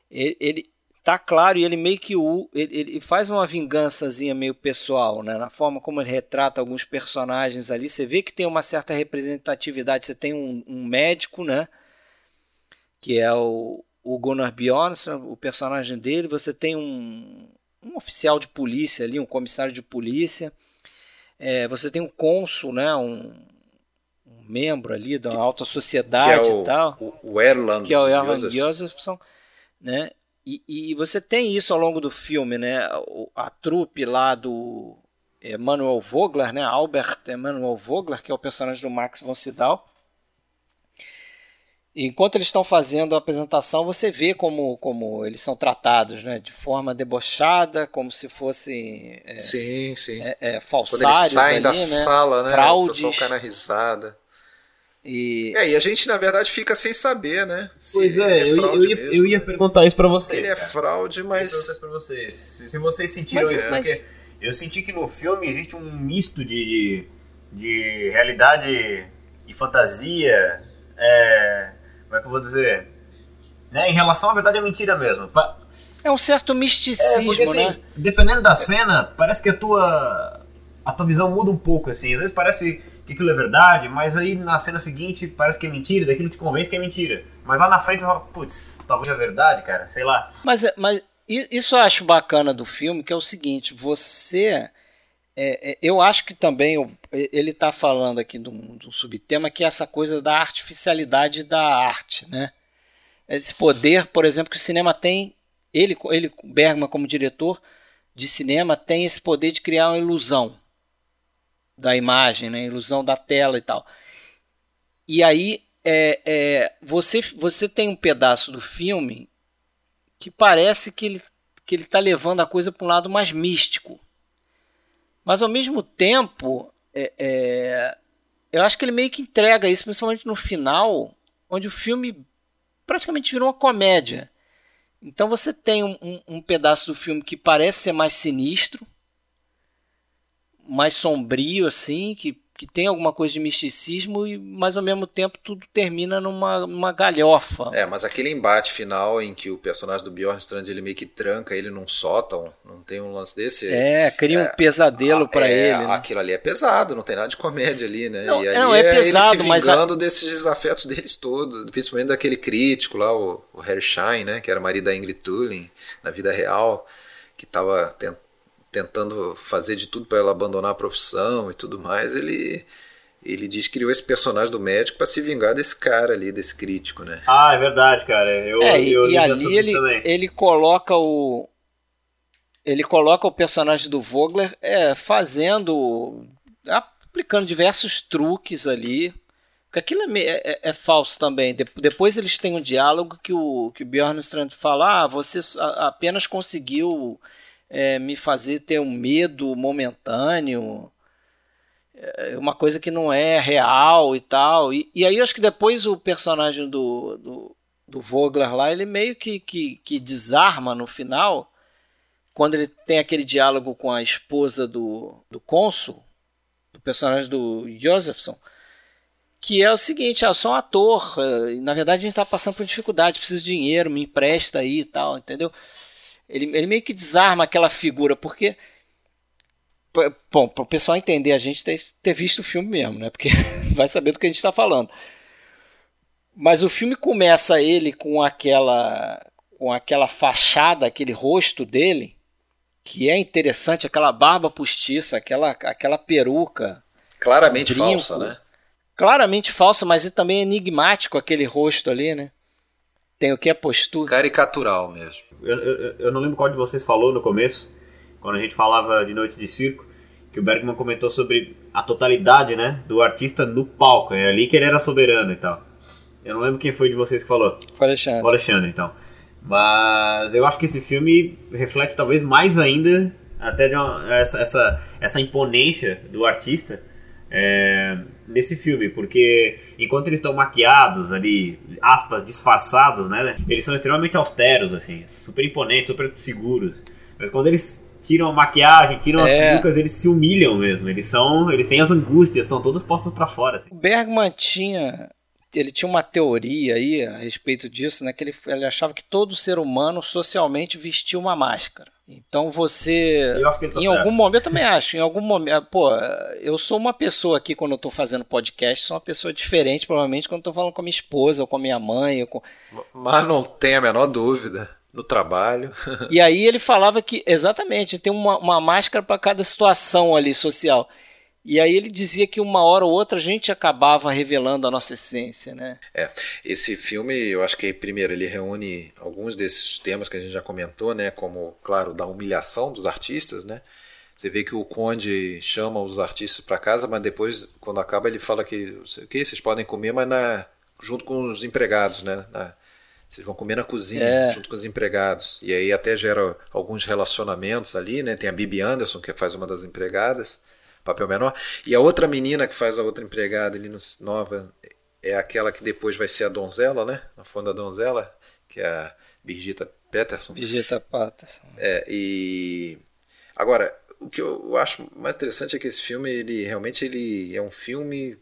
ele, ele tá claro e ele meio que o, ele, ele faz uma vingançazinha meio pessoal, né? Na forma como ele retrata alguns personagens ali. Você vê que tem uma certa representatividade. Você tem um, um médico, né? Que é o, o Gunnar Bjornsson, o personagem dele. Você tem um, um oficial de polícia ali, um comissário de polícia. É, você tem um cônsul, né? Um, membro ali da alta sociedade que é o, e tal. O, o Erland que é o Erland Josephson, né? E, e, você tem isso ao longo do filme, né? A, a trupe lá do Emanuel Vogler, né? Albert Emanuel Vogler, que é o personagem do Max von Sydow. Enquanto eles estão fazendo a apresentação, você vê como, como eles são tratados, né? De forma debochada, como se fossem é, sim, sim. É, é, falsários Quando eles saem ali, da né? sala, né? Fraudes. O pessoal cai na risada. E... É, e a gente, na verdade, fica sem saber, né? Se pois é, é eu, eu, ia, mesmo, eu ia perguntar isso pra vocês. Ele é fraude, mas. Eu ia perguntar pra vocês. Se, se vocês sentiram mas, isso, mas... porque eu senti que no filme existe um misto de, de, de realidade e fantasia. É, como é que eu vou dizer? Né, em relação à verdade e à mentira mesmo. É um certo misticismo, é, porque, assim, né? Dependendo da cena, parece que a tua, a tua visão muda um pouco, assim. Às vezes parece que aquilo é verdade, mas aí na cena seguinte parece que é mentira, daquilo te convence que é mentira. Mas lá na frente fala, putz, talvez é verdade, cara, sei lá. Mas, mas isso eu acho bacana do filme, que é o seguinte, você. É, é, eu acho que também ele está falando aqui de um, subtema que é essa coisa da artificialidade da arte, né? Esse poder, por exemplo, que o cinema tem, ele, ele Bergman como diretor de cinema tem esse poder de criar uma ilusão da imagem, né? ilusão da tela e tal. E aí é, é, você, você tem um pedaço do filme que parece que ele que ele está levando a coisa para um lado mais místico. Mas ao mesmo tempo, é, é, eu acho que ele meio que entrega isso, principalmente no final, onde o filme praticamente virou uma comédia. Então você tem um, um, um pedaço do filme que parece ser mais sinistro, mais sombrio, assim, que, que tem alguma coisa de misticismo, e, mas ao mesmo tempo tudo termina numa, numa galhofa. É, mas aquele embate final em que o personagem do Bjornstrand ele meio que tranca ele num sótão, não tem um lance desse? É, cria é, um pesadelo para é, ele. Né? Aquilo ali é pesado, não tem nada de comédia ali, né? Não, e aí não, é, é pesado, ele se mas. A... desses desafetos deles todos, principalmente daquele crítico lá, o, o Hershine, né? Que era marido da Ingrid Tulin, na vida real, que estava tentando tentando fazer de tudo para ela abandonar a profissão e tudo mais, ele ele diz que criou esse personagem do médico para se vingar desse cara ali, desse crítico, né? Ah, é verdade, cara. Eu, é, e, eu e ali ele, ele coloca o ele coloca o personagem do Vogler é, fazendo aplicando diversos truques ali. Porque aquilo é, é, é, falso também. De, depois eles têm um diálogo que o, que o Bjornstrand fala: ah, você apenas conseguiu é, me fazer ter um medo momentâneo, é uma coisa que não é real e tal. E, e aí acho que depois o personagem do, do, do Vogler lá, ele meio que, que, que desarma no final, quando ele tem aquele diálogo com a esposa do, do cônsul, do personagem do Josephson, que é o seguinte, ah, eu sou um ator, é, na verdade a gente está passando por dificuldade, preciso de dinheiro, me empresta aí e tal, entendeu? Ele, ele meio que desarma aquela figura, porque. Bom, para o pessoal entender, a gente tem que ter visto o filme mesmo, né? Porque (laughs) vai saber do que a gente está falando. Mas o filme começa ele com aquela com aquela fachada, aquele rosto dele, que é interessante, aquela barba postiça, aquela, aquela peruca. Claramente brinco, falsa, né? Claramente falsa, mas também enigmático aquele rosto ali, né? Tem o que é postura. Caricatural mesmo. Eu, eu, eu, não lembro qual de vocês falou no começo, quando a gente falava de Noite de Circo, que o Bergman comentou sobre a totalidade né, do artista no palco. É ali que ele era soberano e tal. Eu não lembro quem foi de vocês que falou. Foi o Alexandre. O Alexandre, então. Mas eu acho que esse filme reflete talvez mais ainda até uma, essa, essa, essa imponência do artista é, nesse filme, porque enquanto eles estão maquiados ali, aspas, disfarçados, né? Eles são extremamente austeros, assim, super imponentes, super seguros. Mas quando eles tiram a maquiagem, tiram é. as perucas, eles se humilham mesmo. Eles são, eles têm as angústias, estão todas postas para fora. Assim. Bergman tinha ele tinha uma teoria aí a respeito disso, né? Que ele, ele achava que todo ser humano socialmente vestia uma máscara. Então você. Tá em certo. algum momento, eu também acho. Em algum momento. Pô, eu sou uma pessoa aqui quando eu tô fazendo podcast, sou uma pessoa diferente, provavelmente, quando eu tô falando com a minha esposa ou com a minha mãe. Ou com... Mas não tem a menor dúvida. No trabalho. (laughs) e aí ele falava que, exatamente, tem uma, uma máscara para cada situação ali social. E aí ele dizia que uma hora ou outra a gente acabava revelando a nossa essência, né? É, esse filme, eu acho que primeiro ele reúne alguns desses temas que a gente já comentou, né, como, claro, da humilhação dos artistas, né? Você vê que o Conde chama os artistas para casa, mas depois, quando acaba, ele fala que, o que, vocês podem comer, mas na, junto com os empregados, né? Na, vocês vão comer na cozinha, é. junto com os empregados. E aí até gera alguns relacionamentos ali, né? Tem a Bibi Anderson, que faz uma das empregadas papel menor. E a outra menina que faz a outra empregada ali no, nova é aquela que depois vai ser a donzela, né? A fonda donzela, que é a Birgitta Peterson. Birgitta Peterson. É, e agora o que eu acho mais interessante é que esse filme ele realmente ele é um filme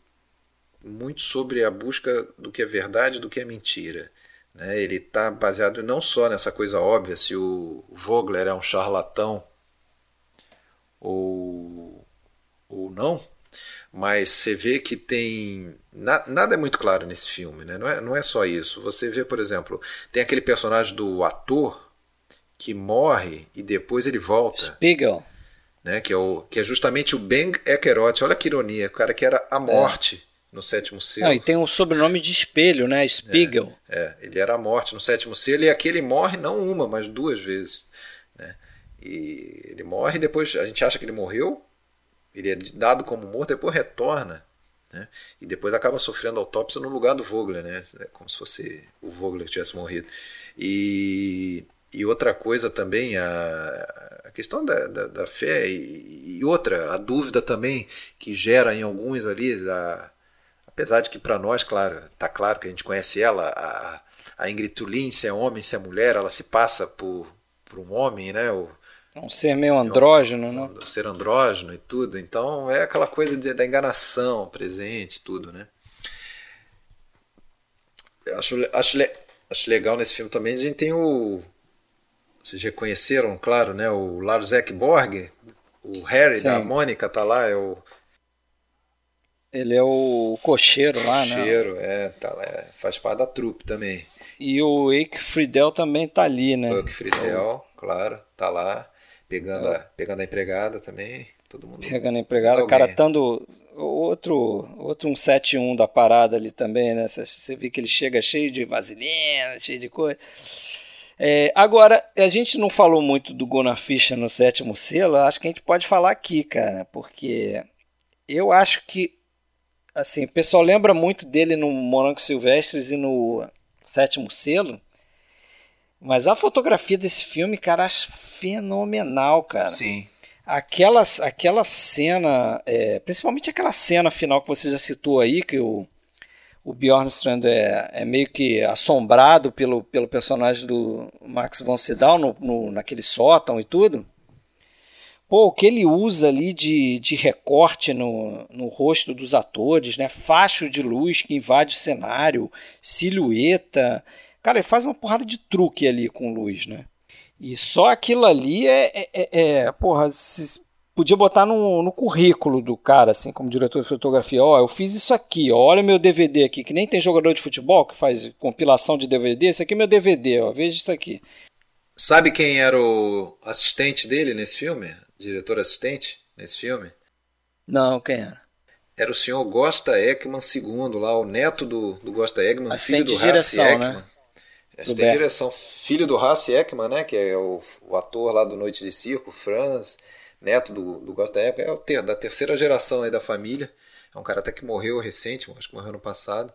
muito sobre a busca do que é verdade, do que é mentira. Né? Ele está baseado não só nessa coisa óbvia se o Vogler é um charlatão ou ou não, mas você vê que tem. Na, nada é muito claro nesse filme, né? não, é, não é só isso. Você vê, por exemplo, tem aquele personagem do ator que morre e depois ele volta. Spiegel. Né? Que, é o, que é justamente o Ben Ekeroth. Olha que ironia, o cara que era a morte. É. No sétimo selo. Não, e tem um sobrenome de espelho, né? Spiegel. É, é, ele era a morte no sétimo selo e aqui ele morre não uma, mas duas vezes. Né? E ele morre e depois a gente acha que ele morreu, ele é dado como morto, depois retorna. Né? E depois acaba sofrendo autópsia no lugar do Vogler, né? É como se fosse o Vogler que tivesse morrido. E, e outra coisa também, a, a questão da, da, da fé, e, e, outra, a dúvida também que gera em alguns ali, a, apesar de que para nós, claro, tá claro que a gente conhece ela, a, a Ingrid Tulin, se é homem, se é mulher, ela se passa por, por um homem, né? Um ser meio andrógeno, né? Um ser andrógeno e tudo. Então é aquela coisa de, da enganação presente, tudo, né? Acho, acho, acho legal nesse filme também. A gente tem o. Vocês reconheceram, claro, né? O Lars Ekborg, o Harry Sim. da Mônica tá lá, é o. Ele é o cocheiro lá, né? Cocheiro, é, tá lá, é, faz parte da trupe também. E o Eike Friedel também tá ali, né? O Eike Friedel, claro, tá lá pegando, a, pegando a empregada também, todo mundo. Pegando a empregada, caratando outro, outro 171 da parada ali também, né? Você vê que ele chega cheio de vaselina, cheio de coisa. É, agora, a gente não falou muito do Fischer no sétimo selo, acho que a gente pode falar aqui, cara, porque eu acho que assim, o pessoal lembra muito dele no Morango Silvestres e no sétimo selo, mas a fotografia desse filme, cara, acho fenomenal, cara. Sim. Aquela, aquela cena, é, principalmente aquela cena final que você já citou aí, que o, o Bjornstrand é, é meio que assombrado pelo, pelo personagem do Max von Sydow no, no, naquele sótão e tudo. Pô, o que ele usa ali de, de recorte no, no rosto dos atores, né? Facho de luz que invade o cenário, silhueta. Cara, ele faz uma porrada de truque ali com luz, né? E só aquilo ali é. é, é, é porra, se, podia botar no, no currículo do cara, assim, como diretor de fotografia. Ó, eu fiz isso aqui, ó, olha meu DVD aqui, que nem tem jogador de futebol que faz compilação de DVD. Esse aqui é meu DVD, ó, veja isso aqui. Sabe quem era o assistente dele nesse filme? Diretor assistente nesse filme? Não, quem era? Era o senhor Gosta Ekman II, lá, o neto do, do Gosta Ekman, assistente filho do direção, Hassi né? Essa tem direção. Filho do Hasse Ekman, né? Que é o, o, ator lá do Noite de Circo, Franz, neto do, do Gosta Ekman, é o ter, da terceira geração aí da família. É um cara até que morreu recente, acho que morreu no passado.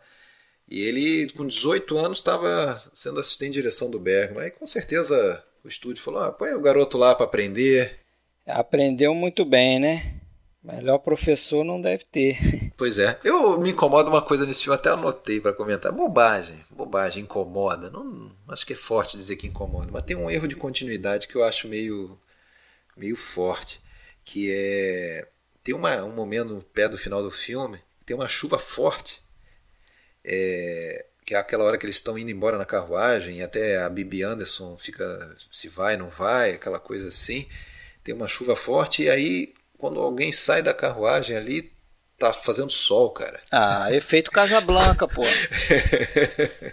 E ele, com 18 anos, estava sendo assistente de direção do Bergman. Aí com certeza o estúdio falou: ah, põe o garoto lá para aprender. Aprendeu muito bem, né? Melhor professor não deve ter. (laughs) Pois é. Eu me incomodo uma coisa nesse filme, até anotei para comentar. Bobagem, bobagem, incomoda. Não, acho que é forte dizer que incomoda, mas tem um erro de continuidade que eu acho meio, meio forte, que é tem uma, um momento no pé do final do filme, tem uma chuva forte, é, que é aquela hora que eles estão indo embora na carruagem, e até a Bibi Anderson fica se vai, não vai, aquela coisa assim. Tem uma chuva forte e aí quando alguém sai da carruagem ali, tá fazendo sol, cara. Ah, efeito Casablanca, pô.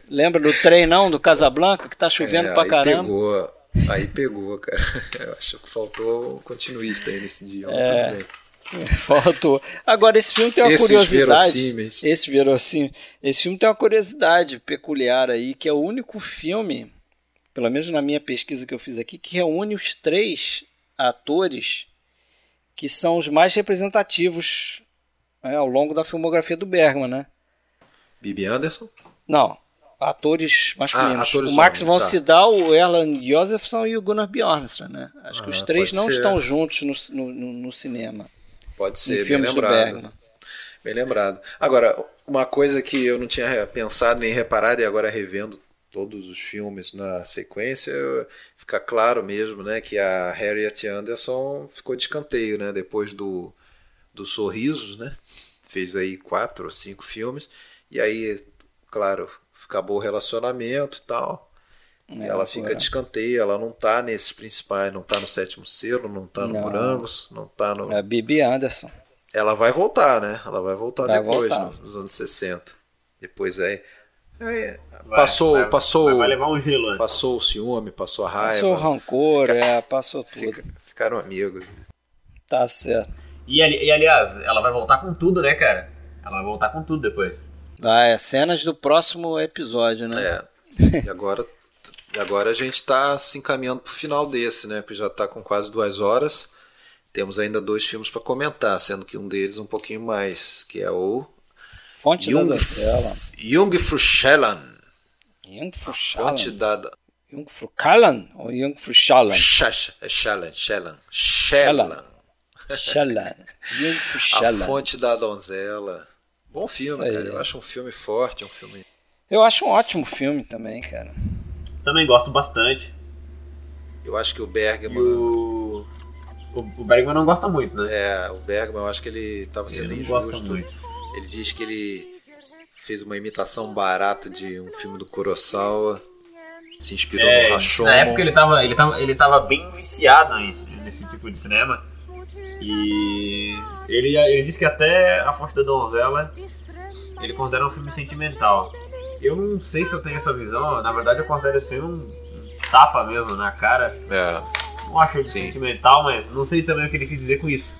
Lembra do treinão do Casablanca que tá chovendo é, pra caramba? Pegou, aí pegou, cara. (laughs) Eu acho que faltou um continuista aí nesse dia. É. (laughs) Faltou. Agora, esse filme tem uma Esses curiosidade. verossímeis. Esse verossímil. Esse filme tem uma curiosidade peculiar aí, que é o único filme, pelo menos na minha pesquisa que eu fiz aqui, que reúne os três atores que são os mais representativos né, ao longo da filmografia do Bergman, né? Bibi Anderson? Não, atores masculinos. Ah, atores o Max von tá. Sydow, o Erland Josephson e o Gunnar Bjornstrand, né? Acho que os Ah, três não ser. estão juntos no, no, no- cinema, Pode em ser, bem filmes do lembrado. Bergman. Bem lembrado. Agora, uma coisa que eu não tinha pensado nem reparado e agora revendo todos os filmes na sequência, eu- fica claro mesmo, né, que a Harriet Anderson ficou de escanteio, né, depois do, do Sorrisos, né, fez aí quatro ou cinco filmes, e aí, claro, acabou o relacionamento e tal, e É, ela foi- fica de escanteio, ela não tá nesses principais, não tá no Sétimo Selo, não tá no Não. Morangos, não tá no... É a Bibi Anderson. Ela vai voltar, né? Ela vai voltar Vai depois, voltar. no- nos anos 60. Depois aí. Vai, passou, vai- passou, Vai, levar um gelo antes. passou o ciúme, passou a raiva. Passou o rancor, Fica- é, passou tudo. fica- ficaram amigos. Tá certo. E, ali- e, aliás, ela vai voltar com tudo, né, cara? Ela vai voltar com tudo depois. Ah, é cenas do próximo episódio, né? É. (laughs) E agora, e agora a gente está se encaminhando pro final desse, né? Porque já está com quase duas horas. Temos ainda dois filmes para comentar, sendo que um deles um pouquinho mais, que é o Fonte da Jung, Dantela. Jungfrau Jungfrau Fonte Schallen. da Jungfrau Kallen ou é Schellan, Schellan, Schellan. Schallen. Jungfrau A. Fonte da Donzela. Bom filme, cara. Eu acho um filme forte, um filme. Eu acho um ótimo filme também, cara. Também gosto bastante. Eu acho que o Bergman. o... O, o Bergman não gosta muito, né? É, o Bergman, eu acho que ele estava sendo Ele não gosta injusto. muito. Ele diz que ele fez uma imitação barata de um filme do Kurosawa. Se inspirou no É, Rashomon. na época ele tava, ele, tava, ele tava bem viciado nesse, nesse tipo de cinema. E ele, ele disse que até A Fonte da Donzela ele considera um filme sentimental. Eu não sei se eu tenho essa visão, na verdade eu considero esse filme um um tapa mesmo na cara. É. Não acho ele Sim. sentimental, mas não sei também o que ele quis dizer com isso.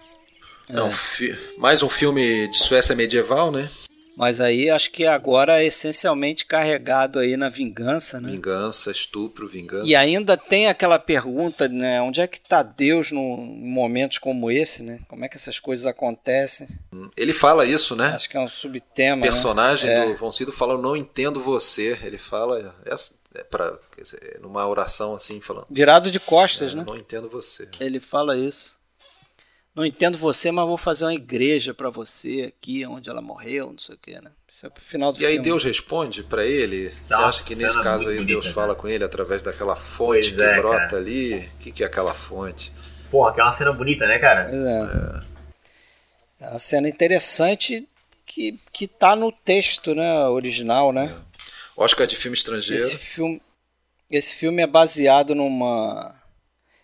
É um fi- Mais um filme de Suécia medieval, né? Mas aí acho que agora é essencialmente carregado aí na vingança, né? Vingança, estupro, vingança. E ainda tem aquela pergunta, né? Onde é que está Deus num- em momentos como esse, né? Como é que essas coisas acontecem? Ele fala isso, né? Acho que é um subtema. O né? personagem É. do Von Sydow fala, eu não entendo você. Ele fala, essa, é pra, quer dizer, numa oração assim, falando, Virado de costas, "Eu né? não entendo você. Ele fala isso. Não entendo você, mas vou fazer uma igreja para você aqui, onde ela morreu, não sei o que, né? Isso é pro final do E aí filme. Deus responde pra ele? Você acha que nesse caso aí muito Deus bonita, fala com ele através daquela fonte Pois que é, brota cara. ali? O que, que é aquela fonte? Porra, aquela cena bonita, né, cara? Pois é. É uma cena interessante que, que tá no texto, né? Original, né? Oscar de filme estrangeiro. Esse filme, esse filme é baseado numa.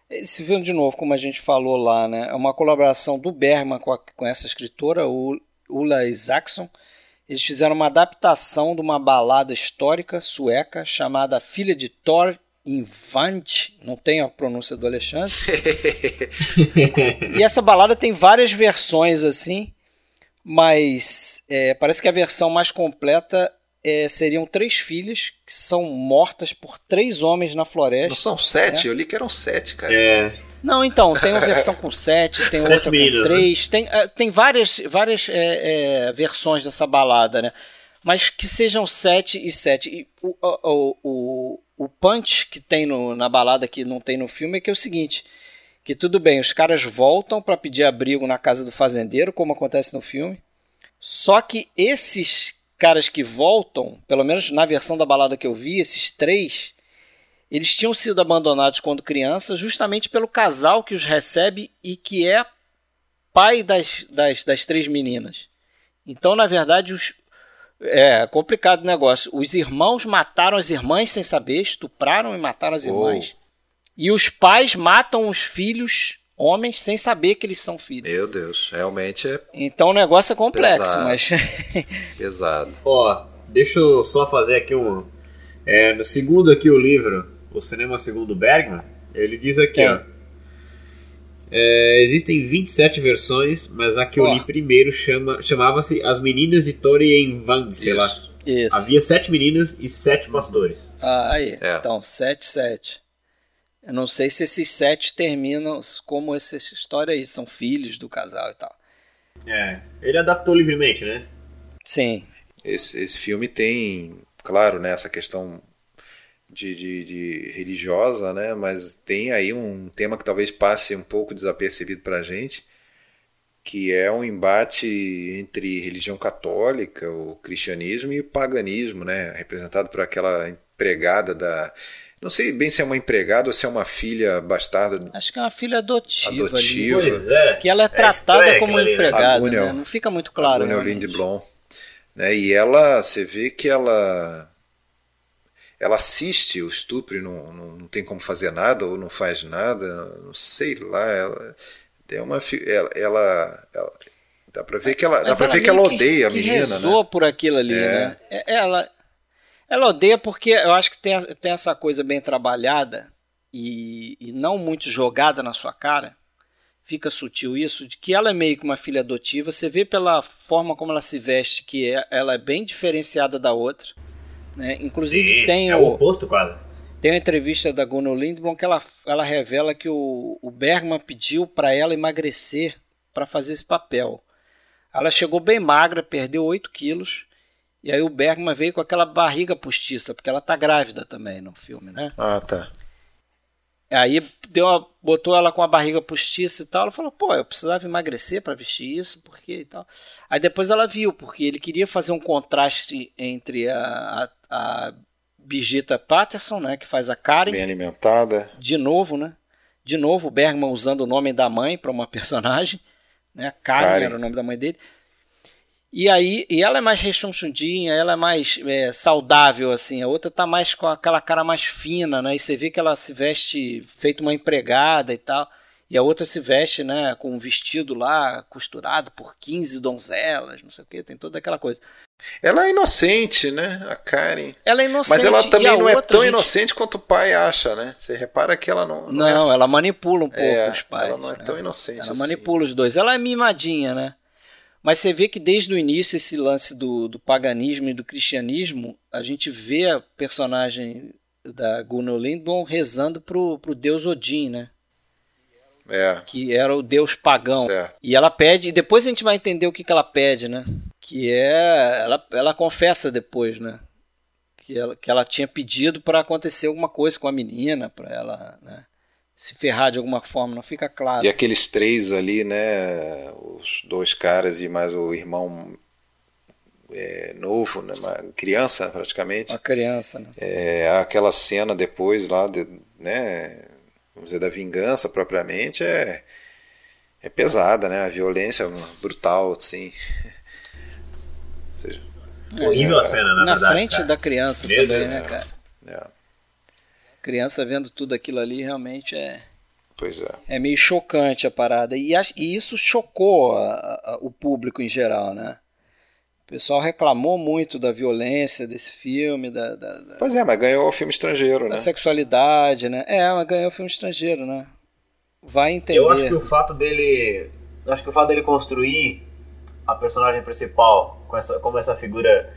Esse filme, de novo, como a gente falou lá, né? É uma colaboração do Bergman com, a- com essa escritora, o Ulla Isaacson. Eles fizeram uma adaptação de uma balada histórica sueca chamada Filha de Thor Invant. Não tem a pronúncia do Alexandre. (laughs) E essa balada tem várias versões assim, mas é, parece que a versão mais completa é, seriam três filhas que são mortas por três homens na Não floresta. são sete? Eu li que eram sete, cara. É, Não, então, tem uma versão com sete, tem Sete outra meninas, com três, tem, é, tem várias, várias é, é, versões dessa balada, né? Mas que sejam sete e sete. E o, o, o, o punch que tem no- na balada que não tem no filme é que é o seguinte: que tudo bem, os caras voltam para pedir abrigo na casa do fazendeiro, como acontece no filme. Só que esses caras que voltam, pelo menos na versão da balada que eu vi, esses três, eles tinham sido abandonados quando crianças, justamente pelo casal que os recebe e que é pai das, das, das três meninas. Então, na verdade, os, é complicado o negócio. Os irmãos mataram as irmãs sem saber, estupraram e mataram as irmãs. E os pais matam os filhos, homens, sem saber que eles são filhos. Meu Deus, realmente é Então o negócio é complexo, Pesado. mas. (laughs) pesado. Ó, deixa eu só fazer aqui um. É, no segundo aqui o livro, O Cinema Segundo Bergman, ele diz aqui, Quem? ó. É, existem 27 versões, mas a que eu li primeiro chama, chamava-se As Meninas de Torien Vang, sei lá. Isso. Havia sete meninas e sete pastores. Ah, aí. É. Então, 7, 7. Eu não sei se esses sete terminam como essa história aí, são filhos do casal e tal. É. Ele adaptou livremente, né? Sim. Esse, esse filme tem, claro, né, essa questão de, de, de religiosa, né, mas tem aí um tema que talvez passe um pouco desapercebido para a gente, que é um embate entre religião católica, o cristianismo e o paganismo, né, representado por aquela empregada da não sei bem se é uma empregada ou se é uma filha bastarda Acho que é uma filha adotiva, Adotiva. ali. Pois é. Que ela é tratada estranho como né? empregada, né? Não fica muito claro. Agônia realmente. Lindblom, né? E ela, você vê que ela ela assiste o estupro e não, não, não tem como fazer nada ou não faz nada, não sei lá, ela tem uma ela, ela, ela- dá pra ver que ela dá para ver que ela odeia a que menina, rezou né? por aquilo ali, É. né? É- Ela, ela odeia porque eu acho que tem, tem essa coisa bem trabalhada e, e não muito jogada na sua cara. Fica sutil isso, de que ela é meio que uma filha adotiva. Você vê pela forma como ela se veste que é- ela é bem diferenciada da outra. Né? Inclusive Sim, tem é o, o oposto quase. tem uma entrevista da Gunnar Lindblom que ela, ela revela que o, o Bergman pediu para ela emagrecer para fazer esse papel. Ela chegou bem magra, perdeu 8 quilos, e aí o Bergman veio com aquela barriga postiça, porque ela tá grávida também no filme, né? Ah, tá. Aí deu uma- botou ela com a barriga postiça e tal. Ela falou, pô, eu precisava emagrecer para vestir isso, porque e tal. Aí depois ela viu, porque ele queria fazer um contraste entre a, a, a Birgitta Patterson, né, que faz a Karen, Bem alimentada. de novo, né? De novo, o Bergman usando o nome da mãe para uma (laughs) personagem, né? Karen, Karen. era o nome da mãe dele. E aí, e ela é mais rechonchudinha, ela é mais é, saudável, assim. A outra tá mais com aquela cara mais fina, né? E você vê que ela se veste feito uma empregada e tal. E a outra se veste, né, com um vestido lá costurado por 15 donzelas, não sei o que, tem toda aquela coisa. Ela é inocente, né? A Karen. Ela é inocente. Mas ela também não é tão gente- inocente quanto o pai acha, né? Você repara que ela não. Não, é, ela manipula um pouco é, os pais. Ela não é né? tão inocente Ela assim. manipula os dois. Ela é mimadinha, né? Mas você vê que desde o início esse lance do, do paganismo e do cristianismo, a gente vê a personagem da Gunnar Lindblom rezando pro, pro deus Odin, né? É, Que era o deus pagão. certo. E ela pede, e depois a gente vai entender o que, que ela pede, né? Que é. Ela, ela confessa depois, né? Que ela, que ela tinha pedido para acontecer alguma coisa com a menina, para ela né, se ferrar de alguma forma, não fica claro. E aqueles três ali, né? Os dois caras e mais o irmão é, novo, né? uma criança praticamente. Uma criança, né? É, aquela cena depois lá, de, né? Vamos dizer, da vingança propriamente é, é pesada, né? A violência brutal, assim. (laughs) Ou seja, Horrível a cena, na, Na verdade. frente cara. da criança Meu também, né, é. cara? é, Criança vendo tudo aquilo ali realmente é, pois é. é meio chocante a parada. E, e isso chocou a- a- o público em geral, né? O pessoal reclamou muito da violência desse filme, da, da- da- Pois é, mas ganhou o filme estrangeiro, da né? sexualidade, né? É, mas ganhou filme estrangeiro, né? Vai entender. Eu acho que o fato dele. Eu acho que o fato dele construir a personagem principal com essa, como essa figura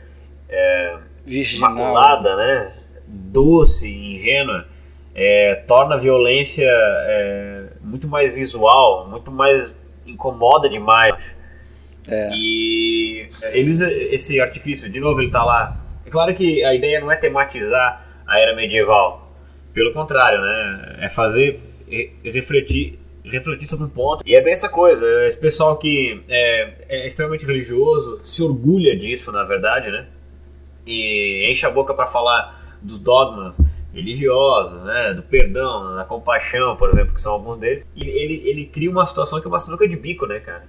é, Virginal. imaculada, né? Doce, ingênua, é, torna a violência é, muito mais visual, muito mais incomoda demais. É. E ele usa esse artifício, de novo ele tá lá. É claro que a ideia não é tematizar a era medieval. Pelo contrário, né? É fazer re- refletir refletir sobre um ponto. E é bem essa coisa, esse pessoal que é, é extremamente religioso, se orgulha disso, na verdade, né? E enche a boca para falar dos dogmas religiosos, né? Do perdão, da compaixão, por exemplo, que são alguns deles. E ele, ele cria uma situação que é uma sinuca de bico, né, cara?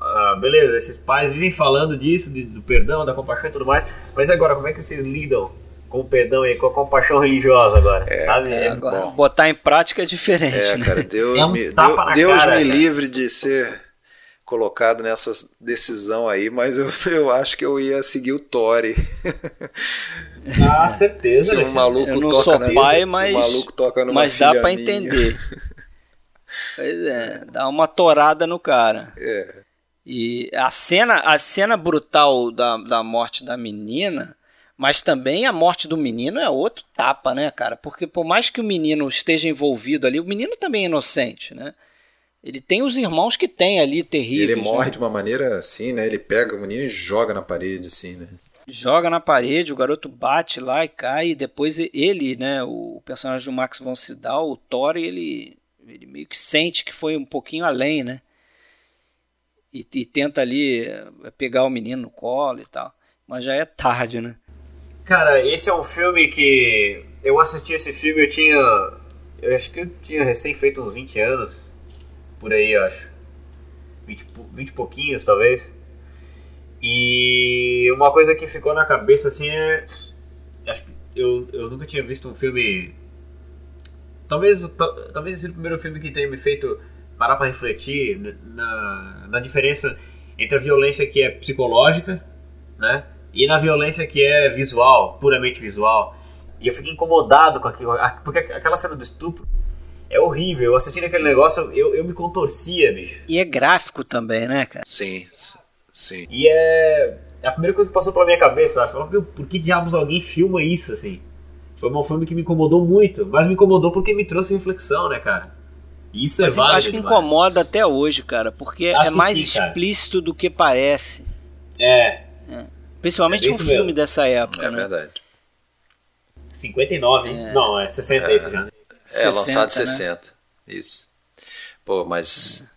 Ah, beleza, esses pais vivem falando disso, de- do perdão, da compaixão e tudo mais, mas agora, como é que vocês lidam com o perdão e com a compaixão religiosa agora? sabe? É, É agora, bom. botar em prática é diferente, É, né? cara, Deus, É um me, tapa Deus, na Deus cara, me cara. livre de ser colocado nessa decisão aí, mas eu, (laughs) eu acho que eu ia seguir o Tory. Ah, certeza. se né, um maluco Eu não toca sou na pai, um mas- maluco toca numa Mas dá minha. entender. Pois é, dá uma torada no cara. É. E a cena, a cena brutal da, da morte da menina, mas também a morte do menino é outro tapa, né, cara? Porque por mais que o menino esteja envolvido ali, o menino também é inocente, né? Ele tem os irmãos que tem ali terríveis. Ele morre né? de uma maneira assim, né? Ele pega o menino e joga na parede, assim, né? Joga na parede, o garoto bate lá e cai, e depois ele, né, o personagem do Max von Sydow, o Thor, ele, ele meio que sente que foi um pouquinho além, né? E, e tenta ali eh, pegar o menino no colo e tal. Mas já é tarde, né? Cara, esse é um filme que. Eu assisti esse filme, eu tinha. Eu acho que eu tinha recém feito uns 20 anos. Por aí, acho. 20, e pou- 20 e pouquinhos, talvez. E uma coisa que ficou na cabeça assim é. Acho que eu, eu nunca tinha visto um filme. Talvez, ta- talvez esse seja o primeiro filme que tenha me feito parar pra refletir na, na diferença entre a violência que é psicológica, né? E na violência que é visual, puramente visual. E eu fiquei incomodado com aquilo, porque aquela cena do estupro é horrível. Eu assistindo aquele negócio, eu, eu me contorcia, bicho. E é gráfico também, né, cara? Sim, s- sim. E é. A primeira coisa que passou pela minha cabeça, eu falei, meu, por que diabos alguém filma isso assim? Foi um filme que me incomodou muito, mas me incomodou porque me trouxe reflexão, né, cara? Isso é Mas eu válido. acho que demais. incomoda até hoje, cara, porque Acho é mais sim, cara. explícito do que parece. É, Principalmente É um isso filme mesmo. dessa época, É né? verdade. 59, hein? Não, é 60 esse já. né? É, 60, lançado em né? 60. Isso. Pô, mas.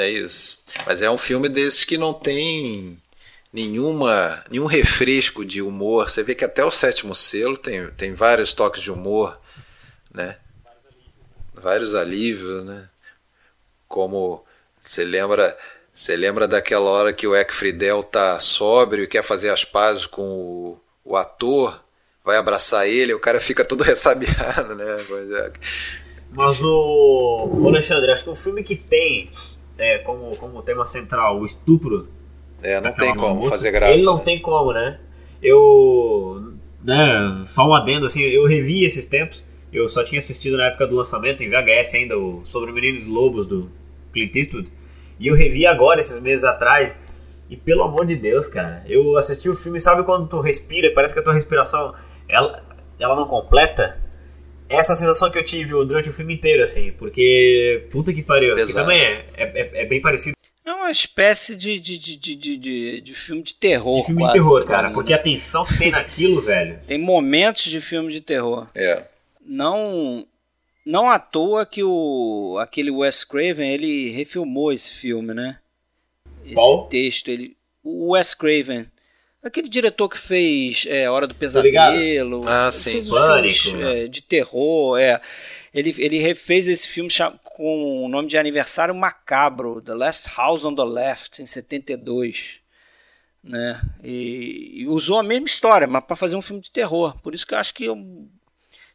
É isso. Mas é um filme desses que não tem nenhuma, nenhum refresco de humor. Você vê que até o sétimo selo tem, tem vários toques de humor, né? Vários alívios, né? Como você lembra, você lembra daquela hora que o Eck Friedel tá sóbrio e quer fazer as pazes com o, o ator, vai abraçar ele, o cara fica todo (laughs) ressabiado, né? É. Mas o. Ô Alexandre, acho que um filme que tem é, como, como tema central o estupro. É, não tem como moça, fazer graça. Ele não né? tem como, né? Eu. Né, só um adendo, assim, eu revi esses tempos. Eu só tinha assistido na época do lançamento, em VHS ainda, o Sobre Meninos Lobos do Clint Eastwood. E eu revi agora, esses meses atrás. E pelo amor de Deus, cara, eu assisti o filme, sabe quando tu respira, parece que a tua respiração ela, ela não completa? Essa sensação que eu tive durante o filme inteiro, assim, porque. Puta que pariu. Que também é, é, é- é bem parecido É uma espécie de, de, de, de, de, de- de filme de terror. de filme de quase, terror, pra cara. mim, Porque né? a tensão que tem naquilo, (laughs) velho. Tem momentos de filme de terror. É. Não não à toa que o aquele Wes Craven ele refilmou esse filme, né? Esse Qual? texto ele o Wes Craven, aquele diretor que fez é, Hora do ligado. Pesadelo, Ah, fez os Pânico, filmes, né? é, de terror, é. Ele, ele refez esse filme com o nome de aniversário macabro, The Last House on the Left, em 72. Né? E, e usou a mesma história, mas para fazer um filme de terror. Por isso que eu acho que eu-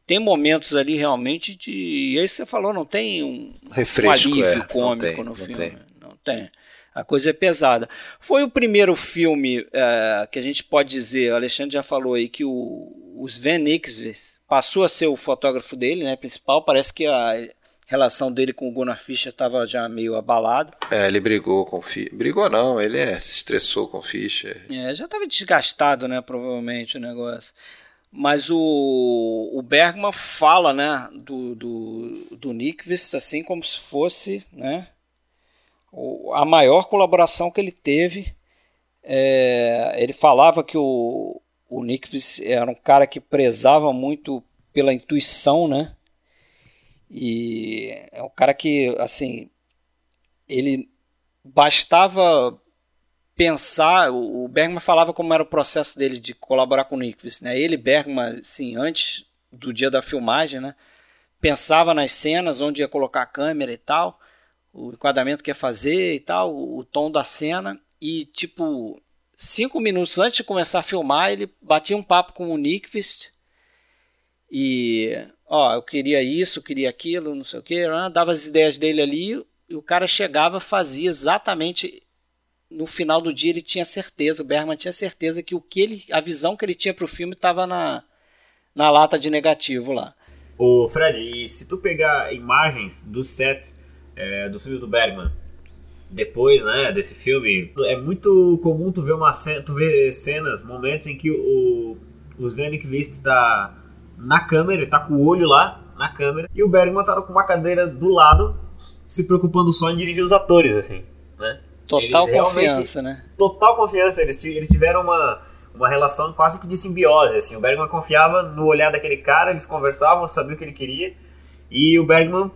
tem momentos ali realmente de. E aí você falou, não tem um, Refresco, um alívio é. Não cômico tem, no não filme. tem. Não tem. A coisa é pesada. Foi o primeiro filme eh, que a gente pode dizer, o Alexandre já falou aí, que o, o Sven Nykvist passou a ser o fotógrafo dele, né, principal. Parece que a relação dele com o Gunnar Fischer estava já meio abalada. É, ele brigou com o Fischer. Brigou não, ele é, se estressou com o Fischer. É, já estava desgastado, né, provavelmente, o negócio. Mas o, o Bergman fala, né, do, do, do Nyqvist, assim como se fosse, né, a maior colaboração que ele teve. É, ele falava que o, o Nyqvist era um cara que prezava muito pela intuição, né, e é um cara que, assim, ele bastava pensar, o Bergman falava como era o processo dele de colaborar com o Nyqvist, né? Ele, Bergman, assim, antes do dia da filmagem, né? Pensava nas cenas, onde ia colocar a câmera e tal, o enquadramento que ia fazer e tal, o, o tom da cena, e tipo, cinco minutos antes de começar a filmar, ele batia um papo com o Nyqvist e, ó, eu queria isso, eu queria aquilo, não sei o que, dava as ideias dele ali, e o cara chegava, fazia exatamente no final do dia ele tinha certeza, o Bergman tinha certeza que o que ele, a visão que ele tinha para o filme estava na, na lata de negativo lá. Ô, Fred, e se tu pegar imagens do set é, dos filmes do Bergman, depois, né, desse filme, é muito comum tu ver uma cena, tu ver cenas, momentos em que o, o Sven Kvist tá na câmera, ele tá com o olho lá na câmera, e o Bergman tá com uma cadeira do lado, se preocupando só em dirigir os atores, assim, né? Total confiança, né? Total confiança, eles, eles tiveram uma, uma relação quase que de simbiose, assim, o Bergman confiava no olhar daquele cara, eles conversavam, sabiam o que ele queria, e o Bergman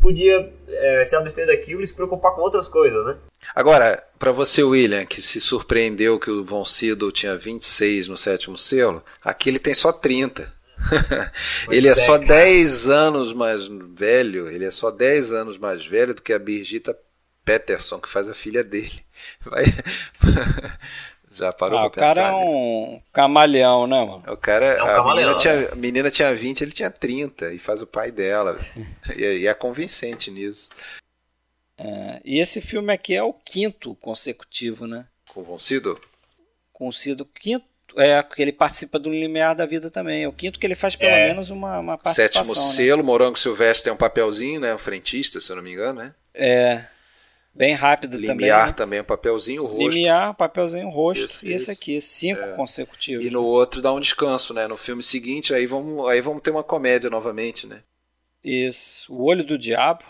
podia é, se abster daquilo e se preocupar com outras coisas, né? Agora, para você, William, que se surpreendeu que o Von Sydow tinha 26 no sétimo selo, aqui ele tem só 30. (laughs) ele é, é só cara. 10 anos mais velho, ele é só 10 anos mais velho do que a Birgitta Peterson, que faz a filha dele. (laughs) Vai... Já parou ah, pra pensar? O cara é um camaleão, né, mano? O cara, é um a, menina tinha, a menina tinha 20, ele tinha 30 e faz o pai dela. e, e, é convincente nisso. É, e esse filme aqui é o quinto consecutivo, né? Com o Von Sydow? Com o Sydow, quinto. É, que ele participa do Limiar da Vida também. É o quinto que ele faz pelo é. menos uma, uma participação. Sétimo né? selo, Morango Silvestre tem um papelzinho, né? Um frentista, se eu não me engano, né? É. Bem rápido Limiar também. Limiar também, um papelzinho rosto. Limiar, papelzinho rosto. Isso, e esse aqui, cinco é. consecutivos. E no outro dá um descanso, né? No filme seguinte, aí vamos, aí vamos ter uma comédia novamente, né? Isso. O Olho do Diabo.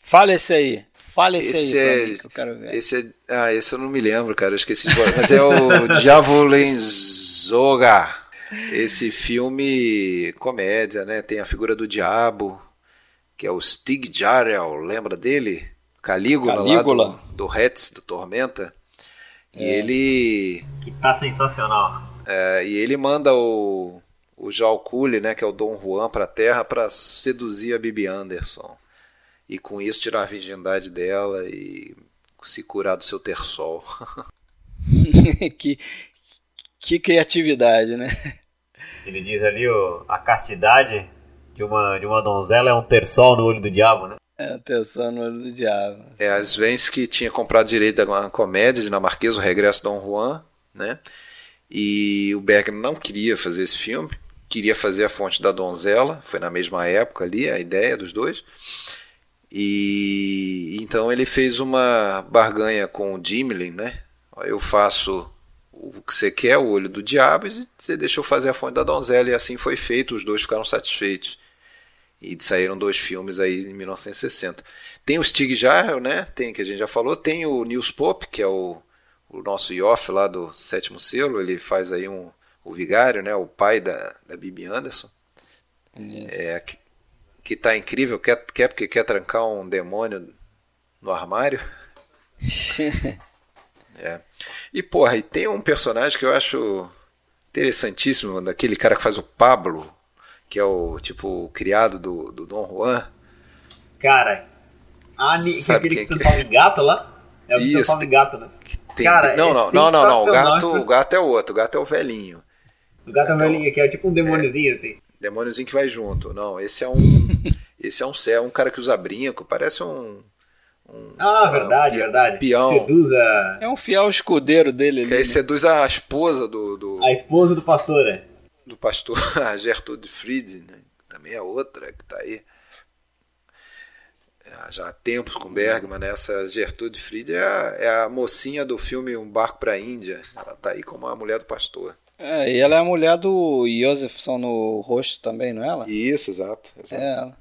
Fala esse aí. Fala esse, esse aí é, mim, que eu quero ver. Esse é, ah, esse eu não me lembro, cara. Eu esqueci de falar. Mas é o (laughs) Diavolenzoga. Esse filme comédia, né? Tem a figura do diabo, que é o Stig Jarel, lembra dele? Calígula, Calígula. lá do, do Hetz, do Tormenta. E é. ele. Que tá sensacional. É, e ele manda o, o Jal Cooley, né, que é o Dom Juan, pra terra para seduzir a Bibi Anderson. E com isso tirar a virgindade dela e se curar do seu terçol. (laughs) que, que criatividade, né? Ele diz ali, o, a castidade de uma, de uma donzela é um terçol no olho do diabo, né? É, atenção no olho do diabo. É, às vezes que tinha comprado direito da comédia dinamarquesa, o Regresso Dom Juan, né? E o Bergman não queria fazer esse filme, queria fazer A Fonte da Donzela, foi na mesma época ali a ideia dos dois. E então ele fez uma barganha com o Gimlin, né? Eu faço o que você quer, o olho do diabo, e você deixou fazer a fonte da donzela, e assim foi feito, os dois ficaram satisfeitos. E saíram dois filmes aí em 1960. Tem o Stig Jarl, né? Tem que a gente já falou. Tem o Nils Pope, que é o, o nosso Yoff lá do Sétimo Selo. Ele faz aí um o vigário, né? O pai da, da Bibi Anderson. Yes. É, que, que tá incrível. Quer, quer porque quer trancar um demônio no armário. (laughs) é. E porra, e tem um personagem que eu acho interessantíssimo, daquele cara que faz o Pablo que é o tipo o criado do, do Dom Juan. Cara, a, que é aquele que, que transforma em gato lá? É o que transforma em gato, né? Tem, Cara, não, é não, não, não, não, o gato, o gato é o outro, o gato é o velhinho. O gato é o velhinho, que é tipo um demôniozinho é, assim. Demôniozinho que vai junto. Não, esse é um. (laughs) esse é um é um cara que usa brinco, parece um. um ah, verdade, um verdade. Peão. Seduz a. É um fiel escudeiro dele que ali. aí né? seduz a esposa do, do. A esposa do pastor, é do pastor (laughs) Gertrude Fried, né? também é outra que está aí é, já há tempos com Bergman, né? essa Gertrude Fried é a, é a mocinha do filme Um Barco para a Índia, ela está aí como a mulher do pastor. É, e ela é a mulher do Josephson no rosto também, não é ela? Isso, exato. exato. É ela.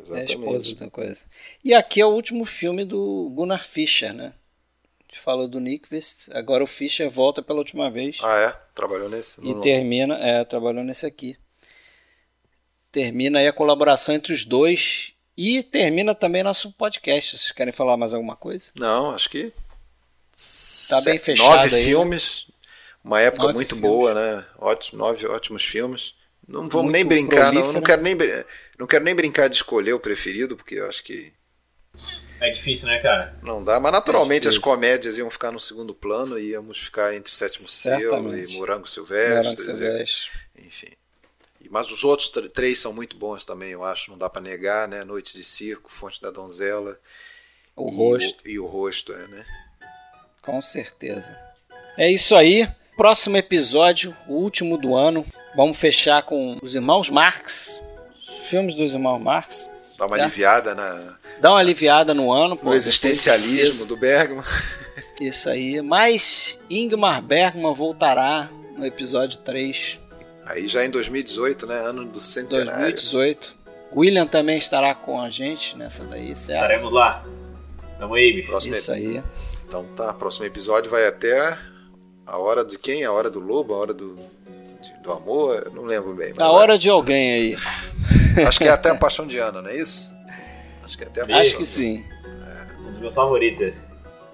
Exatamente. É a esposa da coisa. E aqui é o último filme do Gunnar Fischer, né? A gente falou do Nyqvist, agora o Fischer volta pela última vez. Ah, é? Trabalhou nesse? E termina, é, trabalhou nesse aqui. Termina aí a colaboração entre os dois e termina também nosso podcast. Vocês querem falar mais alguma coisa? Não, acho que. Tá bem fechado Nove aí, né? filmes, uma época nove muito filmes. boa, né? Ótimo, nove ótimos filmes. Não vamos muito nem brincar, não, não quero nem não quero nem brincar de escolher o preferido, porque eu acho que é difícil, né, cara? Não dá, mas naturalmente é as comédias iam ficar no segundo plano e íamos ficar entre Sétimo Selo e Morango Silvestre. Morango Silvestre. Enfim. Mas os outros três são muito bons também, eu acho, não dá para negar, né? Noites de Circo, Fonte da Donzela. O e rosto. O, e o rosto, é, né? Com certeza. É isso aí. Próximo episódio, o último do ano. Vamos fechar com os Irmãos Marx. Filmes dos Irmãos Marx. Dá uma É. aliviada na, Dá uma aliviada no ano. pô, no existencialismo do Bergman. Isso aí. Mas Ingmar Bergman voltará no episódio 3, Aí já em 2018, né? Ano do centenário. 2018. William também estará com a gente nessa daí, certo? Estaremos lá. Tamo aí, bicho. Próximo Isso aí. Então tá, próximo episódio vai até a hora de quem? A hora do lobo, a hora do, de- do amor? Eu não lembro bem. mas A hora de alguém aí. Acho que é até a paixão de Ana, não é isso? Acho que é até a Acho Acho paixão. que sim. Um dos meus favoritos esse.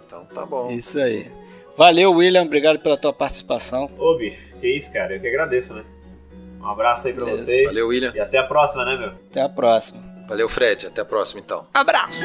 Então tá bom. Isso aí. Valeu, William. Obrigado pela tua participação. Ô, bicho, que isso, cara. Eu que agradeço, né? Um abraço aí pra Beleza. vocês. Valeu, William. E até a próxima, né, meu? Até a próxima. Valeu, Fred. Até a próxima, então. Abraço!